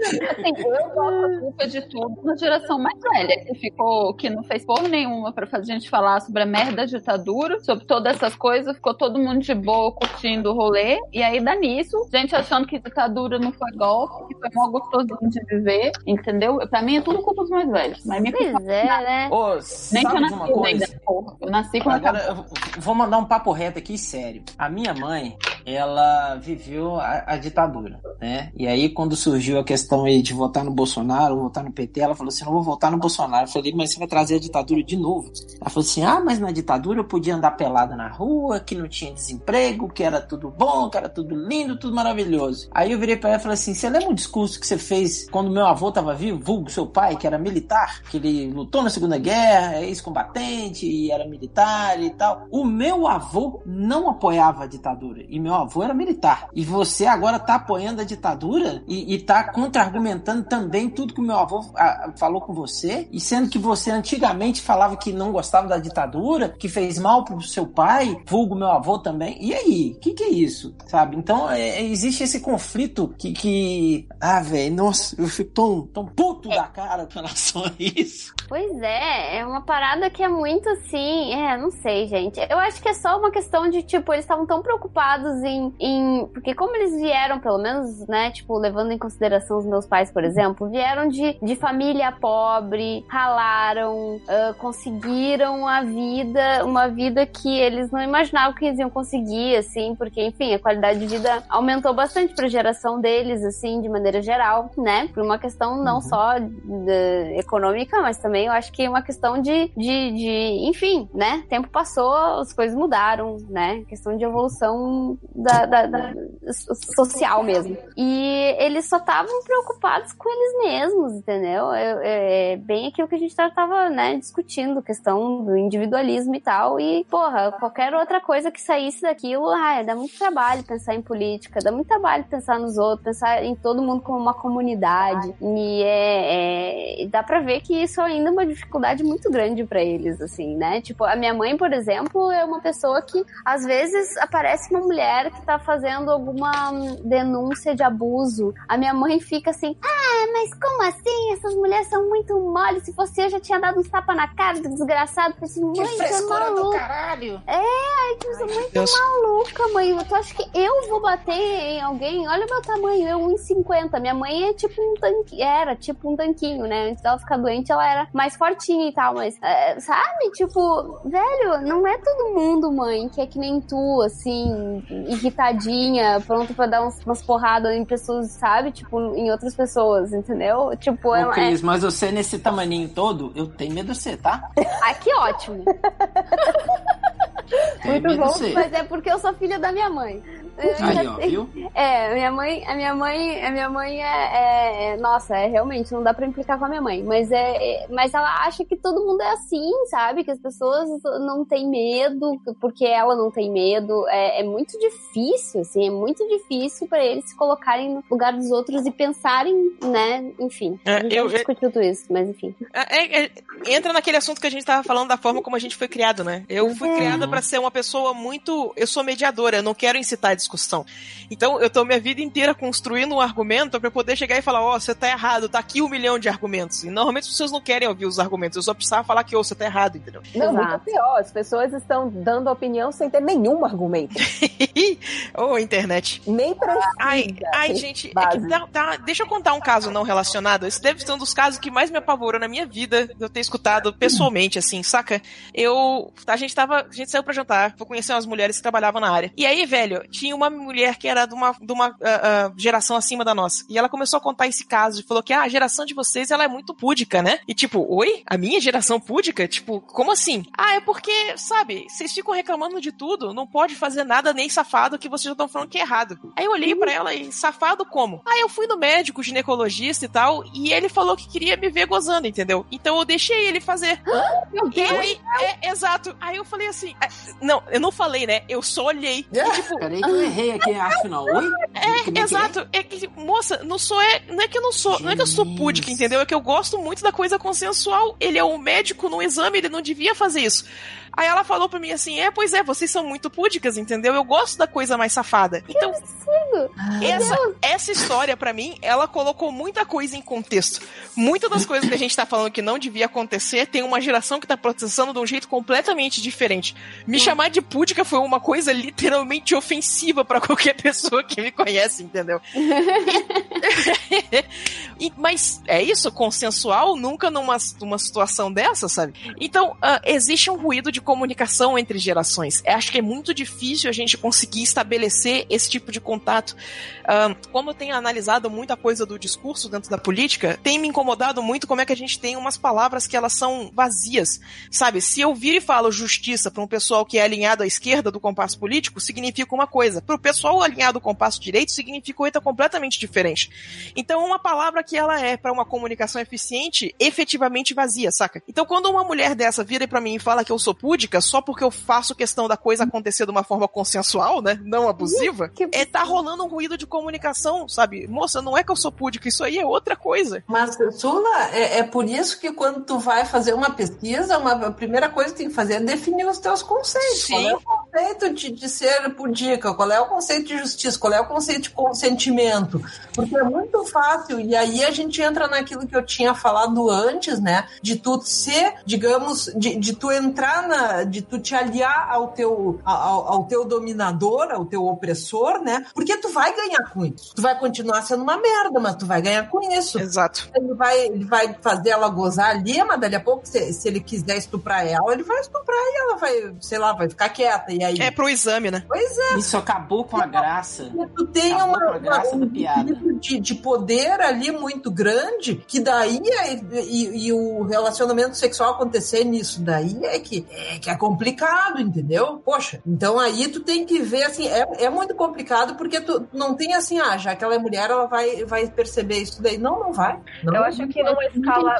Assim, eu boto a culpa de tudo na geração mais velha, que ficou, que não fez porra nenhuma pra fazer a gente falar sobre a merda da ditadura, sobre todas essas coisas, ficou todo mundo de boa curtindo o rolê, e aí dá nisso, gente achando que ditadura não foi golpe, que foi mó gostosinho de viver, entendeu? Pra mim é tudo culpa dos mais velhos, mas minha culpa Pois é, né? Ô, nem uma nascido coisa? ainda, porra. Eu nasci quando Agora acabou. eu vou mandar um papo reto aqui, sério. A minha mãe, ela viveu a, a ditadura, né? E aí, quando surgiu a questão aí de votar no Bolsonaro, votar no PT, ela falou assim: não vou votar no Bolsonaro. Eu falei, mas você vai trazer a ditadura de novo? Ela falou assim: ah, mas na ditadura eu podia andar pelada na rua, que não tinha desemprego, que era tudo bom, que era tudo lindo, tudo maravilhoso. Aí eu virei pra ela e falei assim: você lembra o discurso que você fez quando meu avô tava vivo, vulgo seu pai, que era militar, que ele lutou na Segunda Guerra, é ex-combatente e era militar e tal? O meu avô não apoiava a ditadura e meu avô era militar. E você agora tá apoiando a ditadura e, e tá contra-argumentando também tudo que o meu avô ah, falou com você, e sendo que você antigamente falava que não gostava da ditadura, que fez mal pro seu pai, vulgo meu avô também. E aí? O que, que é isso? Sabe? Então é, é, existe esse conflito que. que... Ah, velho, nossa, eu fico tão, tão puto da cara com relação a isso. Pois é, é uma parada que é muito assim. É, não sei, gente. Eu acho que é só uma questão de, tipo, eles estavam tão preocupados em, em. Porque como eles vieram, pelo menos, né, tipo, levando em consideração os meus pais, por exemplo, vieram de, de família pobre, ralaram, ah, conseguiram a vida, uma vida que eles não imaginavam que eles iam conseguir, assim, porque, enfim, a qualidade de vida aumentou bastante pra geração deles, assim, de maneira geral, né? Por uma questão não só de- econômica, mas também eu acho que uma questão de, de, de, enfim, né? Tempo passou, as coisas mudaram, né? Questão de evolução da, da- da- so- social mesmo. E eles só estavam preocupados com eles mesmos, entendeu? É, é bem aquilo que a gente tava, né, discutindo, questão do individualismo e tal. E, porra, qualquer outra coisa que saísse daquilo, ai, dá muito trabalho pensar em política, dá muito trabalho pensar nos outros, pensar em todo mundo como uma comunidade. E é, é- dá pra ver que isso ainda ainda uma dificuldade muito grande para eles, assim, né? Tipo, a minha mãe, por exemplo, é uma pessoa que às vezes aparece uma mulher que tá fazendo alguma denúncia de abuso. A minha mãe fica assim: ah, mas como assim? Essas mulheres são muito mole. Se fosse eu, já tinha dado uns tapa na cara do desgraçado. Assim, mãe, Que é frescura do maluca. caralho! É, ai, tu é muito Deus. maluca, mãe. Tu acha que eu vou bater em alguém? Olha o meu tamanho, eu 1,50. Minha mãe é tipo um tanque, era tipo um tanquinho, né? Antes dela ficar doente, ela era mais fortinha e tal, mas, é, sabe? Tipo, velho, não é todo mundo, mãe, que é que nem tu, assim, irritadinha, pronto pra dar uns- umas porradas em pessoas, sabe? Tipo, em outras pessoas, entendeu? Tipo, é, Ô, é... Cris, mas você nesse tamaninho todo, eu tenho medo de você, tá? Ai, que ótimo. Muito bom, mas é porque eu sou filha da minha mãe. Aí, ó, viu? É, minha mãe, a minha mãe, a minha mãe é, é- é- nossa, é realmente não dá pra implicar com a minha mãe, mas é, é- mas ela acha que todo mundo é assim, sabe? Que as pessoas não têm medo porque ela não tem medo. É, é muito difícil, assim, é muito difícil pra eles se colocarem no lugar dos outros e pensarem, né? Enfim, É, a gente eu- discutiu tudo isso, mas enfim. É, é, entra naquele assunto que a gente tava falando da forma como a gente foi criado, né? Eu fui É. criada pra ser uma pessoa muito. Eu sou mediadora, eu não quero incitar a discussão. Então eu tô minha vida inteira construindo um argumento pra poder chegar e falar: Ó, você tá errado, tá aqui um milhão de argumentos. E normalmente as pessoas não querem ouvir os argumentos, eu só precisava falar que, ô, você tá errado, entendeu? Não, muito Exato. pior. As pessoas estão dando opinião sem ter nenhum argumento. Ô, internet. Nem precisa. Ai, ai, gente, é tá, tá- deixa eu contar um caso não relacionado. Esse deve ser um dos casos que mais me apavorou na minha vida, de eu ter escutado pessoalmente, assim, saca? Eu. A gente tava. A gente saiu pra jantar, vou conhecer umas mulheres que trabalhavam na área. E aí, velho, tinha uma mulher que era de uma, de uma ah, ah, geração acima da nossa. E ela começou a contar esse caso e falou que ah, a geração de vocês ela é muito púdica, né? E tipo, oi? A minha geração púdica? Tipo, como assim? Ah, é porque, sabe, vocês ficam reclamando de tudo, não pode fazer nada nem safado que vocês já estão falando que é errado. Aí eu olhei pra ela e, safado como? Ah, eu fui no médico, ginecologista e tal, e ele falou que queria me ver gozando, entendeu? Então eu deixei ele fazer. E aí, é, exato. Aí eu falei assim, é, não, eu não falei, né? Eu só olhei. E, tipo, Peraí que eu errei aqui a arte final. Oi? É que é? Exato, é que, moça, não sou é, não é que eu não sou, não é que eu sou púdica, entendeu? É que eu gosto muito da coisa consensual. Ele é um médico no exame, ele não devia fazer isso. Aí ela falou pra mim assim: "É, pois é, vocês são muito púdicas, entendeu? Eu gosto da coisa mais safada". Então, essa essa história pra mim, ela colocou muita coisa em contexto. Muitas das coisas que a gente tá falando que não devia acontecer, tem uma geração que tá processando de um jeito completamente diferente. Me chamar de púdica foi uma coisa literalmente ofensiva pra qualquer pessoa que me conhece, entendeu? E- mas é isso, consensual, nunca numa, numa situação dessa, sabe? Então, ah, existe um ruído de comunicação entre gerações. Eu acho que é muito difícil a gente conseguir estabelecer esse tipo de contato. Ah, como eu tenho analisado muita coisa do discurso dentro da política, tem me incomodado muito como é que a gente tem umas palavras que elas são vazias, sabe? Se eu vir e falo justiça para um pessoal que é alinhado à esquerda do compasso político, significa uma coisa. Para o pessoal alinhado ao compasso direito, significa outra completamente diferente. Então, uma palavra que ela é para uma comunicação eficiente, efetivamente vazia, saca? Então, quando uma mulher dessa vira pra mim e fala que eu sou púdica só porque eu faço questão da coisa acontecer de uma forma consensual, né? Não abusiva, Que- é tá rolando um ruído de comunicação, sabe? Moça, não é que eu sou púdica, isso aí é outra coisa. Mas, Sula, é, é por isso que quando tu vai fazer uma pesquisa, uma, a primeira coisa que tem que fazer é definir os teus conceitos. Sim. Qual é o conceito de, de ser pudica? Qual é o conceito de justiça? Qual é o conceito de consentimento? Porque é muito fácil, e aí a gente entra naquilo que eu tinha falado antes, né? De tu ser, digamos, de, de tu entrar na. de tu te aliar ao teu, ao, ao teu dominador, ao teu opressor, né? Porque tu vai ganhar com isso. Tu vai continuar sendo uma merda, mas tu vai ganhar com isso Exato. ele vai, ele vai fazer ela gozar ali, mas dali a pouco, se, se ele quiser estuprar ela, ele vai estuprar e ela vai, sei lá, vai ficar quieta. E aí. É pro exame, né? Pois é, Isso acabou com a graça. tu tem Acabou uma, com a graça uma- da piada. equilíbrio de, de poder ali muito grande, que daí é, e, e o relacionamento sexual acontecer nisso daí é que, é que é complicado, entendeu? Poxa, então aí tu tem que ver assim, é, é muito complicado porque tu não tem assim, ah, já que ela é mulher, ela vai, vai perceber isso daí. Não, não vai. Não, Eu acho que numa escala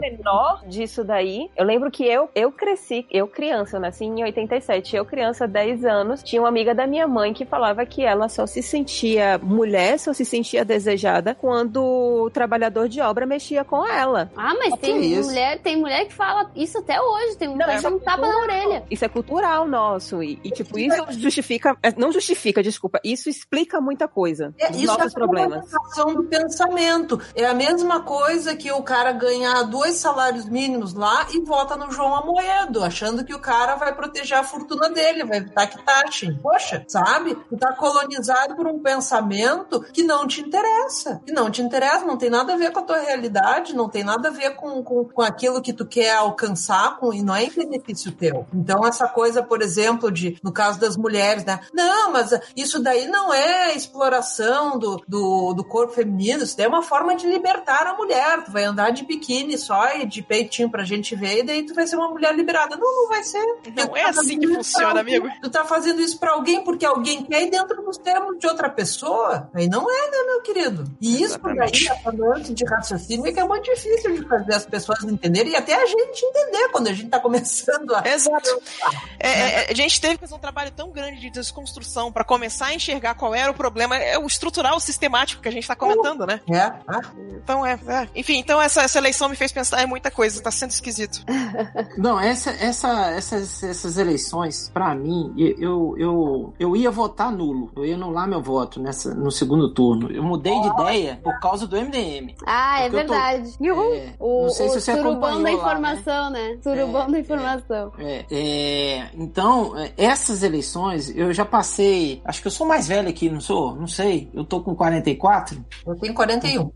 menor disso daí, eu lembro que eu, eu cresci, eu criança, eu nasci em 87, eu criança, 10 anos, tinha uma amiga da minha mãe que falava que ela só se sentia mulher, só se sentia desejada quando o trabalhador de obra mexia com ela. Ah, mas Que tem isso? mulher, tem mulher que fala isso até hoje. Tem mulher que dá um é tapa na orelha. Isso é cultural nosso. E, e, tipo, isso justifica. é, Não justifica, desculpa. Isso explica muita coisa. É, isso nossos é problemas. formatação do pensamento. É a mesma coisa que o cara ganhar dois salários mínimos lá e vota no João Amoedo, achando que o cara vai proteger a fortuna dele, vai evitar que taxem. Poxa, sabe? Tu tá colonizado por um pensamento que não te interessa. Que não te interessa, não tem nada a ver com a tua realidade, não tem nada a ver com, com, com aquilo que tu quer alcançar, com, e não é em benefício teu. Então, essa coisa, por exemplo, de no caso das mulheres, né? Não, mas isso daí não é exploração do, do, do corpo feminino, isso daí é uma forma de libertar a mulher. Tu vai andar de biquíni só e de peitinho pra gente ver, e daí tu vai ser uma mulher liberada. Não, não vai ser. Não Tu é tá assim que funciona, amigo. Tu tá fazendo isso pra alguém porque alguém quer ir dentro dos termos de outra pessoa. Aí não é, né, meu querido? E isso daí, Exatamente. essa lance de raciocínio, é que é muito difícil de fazer as pessoas entenderem e até a gente entender quando a gente tá começando a. Exato. É, é, a gente teve que fazer um trabalho tão grande de desconstrução pra começar a enxergar qual era o problema, é o estrutural, o sistemático que a gente tá comentando, né? É, ah, Então é, é. Enfim, então essa, essa eleição me fez pensar em muita coisa, tá sendo esquisito. Não, essa, essa, essas, essas eleições, pra mim, eu, eu, eu ia votar nulo. Eu ia anular meu voto nessa, no segundo turno. Eu mudei de ideia por causa do MDM. Ah, é eu tô- verdade. É, O, não sei o se você surubão da lá, né? informação, né? Surubão É, da é. informação. É, é, então, é, essas eleições, eu já passei. Acho que eu sou mais velho aqui, não sou? Não sei. Eu tô com 44. eu tenho 41.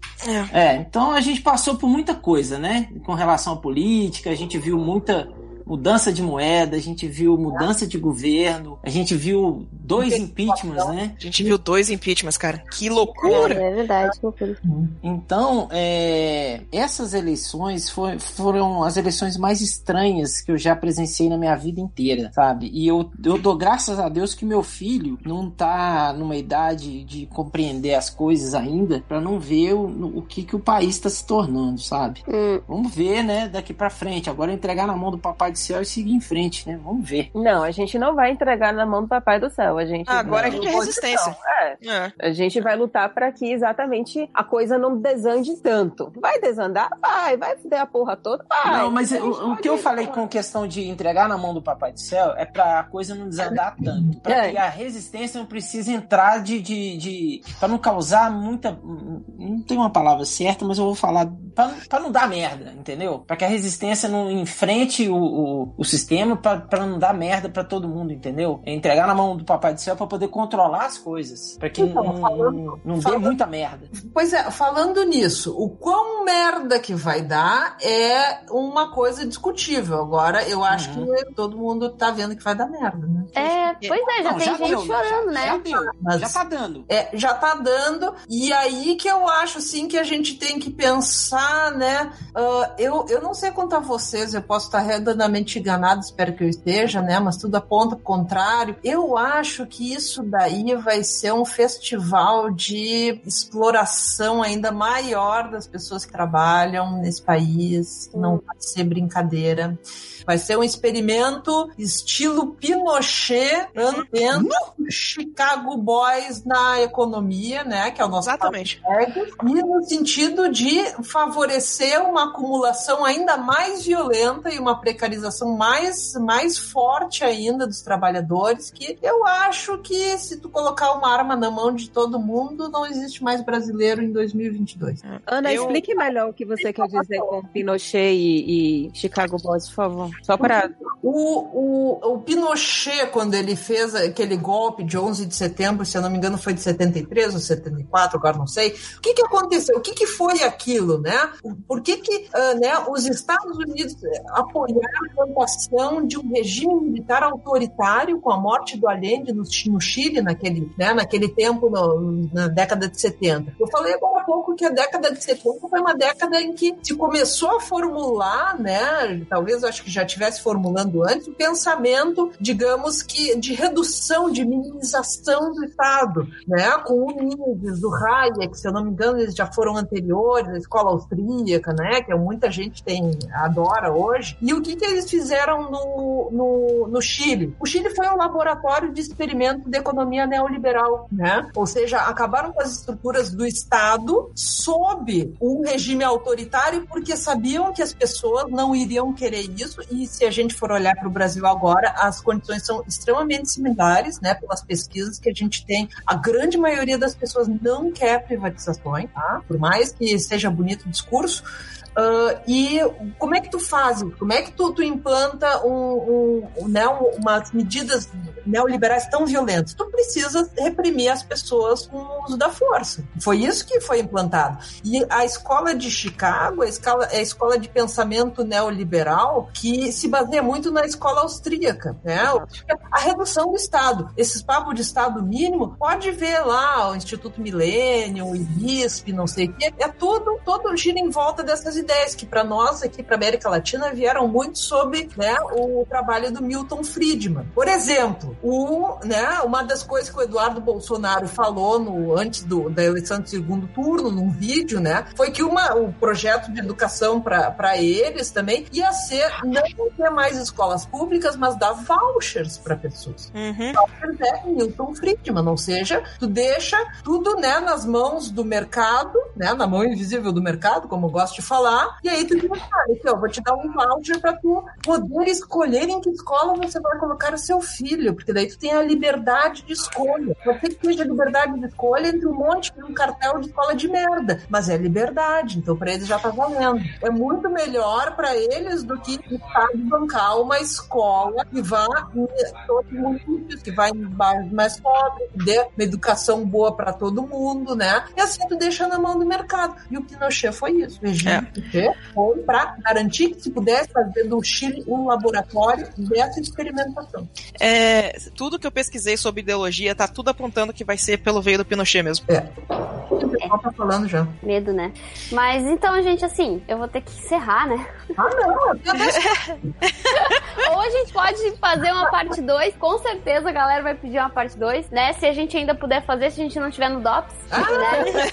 É, então a gente passou por muita coisa, né? Com relação à política, a gente viu muita mudança de moeda, a gente viu mudança de governo, a gente viu dois impeachments, né? A gente viu dois impeachments, cara. Que É, loucura! é verdade, que loucura. Então, é, essas eleições foi- foram as eleições mais estranhas que eu já presenciei na minha vida inteira, sabe? E eu, eu dou graças a Deus que meu filho não tá numa idade de compreender as coisas ainda, pra não ver o, o que, que o país tá se tornando, sabe? Hum. Vamos ver, né, daqui pra frente. Agora entregar na mão do Papai do Céu e seguir em frente, né? Vamos ver. Não, a gente não vai entregar na mão do Papai do Céu. A gente Ah, agora a gente é resistência. É. É. A gente vai lutar pra que exatamente a coisa não desande tanto. Vai desandar? Vai. Vai fuder a porra toda? Vai. não, mas A o, o que eu falei com questão de entregar na mão do Papai do Céu é pra coisa não desandar tanto. Pra É. que a resistência não precise entrar de. de, de pra não causar muita. Não tem uma palavra certa, mas eu vou falar. Pra, pra não dar merda, entendeu? Pra que a resistência não enfrente o, o, o sistema pra, pra não dar merda pra todo mundo, entendeu? É entregar na mão do Papai do Céu pra poder controlar as coisas. Pra que Então, não, falando- não, dê falando- muita merda. Pois é, falando nisso, o quão merda que vai dar é uma coisa discutível. Agora, eu acho Uhum. que todo mundo tá vendo que vai dar merda, né? É, pois é, já Não, tem gente deu, chorando, já, Já né? deu, Mas- já tá dando. É, já tá dando, e aí que eu acho, assim, que a gente tem que pensar, né? ah, eu, eu não sei quanto a vocês, eu posso estar redondamente enganado, espero que eu esteja, né? Mas tudo aponta pro contrário. Eu acho que isso daí vai ser um festival de exploração ainda maior das pessoas que trabalham nesse país. Não vai ser brincadeira. Vai ser um experimento estilo Pinochet, ano Chicago Boys na economia, né? Que é o nosso Exatamente. e no sentido de favorecer uma acumulação ainda mais violenta e uma precarização mais, mais forte ainda dos trabalhadores, que eu acho que se tu colocar uma arma na mão de todo mundo, não existe mais brasileiro em 2022. Ana, Eu- explique melhor o que você quer dizer com Pinochet e, e Chicago Boys, por favor. Só para. O, o, o Pinochet, quando ele fez aquele golpe de 11 de setembro, se eu não me engano foi de 73 ou 74, agora não sei, o que, que aconteceu? O que, que foi aquilo, né? Por que, que ah, né, os Estados Unidos apoiaram a implantação de um regime militar autoritário com a morte do Allende no, no Chile, naquele, né, naquele tempo, no- na década de 70? Eu falei agora há pouco que a década de 70 foi uma década em que se começou a formular, né? Talvez acho que já estivesse formulando antes, o pensamento, digamos que, de redução, de minimização do Estado, né? Com o Mises, o Hayek, se eu não me engano, eles já foram anteriores, a escola austríaca, né? Que muita gente tem, adora hoje. E o que, que eles fizeram no, no, no Chile? O Chile foi um laboratório de experimento de economia neoliberal, né? Ou seja, acabaram com as estruturas do Estado sob um regime autoritário porque sabiam que as pessoas não iriam querer isso e se a gente for olhar para o Brasil agora, as condições são extremamente similares, né? Pelas pesquisas que a gente tem, a grande maioria das pessoas não quer privatizações, tá? Por mais que seja bonito o discurso, Uh, e como é que tu faz? Como é que tu, tu implanta um, um, né, umas medidas neoliberais tão violentas? Tu precisa reprimir as pessoas com o uso da força. Foi isso que foi implantado. E a escola de Chicago, a escola, é a escola de pensamento neoliberal que se baseia muito na escola austríaca. Né? A redução do Estado. Esses papos de Estado mínimo, pode ver lá o Instituto Milênio, o IBISP, não sei o quê. É tudo, todo gira em volta dessas ideias que para nós aqui para América Latina vieram muito sobre né, o trabalho do Milton Friedman. Por exemplo, o, né, uma das coisas que o Eduardo Bolsonaro falou no, antes do, da eleição do segundo turno, num vídeo, né, foi que uma, o projeto de educação para eles também ia ser não ter mais escolas públicas, mas dar vouchers para pessoas. Uhum. Vouchers é Milton Friedman, ou seja, tu deixa tudo né, nas mãos do mercado, né, na mão invisível do mercado, como eu gosto de falar, e aí tu diz, cara, aqui, ó, vou te dar um voucher para tu poder escolher em que escola você vai colocar o seu filho, porque daí tu tem a liberdade de escolha. Ser que seja liberdade de escolha entre um monte de um cartel de escola de merda, mas é liberdade, então para eles já tá valendo. É muito melhor para eles do que o Estado bancar uma escola que vá em todos os municípios, que vai em bairros mais pobres, que dê uma educação boa para todo mundo, né? E assim tu deixa na mão do mercado. E o Pinochet foi isso. Regime Foi para garantir que se pudesse fazer do Chile um laboratório dessa experimentação. É, tudo que eu pesquisei sobre ideologia tá tudo apontando que vai ser pelo veio do Pinochet mesmo. É. O pessoal tá falando já. Medo, né? Mas então, gente, assim, eu vou ter que encerrar, né? Ah, não, Ou a gente pode fazer uma parte 2. Com certeza a galera vai pedir uma parte 2, né? Se a gente ainda puder fazer, se a gente não tiver no DOPS, né?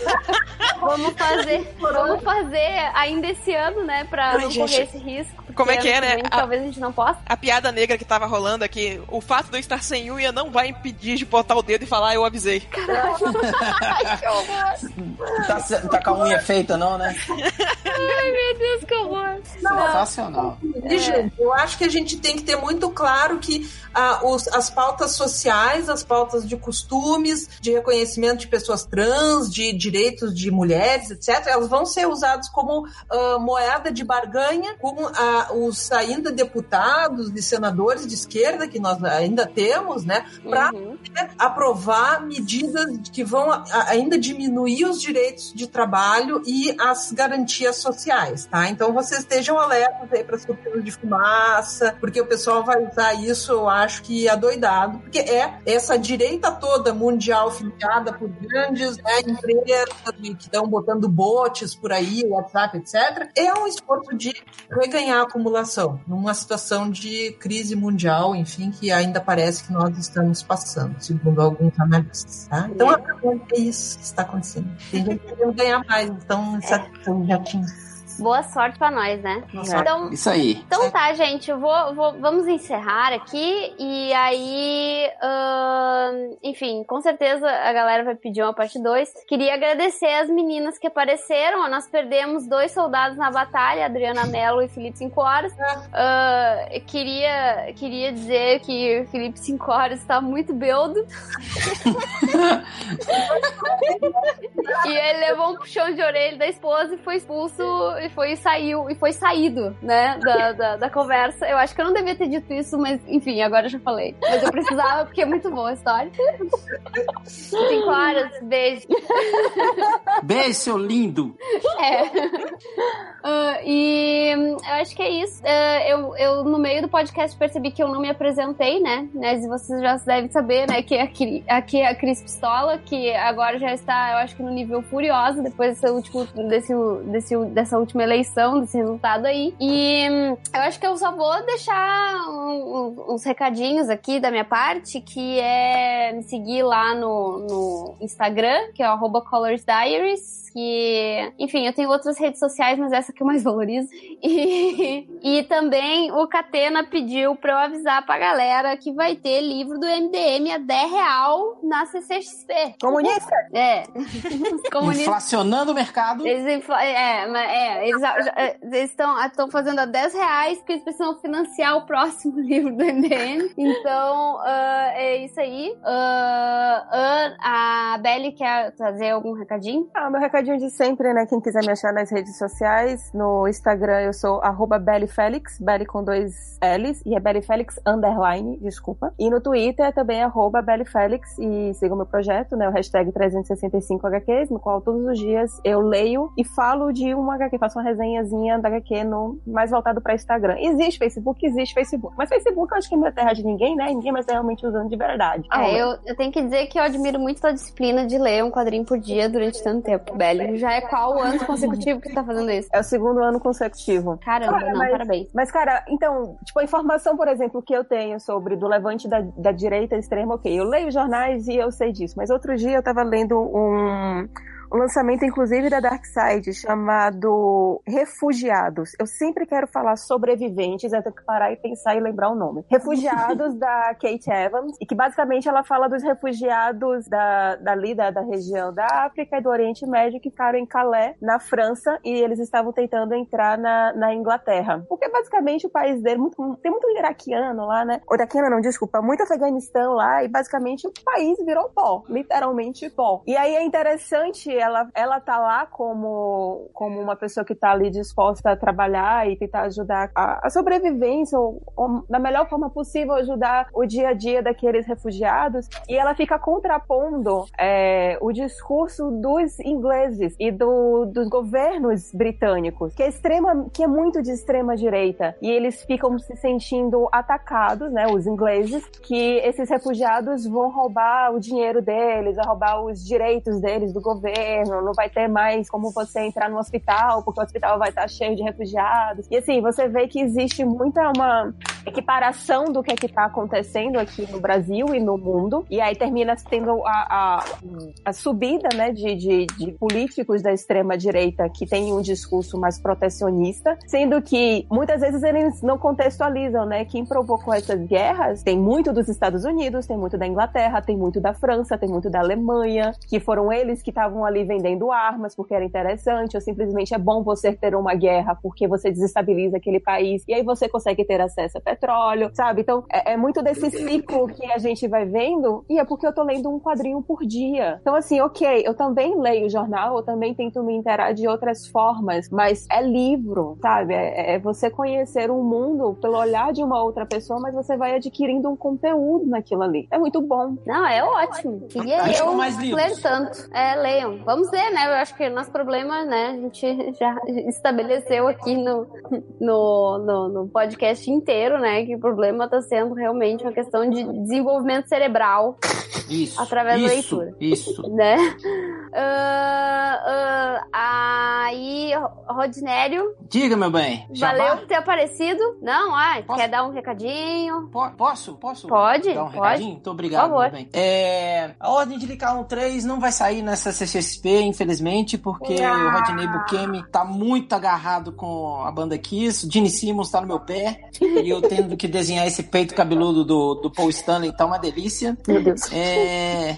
Vamos fazer. Vamos fazer ainda esse ano, né? Pra Ai, não gente, correr esse risco. como é que é, né? vem, A- Talvez a gente não possa. A piada negra que tava rolando aqui, o fato de eu estar sem unha não vai impedir de botar o dedo e falar, "Ah, eu avisei. Ai, que horror. Tá, tá com a unha feita, não, né? Ai, meu Deus, que horror. Sensacional. E, gente, eu acho que a gente tem que ter muito claro que ah, os- as pautas sociais, as pautas de costumes, de reconhecimento de pessoas trans, de direitos de mulheres, etc., elas vão ser usadas como ah, moeda de barganha com ah, os ainda deputados e senadores de esquerda, que nós ainda temos, né, para Uhum. aprovar medidas que vão a- ainda diminuir os direitos de trabalho e as garantias sociais, tá? Então vocês estejam alertas aí para as cortinas de fumaça, porque o pessoal vai usar isso, eu acho que adoidado, porque é essa direita toda mundial financiada por grandes né, empresas que estão botando botes por aí, WhatsApp, etc. É um esforço de reganhar a acumulação numa situação de crise mundial, enfim, que ainda parece que nós estamos passando, segundo alguns analistas. Tá? Então é isso que está acontecendo. Tem gente querendo ganhar mais, então satisfazendo Boa sorte pra nós, né? Sorte. Então, Isso aí. Então tá, gente, eu vou, vou- vamos encerrar aqui e aí, ahn, enfim, com certeza a galera vai pedir uma parte 2. Queria agradecer as meninas que apareceram. Nós perdemos dois soldados na batalha, Adriana Mello e Felipe 5 horas. Ah, queria, queria dizer que o Felipe 5 horas está muito beldo. e ele levou um puxão de orelha da esposa e foi expulso e foi saiu e foi saído, né, da, da, da conversa. Eu acho que eu não devia ter dito isso, mas enfim, agora eu já falei. Mas eu precisava porque é muito boa a história. Cinco horas, beijo. Beijo, seu lindo. É. Ah, e eu acho que é isso. Ah, eu, eu, no meio do podcast, percebi que eu não me apresentei, né? Mas vocês já devem saber, né? Que aqui, aqui é a Cris Pistola, que agora já está, eu acho que no nível furiosa, depois desse último, desse, desse, dessa última última eleição, desse resultado aí. E hum, eu acho que eu só vou deixar um- uns recadinhos aqui da minha parte, que é me seguir lá no, no Instagram, que é o Colors Diaries, que, enfim, eu tenho outras redes sociais, mas essa que eu mais valorizo. E, e também o Catena pediu pra eu avisar pra galera que vai ter livro do MDM a 10 real na CCXP. Comunista! É. Comunista. Inflacionando o mercado. Eles, infla- é, mas é, eles já- já- eles estão fazendo a 10 reais porque eles precisam financiar o próximo livro do MDM. Então, ah, é isso aí. Ah, ah, a Belly quer trazer algum recadinho? Ah, meu recadinho de sempre, né? Quem quiser me achar nas redes sociais, no Instagram eu sou arroba BellyFelix, Belly com dois L's, e é BellyFelix underline, desculpa. E no Twitter também é arroba BellyFelix, e siga o meu projeto, né? O hashtag 365HQs, no qual todos os dias eu leio e falo de uma HQ, faço uma resenhazinha da HQ no, mais voltado pra Instagram. Existe Facebook? Existe Facebook. Mas Facebook eu acho que não é terra de ninguém, né? Ninguém mais tá realmente usando de verdade. Ah, É, eu, eu tenho que dizer que eu admiro muito tua disciplina de ler um quadrinho por dia durante tanto tempo, Belly. Já é qual o ano consecutivo que tu tá fazendo isso? É o segundo ano consecutivo. Caramba, Cara, não, mas- parabéns. Mas, cara, então, tipo, a informação, por exemplo, que eu tenho sobre do levante da, da direita extrema, ok, eu leio jornais e eu sei disso, mas outro dia eu tava lendo um, um lançamento, inclusive, da Darkseid, chamado Refugiados. Eu sempre quero falar sobreviventes, eu tenho que parar e pensar e lembrar o nome. Refugiados, da Kate Evans, e que basicamente ela fala dos refugiados da, dali, da, da região da África e do Oriente Médio que ficaram em Calais, na França, e eles estavam tentando entrar na, na Inglaterra. Porque basicamente o país dele, muito- tem muito iraquiano lá, né? Ou iraquiano não, desculpa, muito Afeganistão lá, e basicamente o país virou pó, literalmente pó. E aí é interessante ela, ela tá lá como, como uma pessoa que tá ali disposta a trabalhar e tentar ajudar a, a sobrevivência, ou, ou da melhor forma possível, ajudar o dia a dia daqueles refugiados. E ela fica contrapondo é, o discurso dos ingleses e do, dos governos britânicos, que é extrema, que é muito de extrema direita. E eles ficam se sentindo atacados, né, os ingleses, que esses refugiados vão roubar o dinheiro deles, roubar os direitos deles do governo, não vai ter mais como você entrar no hospital, porque o hospital vai estar cheio de refugiados. E assim, você vê que existe muita uma equiparação do que é que tá acontecendo aqui no Brasil e no mundo. E aí termina tendo a, a, a subida, né, de, de, de políticos da extrema direita que têm um discurso mais protecionista, sendo que muitas vezes eles não contextualizam, né, quem provocou essas guerras tem muito dos Estados Unidos, tem muito da Inglaterra, tem muito da França, tem muito da Alemanha, que foram eles que estavam ali vendendo armas porque era interessante, ou simplesmente é bom você ter uma guerra porque você desestabiliza aquele país e aí você consegue ter acesso a petróleo, sabe? Então é, é muito desse ciclo que a gente vai vendo e é porque eu tô lendo um quadrinho por dia. Então assim, ok, eu também leio jornal, eu também tento me interar de outras formas, mas é livro, sabe? É, é você conhecer o mundo pelo olhar de uma outra pessoa, mas você vai adquirindo um conteúdo naquilo ali. É muito bom. Não, é ótimo. Queria Fantástico, eu ler tanto. É, leiam. Vamos ver, né? Eu acho que o nosso problema, né, a gente já estabeleceu aqui no, no, no, no podcast inteiro, né, que o problema tá sendo realmente uma questão de desenvolvimento cerebral, Isso. Através da isso, leitura. Isso. né? Ah, ah, aí, Rodinério, Diga, meu bem. valeu por ter aparecido. Não, ah, Posso? quer dar um recadinho? Po- Posso? Posso? Pode, Dar um pode. recadinho? Muito obrigado, Por favor. meu bem. É, a Ordem de Licar 3 não vai sair nessa Infelizmente, porque o Rodney Bukemi tá muito agarrado com a banda Kiss, o Gene Simmons tá no meu pé, e eu tendo que desenhar esse peito cabeludo do, do Paul Stanley, tá uma delícia. Meu Deus. É...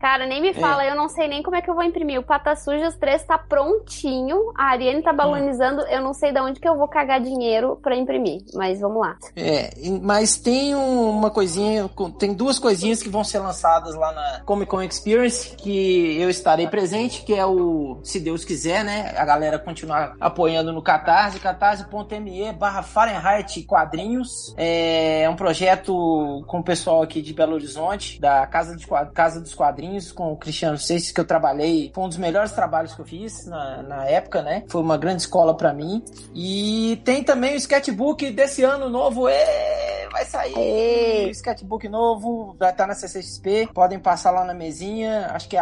Cara, nem me fala, eu não sei nem como é que eu vou imprimir. O Patas Sujas 3 tá prontinho, a Ariane tá balonizando, eu não sei de onde que eu vou cagar dinheiro pra imprimir, mas vamos lá. É, mas tem um- uma coisinha, tem duas coisinhas que vão ser lançadas lá na Comic Con Experience que eu estarei presente, que é o, se Deus quiser, né, a galera continuar apoiando no Catarse, catarse.me barra Fahrenheit Quadrinhos, é um projeto com o pessoal aqui de Belo Horizonte, da Casa, de Casa dos Quadrinhos, com o Cristiano Seixas, que eu trabalhei, foi um dos melhores trabalhos que eu fiz na, na época, né, foi uma grande escola pra mim, e tem também o sketchbook desse ano novo, ê, vai sair! O sketchbook novo, vai estar na CCXP. Podem passar lá na mesinha, acho que é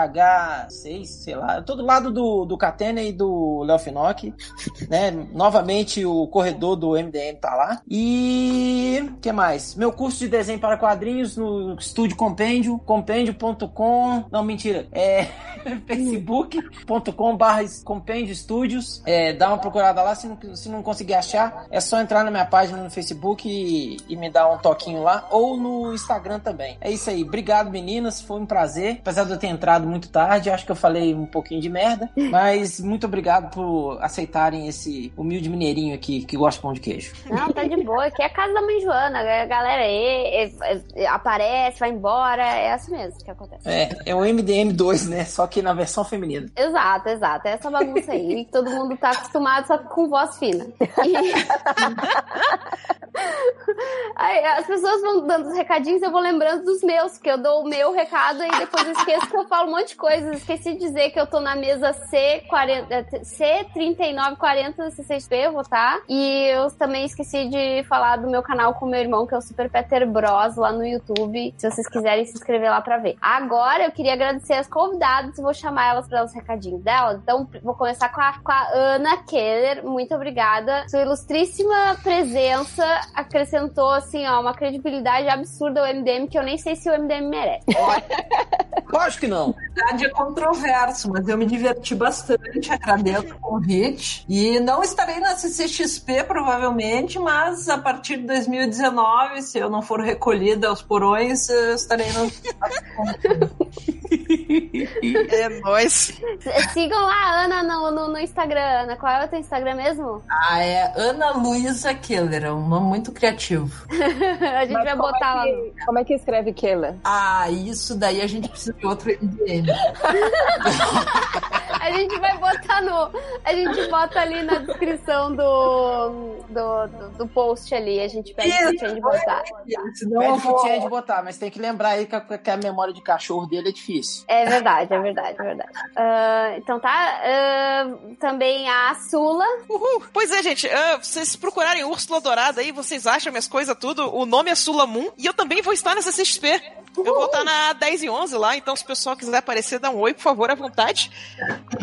H6, sei lá. Eu tô do lado do, do Catena e do Léo Finocchi, né? Novamente o corredor do MDM tá lá. E o que mais? Meu curso de desenho para quadrinhos no Estúdio Compêndio, compêndio.com. Não, mentira. É facebook.com barra compêndio estúdios. É, dá uma procurada lá, se não, se não conseguir achar, é só entrar na minha página no Facebook e, e me dar um toquinho lá, ou no Instagram também. É isso aí. Obrigado, meninas. Foi um prazer. Apesar de eu ter entrado muito tarde, acho que eu falei um pouquinho de merda, mas muito obrigado por aceitarem esse humilde mineirinho aqui que gosta de pão de queijo. Não, tá de boa. Aqui é a casa da mãe Joana. A galera é, é- é- aparece, vai embora. É assim mesmo que acontece. É, é o MDM2, né? Só que na versão feminina. Exato, exato. É essa bagunça aí que todo mundo tá acostumado, só que com voz fina. Aí, as pessoas vão dando os recadinhos, eu vou lembrando dos meus, que eu dou o meu recado e depois eu esqueço que eu falo um monte de coisa. Esqueci de dizer que eu tô na mesa C40, eh, C3940 da CCXP, eu vou estar. E eu também esqueci de falar do meu canal com meu irmão, que é o Super Peter Bros, lá no YouTube, se vocês quiserem se inscrever lá pra ver. Agora eu queria agradecer as convidadas e vou chamar elas para dar os recadinhos delas. Então vou começar com a, com a Ana Keller. Muito obrigada. Sua ilustríssima presença acrescentou, assim, ó, uma credibilidade absurda ao MDM que eu nem sei se o MDM merece. Lógico que não. Na verdade é controverso, mas eu me diverti bastante, agradeço o convite. E não estarei na CCXP, provavelmente, mas a partir de 2019, se eu não for recolhida aos porões, eu estarei no. É nóis. Sigam lá a Ana no, no, no Instagram. Ana, qual é o teu Instagram mesmo? Ah, é Ana Luísa Keller, é um nome muito criativo. a gente Mas vai como botar é lá. que- Como é que escreve Keller? Ah, isso daí a gente precisa de outro MDM. A gente vai botar no. A gente bota ali na descrição do, do, do, do post ali. A gente pede pro Tian de botar. Senão eu Pede pro de botar, mas tem que lembrar aí que a, que a memória de cachorro dele é difícil. É verdade, é verdade, é verdade. Ah, então tá. ah, também a Sula. Uhul. Pois é, gente, ah, vocês procurarem Úrsula Dourada aí, vocês acham minhas coisas tudo. O nome é Sula Moon e eu também vou estar nessa CXP. Eu vou estar na 10 e 11 lá, então se o pessoal quiser aparecer, dá um oi, por favor, à vontade.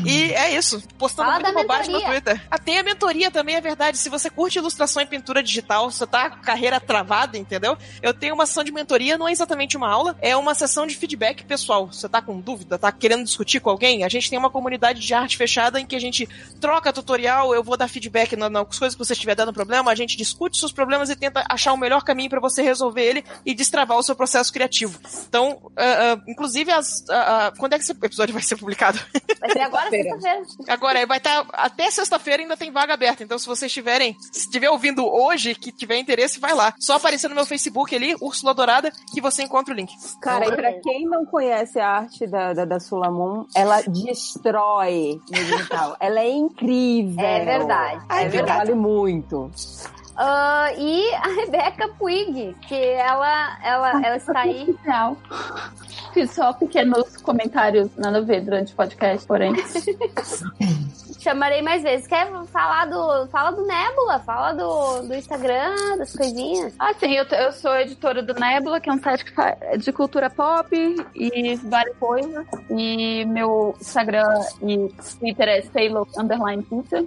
E é isso. Postando Fala muita bobagem no. Twitter. Ah, tem a mentoria também, é verdade. Se você curte ilustração e pintura digital, você tá com carreira travada, entendeu? Eu tenho uma sessão de mentoria, não é exatamente uma aula, é uma sessão de feedback pessoal. Você tá com dúvida, tá querendo discutir com alguém? A gente tem uma comunidade de arte fechada em que a gente troca tutorial, eu vou dar feedback na- nas coisas que você estiver dando problema, a gente discute seus problemas e tenta achar o melhor caminho pra você resolver ele e destravar o seu processo criativo. Então, ah, ah, inclusive, as, ah, quando é que esse episódio vai ser publicado? Vai ser agora, Sexta-feira. sexta-feira. Agora, vai estar até sexta-feira ainda tem vaga aberta. Então, se vocês estiverem, se estiver ouvindo hoje, que tiver interesse, vai lá. Só aparecer no meu Facebook ali, Úrsula Dourada, que você encontra o link. Cara, e pra quem não conhece a arte da, da, da Sulamon, ela destrói no digital. ela é incrível. É verdade. É Ela verdade. Vale muito. Ah, e a Rebeca Puig, que ela, ela, ela está aí. Real. Fiz só pequenos comentários, nada a ver, durante o podcast, porém. Chamarei mais vezes. Quer falar do. Fala do Nebula, fala do, do Instagram, das coisinhas. Ah, sim, eu, eu sou editora do Nebula, que é um site de cultura pop e várias coisas. E meu Instagram e Twitter é Sailor Underline Pizza.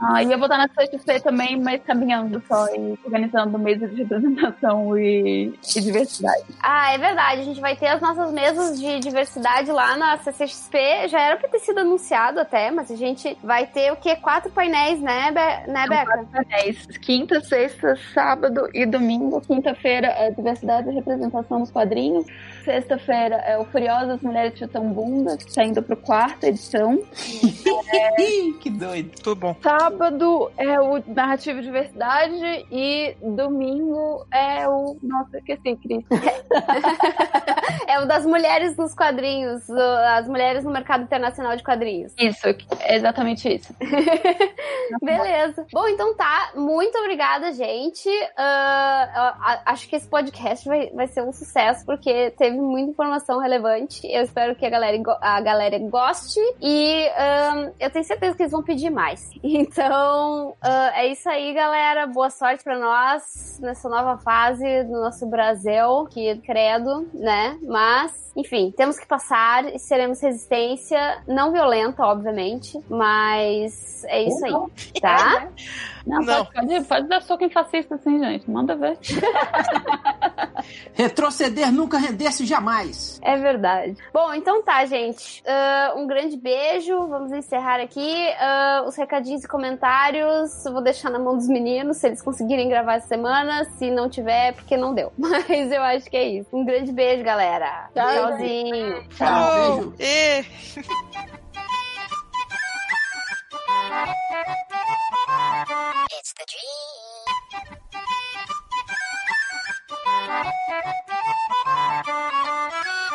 Ah, e eu vou estar na CXP também, mas caminhando só e organizando mesa de representação e, e diversidade. Ah, é verdade. A gente vai ter as nossas mesas de diversidade lá na CCXP. Já era pra ter sido anunciado até, mas a gente vai ter o quê? Quatro painéis, né, Be né Beca? Painéis. Quinta, sexta, sábado e domingo. Quinta-feira é diversidade e representação nos quadrinhos. Sexta-feira é o Furiosas Mulheres Chutão Bunda, que está indo pro quarta edição. que doido. Tudo bom. Sábado é o Narrativa e Diversidade e domingo é o. Nossa, esqueci, Cris. É o das mulheres nos quadrinhos, as mulheres no mercado internacional de quadrinhos. Isso, é exatamente isso. Beleza. Bom, então tá. Muito obrigada, gente. Ah, acho que esse podcast vai, vai ser um sucesso, porque teve muita informação relevante. Eu espero que a galera, a galera goste. E ahn, eu tenho certeza que eles vão pedir mais. Então, ah, é isso aí, galera. Boa sorte pra nós nessa nova fase do nosso Brasil, que credo, né? Mas, enfim, temos que passar e seremos resistência, não violenta, obviamente, mas é isso aí, tá? Não, Não. Pode, pode, pode dar soco em fascista assim, gente. Manda ver. Retroceder nunca render-se jamais. É verdade. Bom, então tá, gente. Ah, um grande beijo. Vamos encerrar aqui. Ah, os recadinhos e comentários eu vou deixar na mão dos meninos, se eles conseguirem gravar essa semana. Se não tiver, é porque não deu. Mas eu acho que é isso. Um grande beijo, galera. Tchauzinho. Tchau, beijo. E...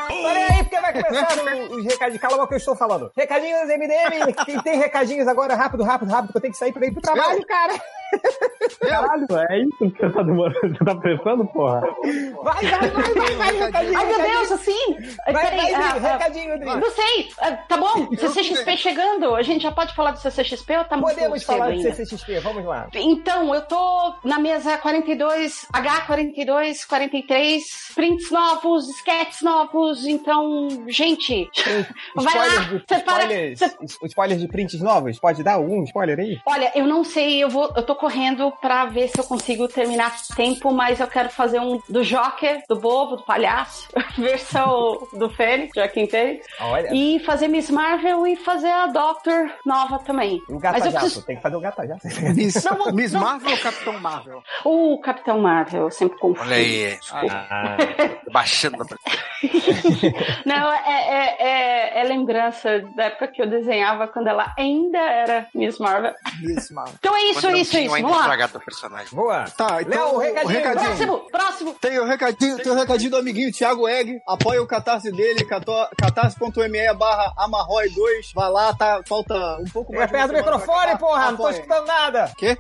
Olha aí, porque vai começar o- os recadinhos. Cala boca que eu estou falando. Recadinhos MDM. Quem tem recadinhos agora? Rápido, rápido, rápido, que eu tenho que sair pra ir pro trabalho, cara. Caralho, é isso que você tá demorando, você tá pensando, porra? Vai, vai, vai, vai, vai, recadinho. Ai, meu recadinho. Deus, assim? Vai, Peraí, vai, ah, Adri, ah, recadinho, Adri. Não sei, ah, tá bom, CCXP chegando, a gente já pode falar do CCXP ou tá muito Podemos falar ainda? CCXP, vamos lá. Então, eu tô na mesa 42, H42, 43, prints novos, sketches novos, então, gente, vai lá, Spoilers de, separa, spoilers, se- spoilers de prints novos? Pode dar algum spoiler aí? Olha, eu não sei, eu vou, eu tô correndo pra ver se eu consigo terminar tempo, mas eu quero fazer um do Joker, do bobo, do palhaço, versão do Fênix, Joaquim Fênix, Olha. e fazer Miss Marvel e fazer a Doctor nova também. O gata Mas eu jato, preciso- tem que fazer o gata jato. Miss, Não, não, Miss não. Marvel ou Capitão Marvel? O Capitão Marvel, eu sempre confundo. Olha aí. Ah, Baixando a Não, é, é, é, é lembrança da época que eu desenhava quando ela ainda era Miss Marvel. Miss Marvel. Então é isso, Quando não isso, ainda Vamos lá. personagem. Boa. Tá, então Léo, o o recadinho. recadinho. Próximo, próximo. Tem o recadinho, tem o recadinho do amiguinho Thiago Egg. Apoia o catarse dele, catarse.me barra amarrói2. Vai lá, tá, falta um pouco Chega mais. uma perto do microfone, porra, não tô Apoia. escutando nada. Quê?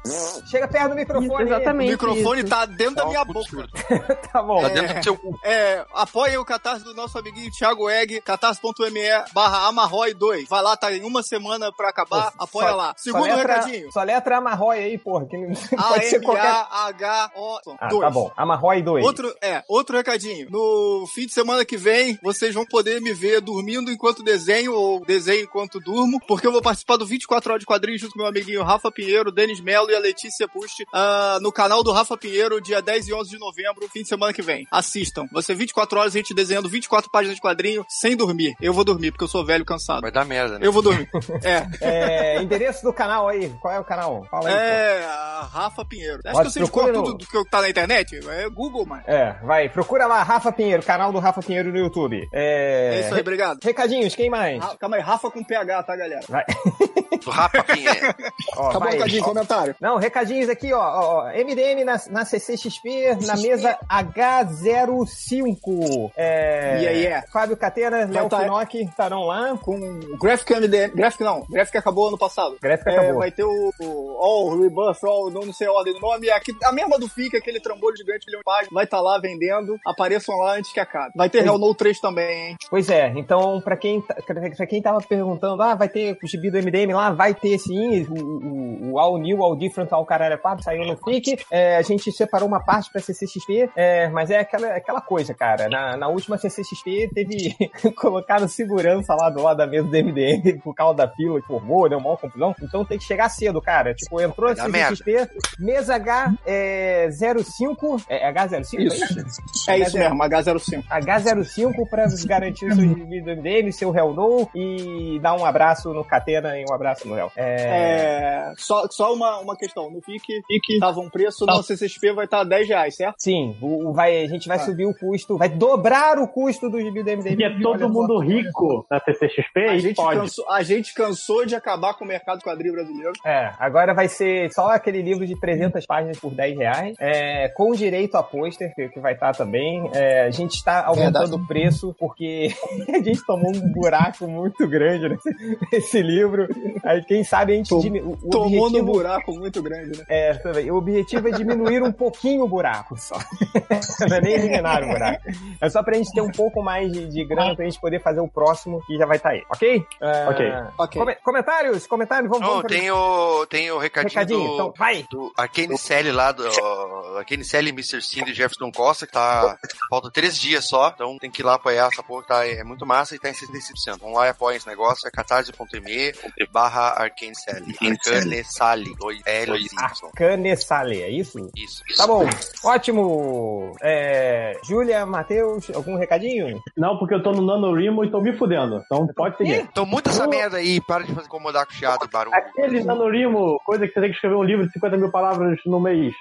Chega perto do microfone. aí. O Exatamente. microfone isso. tá dentro da minha boca. Tá bom. Tá dentro do seu cu. É, apoiem o catarse do nosso amiguinho Thiago Egg, catarse.me barra amarrói2. Vai lá, tá em uma semana pra acabar, apoia Só- lá. só Segundo letra- recadinho. Só letra Amarrói aí, porra. Que não pode ser qualquer. A-M-A-H-O. Ah, dois. tá bom. Amarrói 2. Outro, é, outro recadinho. No fim de semana que vem, vocês vão poder me ver dormindo enquanto desenho ou desenho enquanto durmo, porque eu vou participar do 24 horas de quadrinhos junto com meu amiguinho Rafa Pinheiro, Denis Melo e a Letícia Pusti, ah, no canal do Rafa Pinheiro, dia 10 e 11 de novembro, fim de semana que vem. Assistam. Vai ser 24 horas a gente desenhando 24 páginas de quadrinho sem dormir. Eu vou dormir, porque eu sou velho cansado. Vai dar merda, né? Eu vou dormir. É. É, endereço do canal aí. Qual é o canal? Fala aí. É, a Rafa Pinheiro. Acho Pode, que vocês procura tudo no- do que tá na internet. É Google, mano. É, vai. Procura lá, Rafa Pinheiro, canal do Rafa Pinheiro no YouTube. É, É isso aí, obrigado. Recadinhos, quem mais? Ra- Calma aí, Rafa com PH, tá, galera? Vai. Rafa Pinheiro. Ó, Acabou o vai. recadinho, comentário. Não, recadinhos aqui, ó, ó, ó. MDM na, na CCXP, na mesa H05. É, Yeah, yeah. Fábio Catena, Léo tá- Finocchi estarão lá. Com o Graphic MDM. Graphic não. Graphic acabou ano passado. Graphic É, acabou. vai ter o, o All Rebirth, All, não sei a ordem do nome. Aqui, a mesma do FIC, aquele trambolho gigante, milhão de páginas. Vai estar lá vendendo. Apareçam lá antes que acabe. Vai ter Hell No 3 também, hein? Pois é, então, pra quem, tá- pra quem tava perguntando, ah, vai ter o gibi do MDM lá, vai ter sim, o, o, o All New, All Different, All Caralho 4 saiu no FIC, é, a gente separou uma parte pra CCXP, é, mas é aquela, aquela coisa, cara, na, na última CCXP teve, colocaram segurança lá do lado da mesa do MDM, por causa da fila que formou, deu uma confusão, então tem que chegar cedo, cara, tipo, entrou na Vai CCXP, mesa H, é, 05, é H05? Isso. É isso mesmo, H05. H05 para garantir o seu gibi do MDM, seu Hell No e dar um abraço no Catena e um abraço no Hell. É... É, só só uma, uma questão. No FIC, FIC tava um preço, no CCXP vai estar 10 reais, certo? Sim, o, o vai, a gente vai Ah. subir o custo, vai dobrar o custo do gibi do MDM. E é todo só. mundo rico na CCXP A gente, pode. cansou, a gente cansou de acabar com o mercado quadrinho brasileiro. É, agora vai ser só aquele livro de 300 páginas por 10 reais, é, com direito a pôster, que, que vai estar também. É, a gente está aumentando o preço porque a gente tomou um buraco muito grande nesse, nesse livro. Aí, quem sabe a gente Tom- diminu- o Tomou no objetivo- buraco muito grande, né? É, também. O objetivo é diminuir um pouquinho o buraco só. Não é nem eliminar o buraco. É só pra gente ter um pouco mais de, de grana pra gente poder fazer o próximo que já vai estar aí, ok? É, Ok. come- comentários, comentários, vamos, Não, vamos tem o, tem o recadinho, Recadinho, do, então, vai. do Arcane Sally lá, do ó, Arcane Sally, Mr. Cindy e Jefferson Costa, que tá. Falta três dias só, então tem que ir lá apoiar essa porra, tá, é muito massa e tá em 65%. Vamos lá e apoiem esse negócio, é catarse.me barra Arcane Sally. Arcane Sally, dois L y. Canesale, é isso? Isso. Tá bom, ótimo. É, Júlia, Matheus, algum recadinho? Não, porque eu tô no NaNoWriMo e tô me fudendo. Então pode seguir. Então muda essa merda aí, para de fazer incomodar com chiado e barulho. Aquele NaNoWriMo, coisa que você tem que escrever um livro de 50 mil palavras no mês.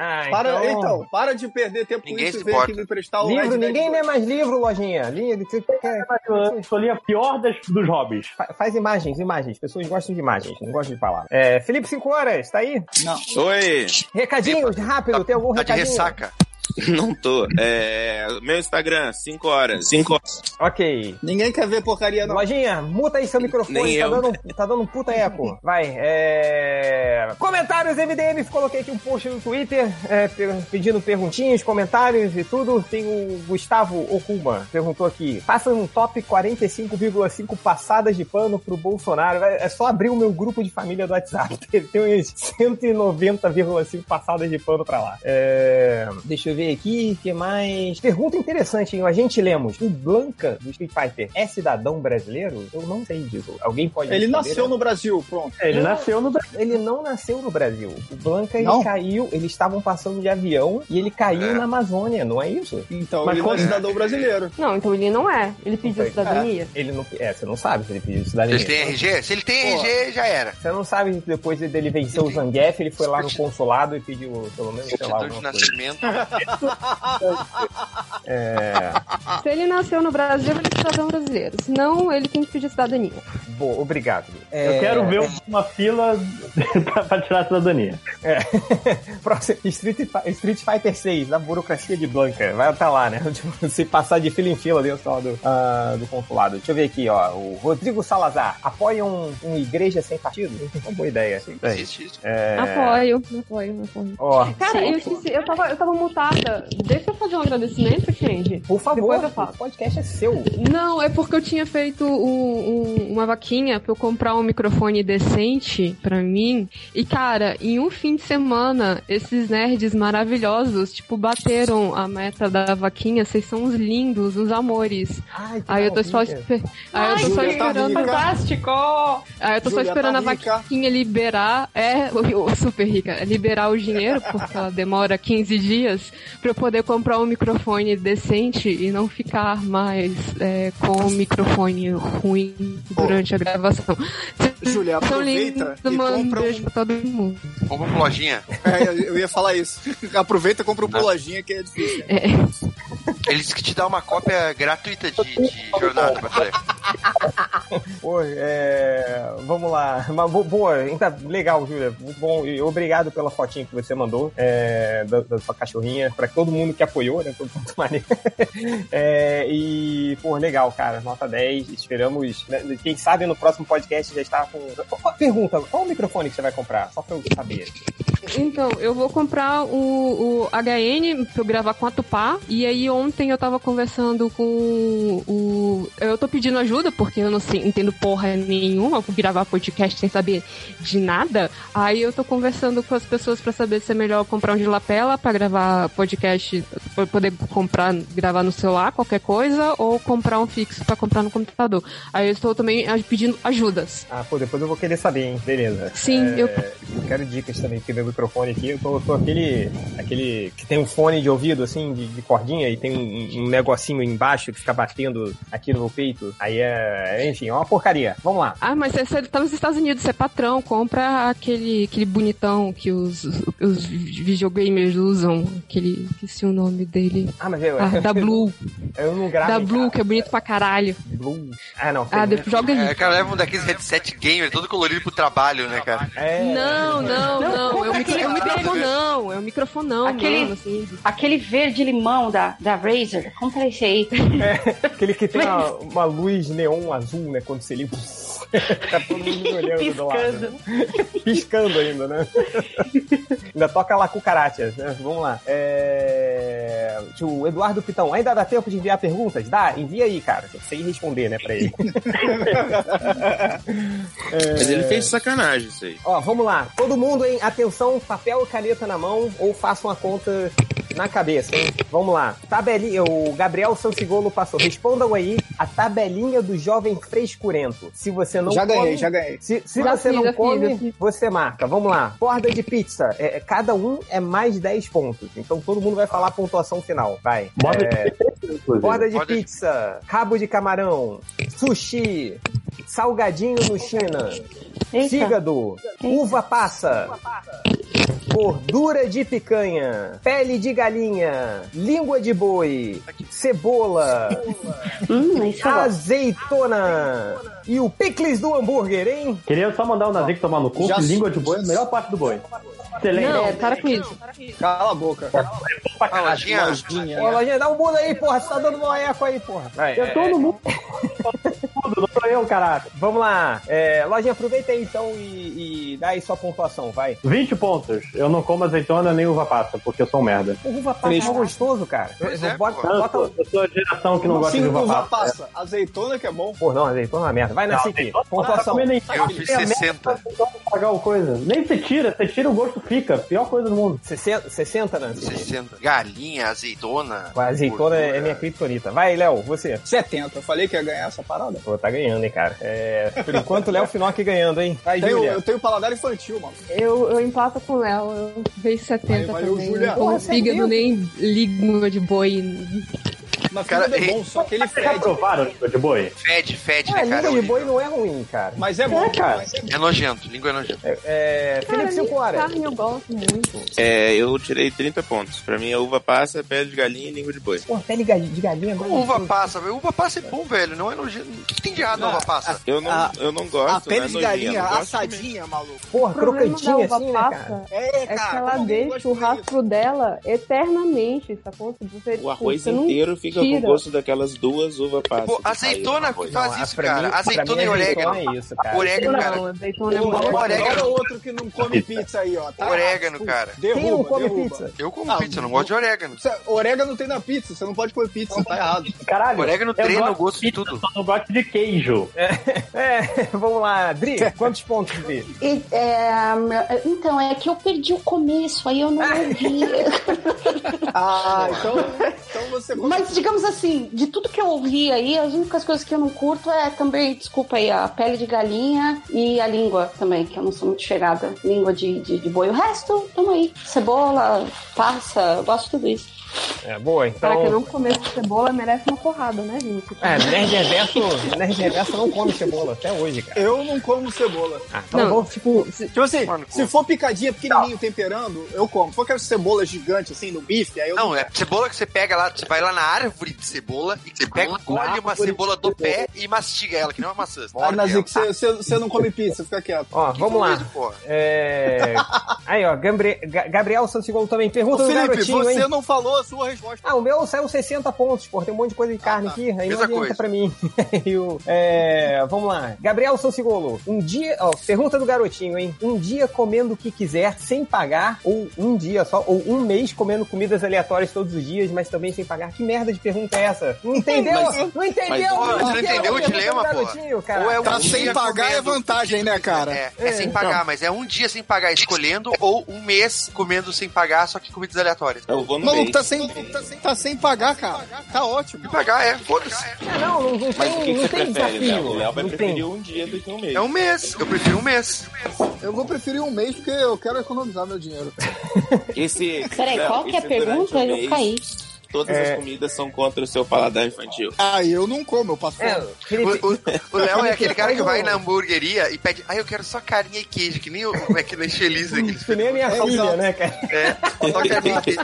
Ah, Para, então... para de perder tempo com Ninguém isso se e vem aqui me emprestar o Livro, ninguém lê 2. mais livro, lojinha. Linha, você quer- Eu só li a pior das, dos hobbies. Fa- Faz imagens, imagens. Pessoas gostam de imagens, não gostam de palavras. É, Felipe 5 horas, tá aí? Não. Oi! Recadinhos, rápido, tem algum Tá de recadinho? ressaca. Não tô. É, meu Instagram, 5 horas. 5 horas. Ok. Ninguém quer ver porcaria, não. Lojinha, muta aí seu microfone, Nem tá eu. dando, tá dando um puta eco. Vai, é... Comentários MDM, coloquei aqui um post no Twitter, é, pe- pedindo perguntinhas, comentários e tudo. Tem o Gustavo Okuma, perguntou aqui, faça um top 45,5 passadas de pano pro Bolsonaro. Vai- É só abrir o meu grupo de família do WhatsApp. Tem tem uns 190,5 passadas de pano pra lá. É, Deixa eu ver aqui, o que mais? Pergunta interessante, hein? A gente lemos, o Blanca do Street Fighter é cidadão brasileiro? Eu não sei disso. Alguém pode Ele responder, nasceu né? no Brasil, pronto. Ele Não. nasceu no Brasil. Ele não nasceu no Brasil. O Blanca, ele Não? caiu, eles estavam passando de avião e ele caiu É. na Amazônia, não é isso? Então Mas ele não é cidadão brasileiro. Não, então ele não é. Ele pediu Foi. cidadania. Ele não, é, você não sabe se ele pediu cidadania. Ele tem RG? Se ele tem Pô. RG, já era. Você não sabe se depois dele vencer o Zangief, ele foi lá no consulado e pediu, pelo menos, sei lá, de alguma coisa. nascimento. É, Se ele nasceu no Brasil, ele é cidadão brasileiro. Senão, ele tem que pedir cidadania. boa, obrigado. Eu É, quero ver uma fila pra, tirar a cidadania. É. Próximo, Street, Street Fighter 6, da burocracia de Blanca. Vai até lá, né? Tipo, Se passar de fila em fila dentro lá do, ah, do consulado. Deixa eu ver aqui, ó. O Rodrigo Salazar. Apoia um, um igreja sem partido? Uma boa ideia. É. Isso. É, Apoio, apoio, apoio. Ó, Cara, eu esqueci, eu tava, eu tava mutada. Deixa eu fazer um agradecimento, Change. por favor, Depois eu falo. o podcast é seu. Não, é porque eu tinha feito um- um- uma vaquinha pra eu comprar um microfone decente pra mim. E, cara, em um fim de semana, esses nerds maravilhosos, tipo, bateram a meta da vaquinha. Vocês são uns lindos, uns amores. Ai, que Aí eu tô só, maravilha. esper... Aí eu tô só tá esperando. Fantástico! Aí eu tô só Júlia esperando tá a vaquinha liberar. É, super rica, liberar o dinheiro, porque ela demora 15 dias, pra eu poder comprar um microfone decente e não ficar mais é, com o microfone ruim durante a gravação. Júlia, aproveita e mano. compra Beijo um... pra todo mundo. Compra uma lojinha. É, eu ia falar isso. Aproveita e compra um lojinha que é difícil. É. Eles que te dão uma cópia gratuita de, de jornada pra fazer. Pô, é, vamos lá. Mas, bo- boa, então, legal, Júlia. Muito bom. E obrigado pela fotinha que você mandou é, da, da sua cachorrinha. Pra todo mundo que apoiou, né? Todo mundo maneiro. É, e, pô, legal, cara. Nota 10. Esperamos. né, Quem sabe no próximo podcast já está com. Pergunta: qual o microfone que você vai comprar? Só pra eu saber. Então, eu vou comprar o, o HN pra eu gravar com a Tupá. E aí ontem eu tava conversando com o. Eu tô pedindo ajuda, porque eu não sei, entendo porra nenhuma, eu vou gravar podcast sem saber de nada. Aí eu tô conversando com as pessoas pra saber se é melhor comprar um de lapela pra gravar podcast, pra poder comprar, gravar no celular, qualquer coisa, ou comprar um fixo pra comprar no computador. Aí eu estou também ah, pedindo ajudas. Ah, depois eu vou querer saber, hein? Beleza. Sim, É, eu eu quero dicas também, porque meu microfone aqui, eu tô, eu tô aquele, aquele que tem um fone de ouvido, assim, de, de cordinha, e tem um, um negocinho embaixo que fica batendo aqui no meu peito. Aí é, enfim, é uma porcaria. Vamos lá. Ah, mas você tá nos Estados Unidos, você é patrão, compra aquele, aquele bonitão que os, os videogamers usam, aquele, esqueci o nome dele. Ah, mas eu. Ah, da Blue. Eu não gravo. Da Blue, que é bonito pra caralho. Blue. Ah, não. Ah, depois joga É, aí. cara, leva um daqueles headset gamer todo colorido pro trabalho, né, cara? É. Não, não, não. É o, micro, é o microfonão. É o microfonão Aquele- mesmo, assim. Aquele verde limão da, da Razer, compra esse aí. Aquele que tem uma, uma luz neon azul, né? Quando você liga. Fica todo mundo me olhando do lado. Piscando ainda, né? ainda toca lá com karate, né? Vamos lá. É... O Eduardo Pitão, ainda dá tempo de enviar perguntas? Dá, envia aí, cara. Ir responder, né, pra ele. Mas ele fez sacanagem isso aí. Ó, vamos lá. Todo mundo, hein? Atenção, papel e caneta na mão ou façam a conta na cabeça, hein? Vamos lá. Tabelinha, o Gabriel Sansigolo passou. Respondam aí a tabelinha do jovem frescurento. Se você não Já ganhei, come, já ganhei. Se, se Já você fiz, não come, fiz. você marca. Vamos lá. Borda de pizza. É, é, cada um é mais 10 pontos. Então todo mundo vai falar a pontuação final. Vai. Borda É, de Borda de- pizza, rabo de camarão, sushi, salgadinho no China, Eita. fígado, uva passa, gordura de picanha, pele de galinha, língua de boi, cebola, Hum, azeitona e o picles do hambúrguer, hein? Queria só mandar o Nazik tomar no cu, Já- que língua de boi é a melhor parte do boi. Excelente. Não, para com isso. Cala a boca. Ah, lojinha. Lojinha. Ô, Lojinha, dá um mundo aí, porra. Você tá dando um eco aí, porra. Vai, Eu é, tô no mundo. Tudo, não sou eu, caralho. Vamos lá. É, Lojinha, aproveita aí então e, e dá aí sua pontuação, vai. 20 pontos. Eu não como azeitona nem uva passa, porque eu sou um merda. O uva passa é gostoso, cara. Pois é, bota, pô. Bota... sou, eu sou a geração que não gosta Sim, de uva uva passa. passa. Azeitona que é bom. Pô, não, azeitona é uma merda. Vai na dá pra Pontuação. nem- Eu fiz É a merda 60. pra pagar o coisa. Nem você tira, você tira o gosto fica. Pior coisa do mundo. 60, 60 Nancy? 60. Galinha, azeitona. A azeitona é minha criptonita. Vai, Léo, você. 70. Eu falei que ia ganhar essa parada. Pô, tá ganhando, hein, cara. É, por enquanto, Léo Finock ganhando, hein? Vai, Tenho, Júlia. eu tenho paladar infantil, mano. Eu, eu empato com o Léo. Eu vejo 70 Valeu, também. Júlia. Não Porra, fígado 70. nem língua de boi. Mas Cara, é bom, só que ele já fede. provaram língua de boi? Fede, fede, Ah, né, cara? língua É de boi não é ruim, cara. Mas é bom. É, cara. é. É nojento, língua é nojento. É, é, Cara, Felipe nem 5 horas. carne eu gosto muito. É, eu tirei 30 pontos. Pra mim, a uva passa, pele de galinha e língua de boi. Pô, pele de galinha. mas- Uva passa, velho. Uva passa é bom, velho. Não é nojento. O que tem de errado na uva passa? Eu não, A- eu não gosto. A pele é de galinha assadinha, maluco. Porra, crocantinha uva assim, né, passa cara? É, É que cara. ela deixa o rastro dela eternamente, sacou? O arroz inteiro fica tira. com gosto daquelas duas uvas passas. Azeitona arroz. faz Não, isso, pra cara. mim- azeitona mim, e orégano. azeitona é isso, cara. Orégano, cara. Não, azeitona é bom. orégano. Olha outro que não come pizza aí, ó. Tá? Orégano, cara. Derruba, Quem não come derruba. pizza? Eu como Ah, pizza, eu não gosto de orégano. Orégano tem na pizza, você não pode comer pizza, tá errado. Caralho. Orégano treina gosto o gosto de tudo. Só não gosto de queijo. É, vamos lá. Dri, quantos pontos, Dri? É, então, é que eu perdi o começo, aí eu não ouvi. Ah, então, então você Mas, digamos assim, de tudo que eu ouvi aí, as únicas coisas que eu não curto é também, desculpa aí, a pele de galinha e a língua também, que eu não sou muito chegada. Língua de, de, de boi. O resto, tamo aí. Cebola, passa, eu gosto de tudo isso. É, boa, Para que então... não comer cebola merece uma porrada, né, gente? É, Nerd Reverso, Nerd Reverso não come cebola até hoje, cara. Eu não como cebola. Ah, então Não, vamos... tipo, se- Tipo assim, Mano, se for picadinha pequenininho temperando, eu como. Se for aquela cebola gigante assim no bife, aí eu Não, é cebola que você pega lá, você vai lá na árvore de cebola e você pega, colhe uma cebola do pé e mastiga ela, que nem uma maçã. Você Ah, morde Nazik, ela. você, você, não come pizza, fica quieto. Ó, vamos lá. Isso. É... Aí, ó, Gabriel Santigolo também. Ô, Pergunta do Felipe, você não falou a sua resposta. Ah, o meu saiu 60 pontos, pô. Tem um monte de coisa de carne tá. aqui. Aí não adianta coisa. pra mim. E o- é, vamos lá. Gabriel Sansigolo. Um dia... Ó, pergunta do garotinho, hein? Um dia comendo o que quiser, sem pagar, ou um dia só, ou um mês comendo comidas aleatórias todos os dias, mas também sem pagar. Que merda de pergunta é essa? Não entendeu? Mas- não entendeu? mas- não entendeu o dilema, pô? garotinho, cara. Ou é um Tá sem pagar é comendo- vantagem, né, cara? É, é sem pagar, mas é um dia sem pagar escolhendo ou um mês comendo sem pagar, só que comidas aleatórias. Eu vou no Maluco, mês. tá sem, tá, sem, tá sem pagar, cara. Tá ótimo. Sem pagar, é, foda-se. Ah, não, não, não Mas tem, o que, que não você tem prefere, desafio. Léo? O Léo vai não preferir tem. um dia do que um mês. É um mês, eu prefiro um mês. Eu vou preferir um mês porque eu quero economizar meu dinheiro. Esse, Peraí, Léo, qual que é a pergunta? o Eu mês, caí. Todas É. as comidas são contra o seu paladar infantil. Ah, eu não como, eu passo É. Felipe, O, o- o Léo é aquele cara que vai na um- hamburgueria e pede, ah, eu quero só carinha e queijo, que nem o McLanche Feliz. Que nem a minha É, filha, exato. né, cara? É, só carinha e queijo.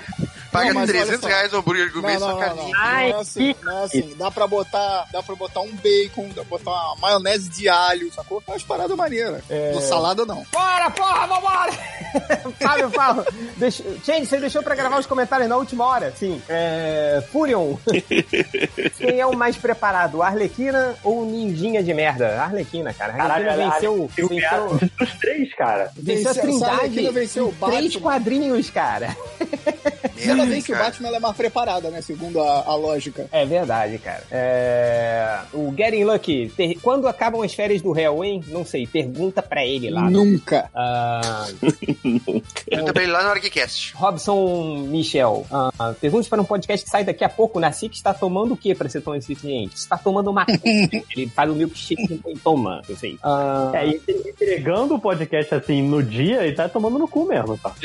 Não, paga olha 300 só. reais no hambúrguer Não, gourmet não, só não, carninha. não. Não é assim, não é assim. Dá pra botar, dá pra botar um bacon, dá pra botar uma maionese de alho, sacou? É umas paradas maneiras. É. No salada, não. Bora, porra, vambora! Fábio, fala. Deixa... Change, você deixou pra gravar os comentários na última hora? Sim. É... Furion. Quem é o mais preparado, Arlequina ou Ninjinha de merda? Arlequina, cara. Arlequina Caralho, venceu, eu venceu, os três, cara. venceu a Venceu- Trindade venceu o em três Batman. quadrinhos, cara. Ainda bem que o Batman ela é mais preparada, né? Segundo a, a lógica. É verdade, cara. É... O Getting Lucky, ter- quando acabam as férias do réu, hein? Não sei, pergunta pra ele lá. Nunca. Ah, Pergunta pra ele lá no ArgCast. Robson Michel, ah, pergunte para um podcast que sai daqui a pouco. Nasci que está tomando o que para ser tão eficiente? Está tomando uma. ele faz o milkshake e toma, eu sei. Ah, É, e ele entregando o podcast assim no dia e tá tomando no cu mesmo, tá?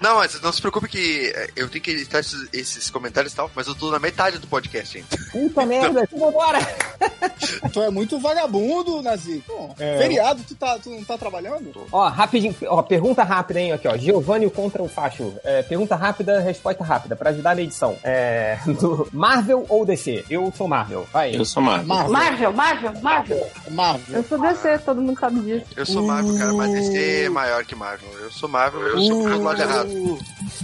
Não, mas não se preocupe que eh, eu tenho que editar esses, esses comentários e tal, mas eu tô na metade do podcast ainda. Puta merda, vambora! Tu é muito vagabundo, Nazi. Pô, É. Feriado, tu, tá, tu não tá trabalhando? Ó, rapidinho, ó, pergunta rápida, hein, aqui, ó. Giovanni contra o Facho. É, pergunta rápida, resposta rápida, pra ajudar na edição. É, do Marvel ou DC? Eu sou Marvel, vai. Eu sou Marvel. Marvel, Marvel, Marvel. Marvel. Eu sou DC, todo mundo sabe disso. Eu sou Marvel, cara, mas DC é maior que Marvel. Eu sou Marvel, eu sou do lado errado.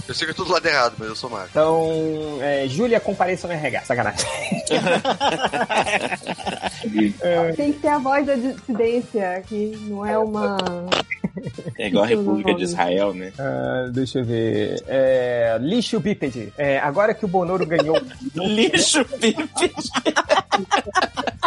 Eu sei que eu tô do lado errado, mas eu sou Marvel. Então, é, Júlia compareça no RH, sacanagem. É, Tem que ter a voz da dissidência, que não é uma. É igual a República de Israel, né? ah, deixa eu ver. É, lixo bípede. É, agora que o Bonoro ganhou. Lixo bípede.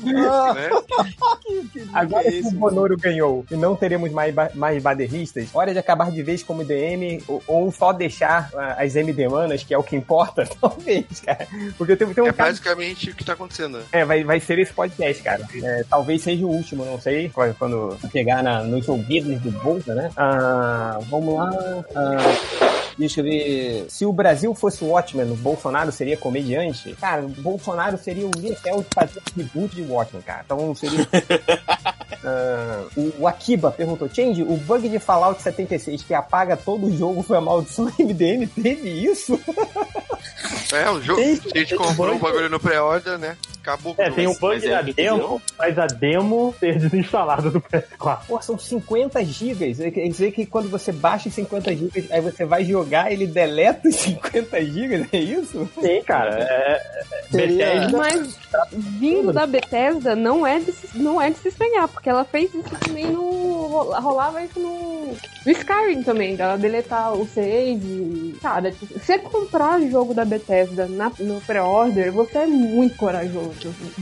Né? Agora que o Bonoro ganhou e não teremos mais, mais baderristas, hora de acabar de vez como DM ou, ou só deixar ah, as MD manas, que é o que importa, talvez, cara. Porque tem, tem um É cara. basicamente o que tá acontecendo. É, vai, vai ser esse podcast, cara. É, talvez seja o último, não sei, quando- pegar na, nos ouvidos do Bolsa, né? Ah, vamos lá. Ah, deixa eu ver. Se o Brasil fosse o Watchmen, o Bolsonaro seria comediante? Cara, o Bolsonaro seria o Liefeld de o reboot de Watchmen, cara. Então seria. Ah, o, o Akiba perguntou: Change, o bug de Fallout 76 que apaga todo o jogo foi a maldição MDM? Teve isso? É, o jogo. A gente comprou um bagulho no pré-order, né? Acabou com É, tem um bug mas é na que demo, faz a demo ser desinstalada do PS4. Pô, são 50 gigas. Quer dizer que quando você baixa os 50 gigas, aí você vai jogar, ele deleta os 50 gigas, é isso? Sim, cara. É, Seria- Bethesda- Mas vindo da Bethesda não é de, se- não é de se estranhar, porque ela fez isso também no. rolava isso no, no Skyrim também, dela deletar o save. Cara, tipo, você comprar jogo da Bethesda na- no pré-order, você é muito corajoso.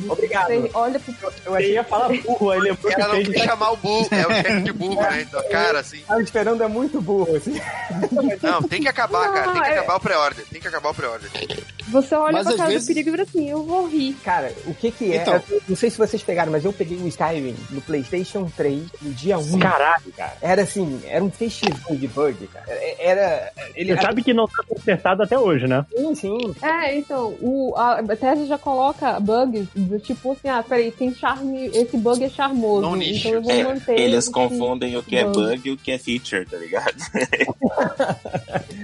Obrigado. Você olha pro. Eu achei ia falar burro, aí lembrou que Ela não que chamar o burro, é o chefe de burro, né? Então, cara, assim. Tava esperando, é muito burro, assim. Não, tem que acabar, cara. Tem que Não, é- acabar o pré-order. Tem que acabar o pré-order. Você olha Mas pra cara vezes- do perigo e vira assim, eu vou rir. Cara, o que que é? Então. Eu não sei se vocês pegaram, mas eu peguei o Skyrim no PlayStation 3 no dia 1. Caralho, cara. Era assim, era um festival de bug, cara. Era. Ele Você sabe que não tá consertado até hoje, né? Sim, sim. É, então, o, a Bethesda já coloca bugs do tipo assim, ah, peraí, tem charme, esse bug é charmoso. Não nicho. então eu vou É, manter. eles confundem o que é bug. bug e o que é feature, tá ligado?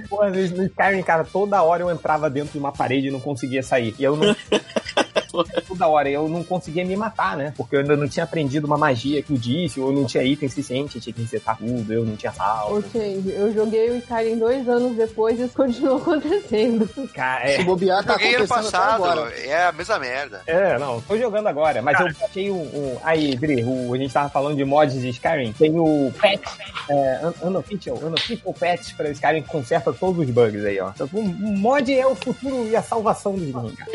Pô, às vezes no Skyrim, cara, toda hora eu entrava dentro de uma parede e não conseguia sair. E eu não. toda hora eu não conseguia me matar, né? Porque eu ainda não tinha aprendido uma magia que eu disse, ou eu não tinha item suficiente, tinha que resetar tudo, eu não tinha salvo. Ok, eu joguei o Skyrim dois anos depois e isso continuou acontecendo. Cara, Se é. bobear, tá Joguei acontecendo passado, agora. é a mesma merda. É, não, tô jogando agora, mas eu baixei um, um- Aí, Dri, o, a gente tava falando de mods de Skyrim. Tem o patch, é, un- unofficial, unofficial patch pra Skyrim que conserta todos os bugs aí, ó. Então, o mod é o futuro e a salvação dos cara.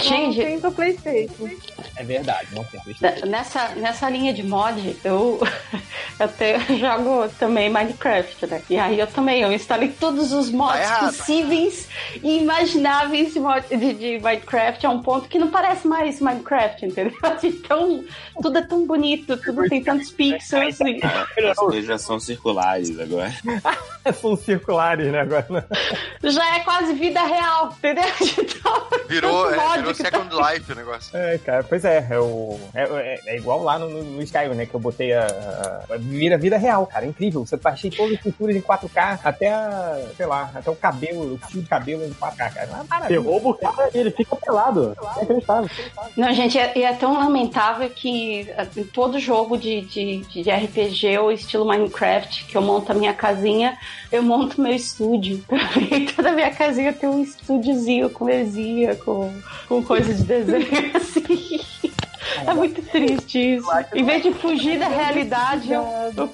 Gente, pro Playstation. É verdade, não tem. Da- Nessa, nessa linha de mod, eu, eu até jogo também Minecraft, né? E aí eu também, eu instalei todos os mods errado. possíveis e imagináveis de, mod- de, de Minecraft a um ponto que não parece mais Minecraft, entendeu? Então, tudo é tão bonito, tudo tem tantos pixels. E... As coisas já são circulares agora. São circulares, né, agora. Já é quase vida real, entendeu? Então, Virou, é, virou que Second Life o negócio. É, cara, pois é, é, o, é, é- é igual lá no, no, no Skyrim, né, que eu botei a, a, a vira vida real, cara, é incrível, você baixei todas as culturas em 4K, até a, sei lá, até o cabelo, o fio de cabelo em 4K, cara, é Você rouba o cara e ele fica pelado. É inacreditável. Não, gente, é, é tão lamentável que em todo jogo de, de, de RPG ou estilo Minecraft, que eu monto a minha casinha, eu monto meu estúdio. Dentro da minha casinha tem um estúdiozinho com mesinha, com, com coisa de desenho, assim. É muito triste isso. Em vez de fugir da realidade, eu, eu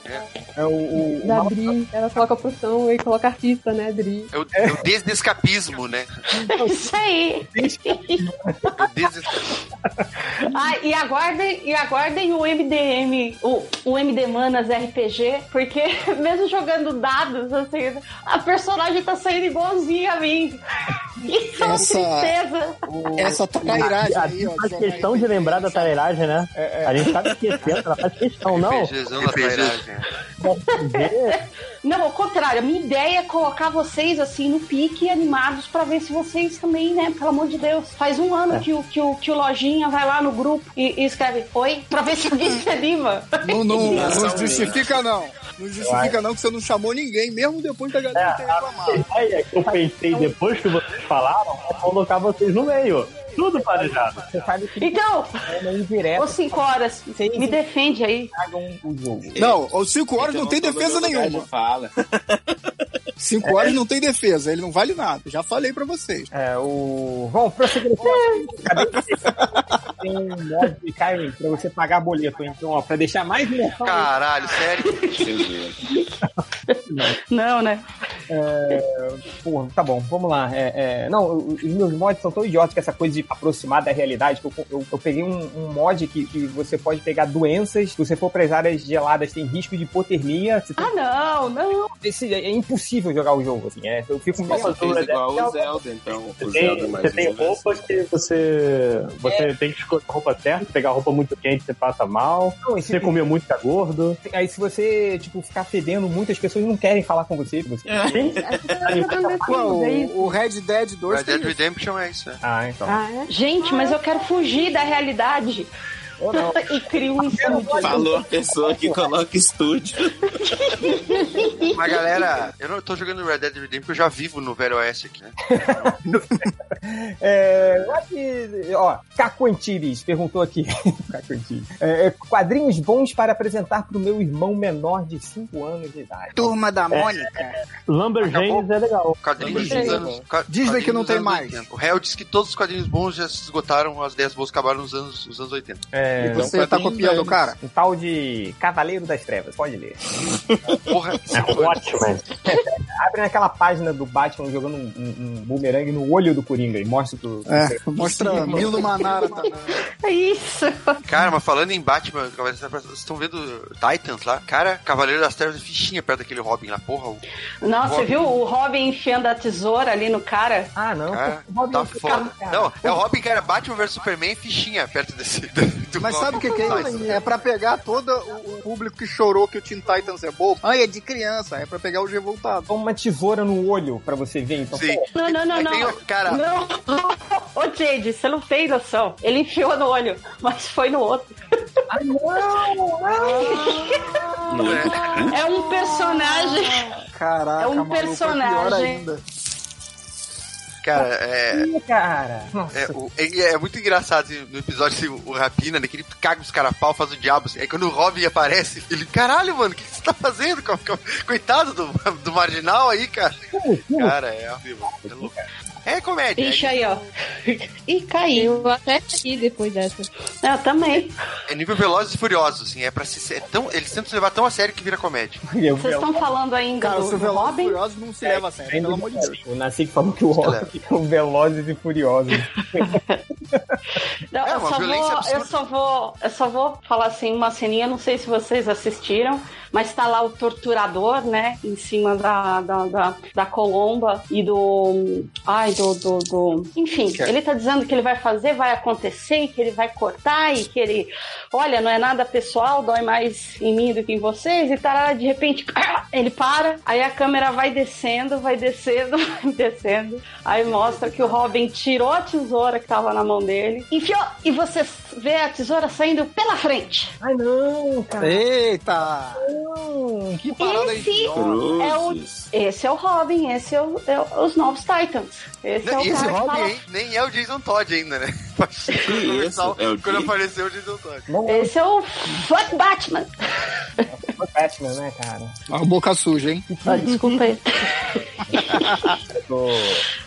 É o, o, Da Dri, ela coloca produção e coloca artista, né, Dri? É o, é o desescapismo, né? É isso aí. Ah, e aguardem, e aguardem o MDM, o, o MD Manas RPG, porque mesmo jogando dados, assim, a personagem tá saindo igualzinha a mim. Isso é uma Essa- tristeza. Essa trairagem A aí, ó. de jogar questão de lembrar da trairagem, né? A gente tá esquecendo, ela faz questão, não. RPGzão. Não, ao contrário, a minha ideia é colocar vocês assim no pique animados pra ver se vocês também, né? Pelo amor de Deus. Faz um ano É. que, o, que, o, que o Lojinha vai lá no grupo e, e escreve Oi, pra ver se alguém se anima. Não, não, não Nossa, justifica, não. Não justifica, não, que você não chamou ninguém, mesmo depois da galera ter reclamado. A ideia que eu pensei depois que vocês falaram é colocar vocês no meio. Tudo planejado. Você sabe que Então, é ô 5 horas, me defende aí. Não, os 5 horas É eu não tem defesa nenhuma. Fala. 5 horas não tem defesa, ele não vale nada. Já falei pra vocês. É, o... Vamos prosseguir aqui. Cadê você? Tem um mod de Skyrim pra você pagar boleto, então, ó, pra deixar mais. Caralho, sério? Não, né? É, porra, tá bom, vamos lá. É, é, não, os meus mods são tão idiotas que essa coisa de aproximar da realidade. que Eu, eu, eu peguei um, um mod que, que você pode pegar doenças. Se você for para as áreas geladas, tem risco de hipotermia. Você tem- Ah, não, não. esse- é impossível jogar o jogo, assim. É, eu fico meio. Mas Fez o igual o Zelda- então. Você tem, Zelda você tem um, né? roupa que você. Você tem que escolher a roupa certa, pegar roupa muito quente, você passa mal. Não, esse- Você comeu muito, fica gordo. Aí se você, tipo, ficar fedendo, muitas pessoas não querem falar com você. você... Pô, o, o Red Dead 2 Red Dead. Redemption é isso, né? Ah, então. Ah, é? Gente, mas eu quero fugir da realidade. Ou não. E crio um estúdio. Falou a pessoa que coloca estúdio. Mas galera, eu não tô jogando Red Dead Redemption porque eu já vivo no Velho Oeste aqui, né? É, que, ó, Caco Antires perguntou aqui. Caco Antires. É, é, quadrinhos bons para apresentar pro meu irmão menor de 5 anos de idade. Turma da Mônica. Lumberjanes é legal. Quadrinhos dos anos. ca- Disney que não tem mais. 80. O réu disse que todos os quadrinhos bons já se esgotaram, as ideias boas acabaram nos anos, nos anos 80. É, E você tá copiando o cara? um tal de Cavaleiro das Trevas, pode ler. Porra, Watchmen. Abre naquela página do Batman jogando um, um, um bumerangue no olho do Coringa e mostra pro. É, mostra Milo Manara também. É isso. Cara, mas falando em Batman, Cavaleiro das Trevas, vocês estão vendo Titans lá? Cara, Cavaleiro das Trevas é fichinha perto daquele Robin lá, porra. O Nossa, você Robin. viu o Robin enfiando a tesoura ali no cara? Ah, não. cara o Robin tá é foda. cara. Não, é o Robin que era Batman vs Superman fichinha perto desse. Do Mas Robin. sabe o que, que é isso? É pra pegar todo o, público que chorou que o Teen Titans é bobo. Ah, é de criança. É pra pegar os revoltados. Toma uma tesoura no olho pra você ver, então. Sim. Não, não, não, Aí não. tem o- cara, Não. Ô, Jade, você não tem noção. Ele enfiou no olho, mas foi no outro. é, É um personagem. Caraca, É um maluco, personagem. Cara, é. Ih, cara. Nossa. É, o- é- é muito engraçado assim, no episódio assim, o Rapina, né, que ele caga os caras a pau, faz o diabo. Assim, aí quando o Robin aparece, ele, caralho, mano, o que, que você tá fazendo? Co- co- Coitado do, do marginal aí, cara. Cara, é horrível. É louco. É comédia. Ixi, é, aí, ó. Ih, caí. Eu até ri depois dessa. Eu também. é nível Velozes e Furiosos, assim. É pra se, é tão, eles tentam se levar tão a sério que vira comédia. Vocês estão falando ainda Cara, do, o do Velozes e? Furiosos não se leva a sério, pelo amor de Deus. O Nasci falou que o Robin é o Velozes e Furiosos. Não, É eu, só vou, eu só vou, eu só vou falar assim uma ceninha, não sei se vocês assistiram, mas tá lá o torturador, né, em cima da, da, da, da colomba e do. Ai, do. do, do... Enfim, ele tá dizendo que ele vai fazer, vai acontecer, que ele vai cortar e que ele. Olha, não é nada pessoal, dói mais em mim do que em vocês e tal. De repente, ele para, aí a câmera vai descendo, vai descendo, vai descendo. Aí mostra que o Robin tirou a tesoura que tava na mão dele, enfiou e você vê a tesoura saindo pela frente. Ai, não, cara. Eita! Não, que parada Esse é o, esse é o Robin, esse é, o, é os novos Titans. Esse é o esse cara que Robin fala- nem é o Jason Todd ainda, né? isso? É o Quando apareceu o Jason Todd. Esse é o Fuck Batman. Batman, né, cara? A boca suja, hein? Ah, desculpa aí.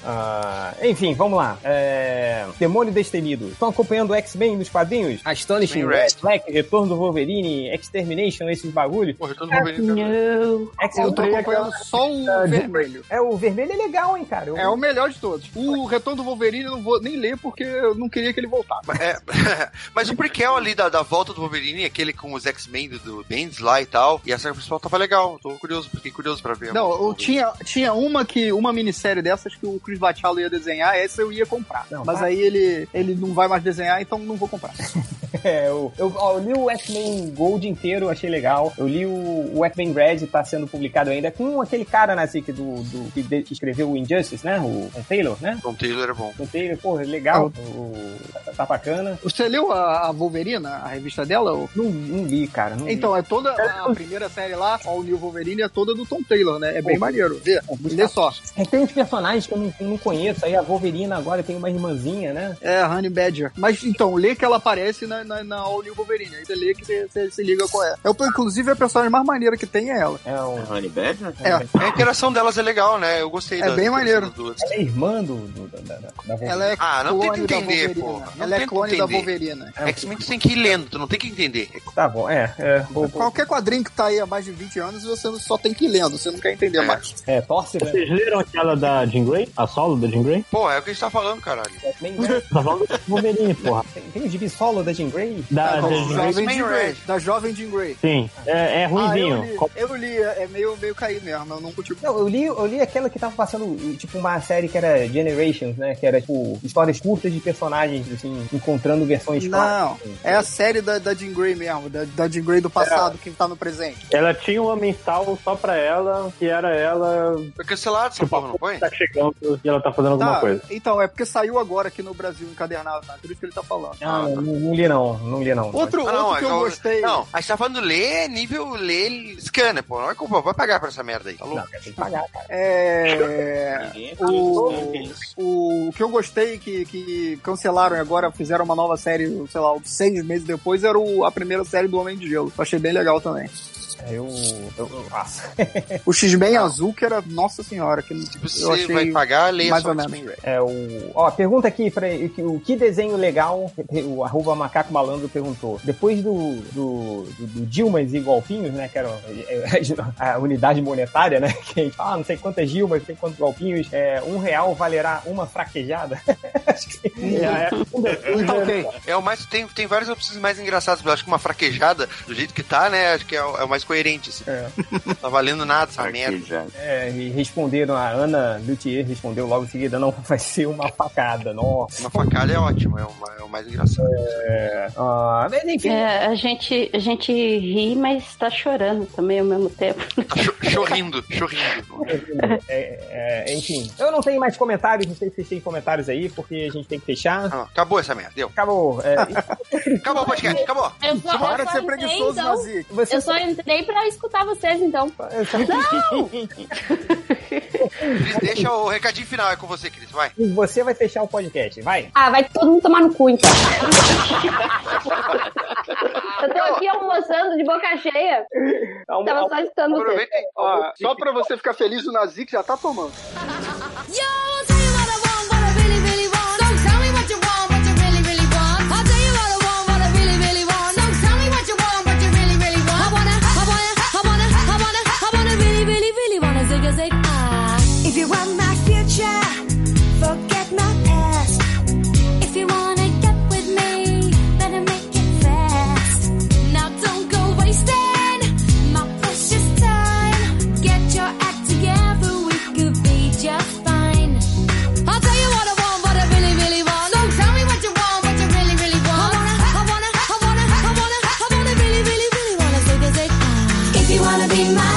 Ah, enfim, vamos lá. É, Demônio Destemido. Estão acompanhando o X-Men nos quadrinhos? Astonishing, Red. Black, Retorno do Wolverine, Extermination, esses bagulhos? Pô, Retorno do Wolverine. Não. Eu tô acompanhando só o vermelho. É, o vermelho é legal, hein, cara? Eu- É o melhor de todos. O Retorno do Wolverine eu não vou nem ler porque eu não queria que ele voltasse. É, mas o prequel ali da, da volta do Wolverine, aquele com os X-Men do, do Bendis lá e tal, e a série principal tava legal. Tô curioso, fiquei curioso pra ver. Não, eu tinha, tinha uma que uma minissérie dessas que o Chris Bachalo ia desenhar, essa eu ia comprar. Não, Mas vai. aí ele, ele não vai mais desenhar, então não vou comprar. É, eu, eu, ó, eu li o X-Men Gold inteiro, achei legal. Eu li o, o X-Men Red, tá sendo publicado ainda, com aquele cara, né, assim, que, do, do, que, de- que escreveu o Injustice, né? O, o Taylor, né? Tom Taylor é bom. O Taylor, pô, legal. O, tá, tá bacana. Você leu a, a Wolverina, a revista dela? ou- Não, não li, cara. Não li. Então, é toda a primeira série lá, All New Wolverine, é toda do Tom Taylor, né? É bem maneiro. Vê, lê só. É, tem uns personagens que eu não, não conheço. Aí a Wolverina agora tem uma irmãzinha, né? É, a Honey Badger. Mas então, lê que ela aparece na, na, na All New Wolverine. Aí você lê que você, você se liga qual é. Eu, inclusive, a personagem mais maneira que tem é ela. É, o, Honey Badger? É, A interação delas é legal, né? Eu gostei É da bem maneiro. ela é irmã do, do- da, da, da Wolverine. ela é Ah, não clone da entender. Não Ela é clone da entender. Wolverina. X-Men tu tem que ir lendo, tu não tem que entender. Tá bom, é. É, vou- vou- Qualquer quadrinho que tá aí há mais de 20 anos, você só tem que ir lendo, você não quer entender mais. é torce, né? Vocês leram aquela da Jean Grey? A solo da Jean Grey? Pô, é o que a gente tá falando, caralho. X-Men Red. Tá falando do Wolverine, porra. Tem, tem o gibi solo da Jean Grey? Da, Da da Jean Grey. jovem Jean Grey. Red. Da jovem Jean Grey. Sim, é, é Ah, ruimzinho. eu li, eu li, é meio, meio caído mesmo, eu não curti. Não, eu li, eu li aquela que tava passando, tipo, uma série que era Generations, né? Que era, tipo, histórias curtas de personagens, assim, encontrando versões Não, clássicas. assim. é a série da, da Jean Grey mesmo, da, da Jean Grey do passado, que tá no presente. Ela tinha uma mensal só pra ela, que era ela Foi cancelado essa porra, não foi? tá chegando e ela tá fazendo alguma Tá, coisa. então, é porque saiu agora aqui no Brasil encadernado, tá? Por isso que ele tá falando. Ah, não, não li não, não li não. Outro, Ah, não, outro que eu o- gostei. Não, a gente tá falando ler nível ler scanner, pô. Não é culpa, vai pagar pra essa merda aí, tá louco? Não, tem que pagar, cara. É. O, acredita nisso. o, o que eu gostei que, que cancelaram e agora fizeram uma nova série, sei lá, seis meses depois, era o- a primeira série do Homem de Gelo. Eu achei bem legal também. Eu, eu, eu faço. O X-Men azul, que era, nossa senhora, que Se eu você achei vai pagar, leia mais ou X-Men menos. É o. Ó, pergunta aqui pra o que desenho legal, o arroba macaco malandro perguntou. Depois do, do, do, do Dilmas e Golpinhos, né? Que era a unidade monetária, né? Que a gente fala, ah, não sei quantas Dilmas, não sei quantos golpinhos, é, um real valerá uma fraquejada. Acho que É, Tá ok. É o mais. Tem, tem várias opções mais engraçadas. Eu acho que uma fraquejada, do jeito que tá, né? Acho que é o, é o mais coerente. Assim. É. Tá valendo nada essa merda. É, e responderam, a Ana Luthier respondeu logo em seguida, não, vai ser uma facada, nossa. Uma facada é ótimo, é o, ma- é o mais engraçado. É, ah, mas enfim, É, a gente, a gente ri, mas tá chorando também ao mesmo tempo. Tá cho- chorrindo, chorrindo. é, é, enfim, eu não tenho mais comentários, não sei se vocês têm comentários aí, porque a gente tem que fechar. Ah, acabou essa merda, deu. Acabou. É, Acabou o podcast, acabou. Eu só, Para eu só ser entrei, preguiçoso, então. Nazi. você Eu só entrei pra escutar vocês, então. Cris, deixa o recadinho final, é com você, Cris, vai. Você vai fechar o podcast, vai. Ah, vai todo mundo tomar no cu, então. eu tô aqui almoçando de boca cheia. Tava só escutando. Ó, só pra você ficar feliz, o Nazi que já tá tomando. Yo, Because as they are. If you want my future, forget my past. If you wanna get with me, better make it fast. Now don't go wasting my precious time. Get your act together, we could be just fine. I'll tell you what I want, what I really, really want. So tell me what you want, what you really, really want. I wanna, I wanna, I wanna, I wanna, I wanna really, really, really wanna big as they are. If you wanna be mine.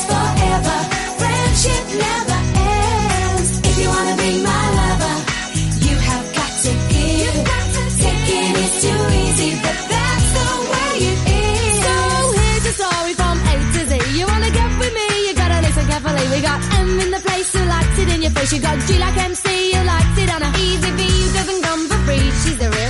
in your face. You got G like MC, you like a Easy V, you doesn't come for free. She's the real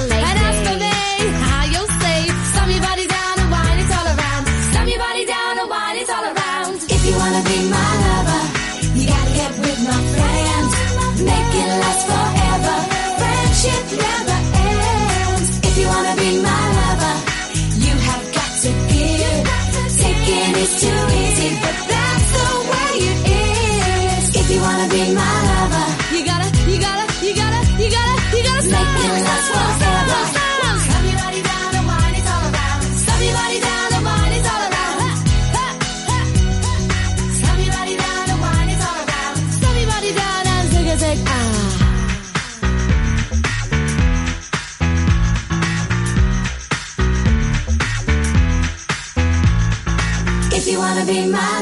be my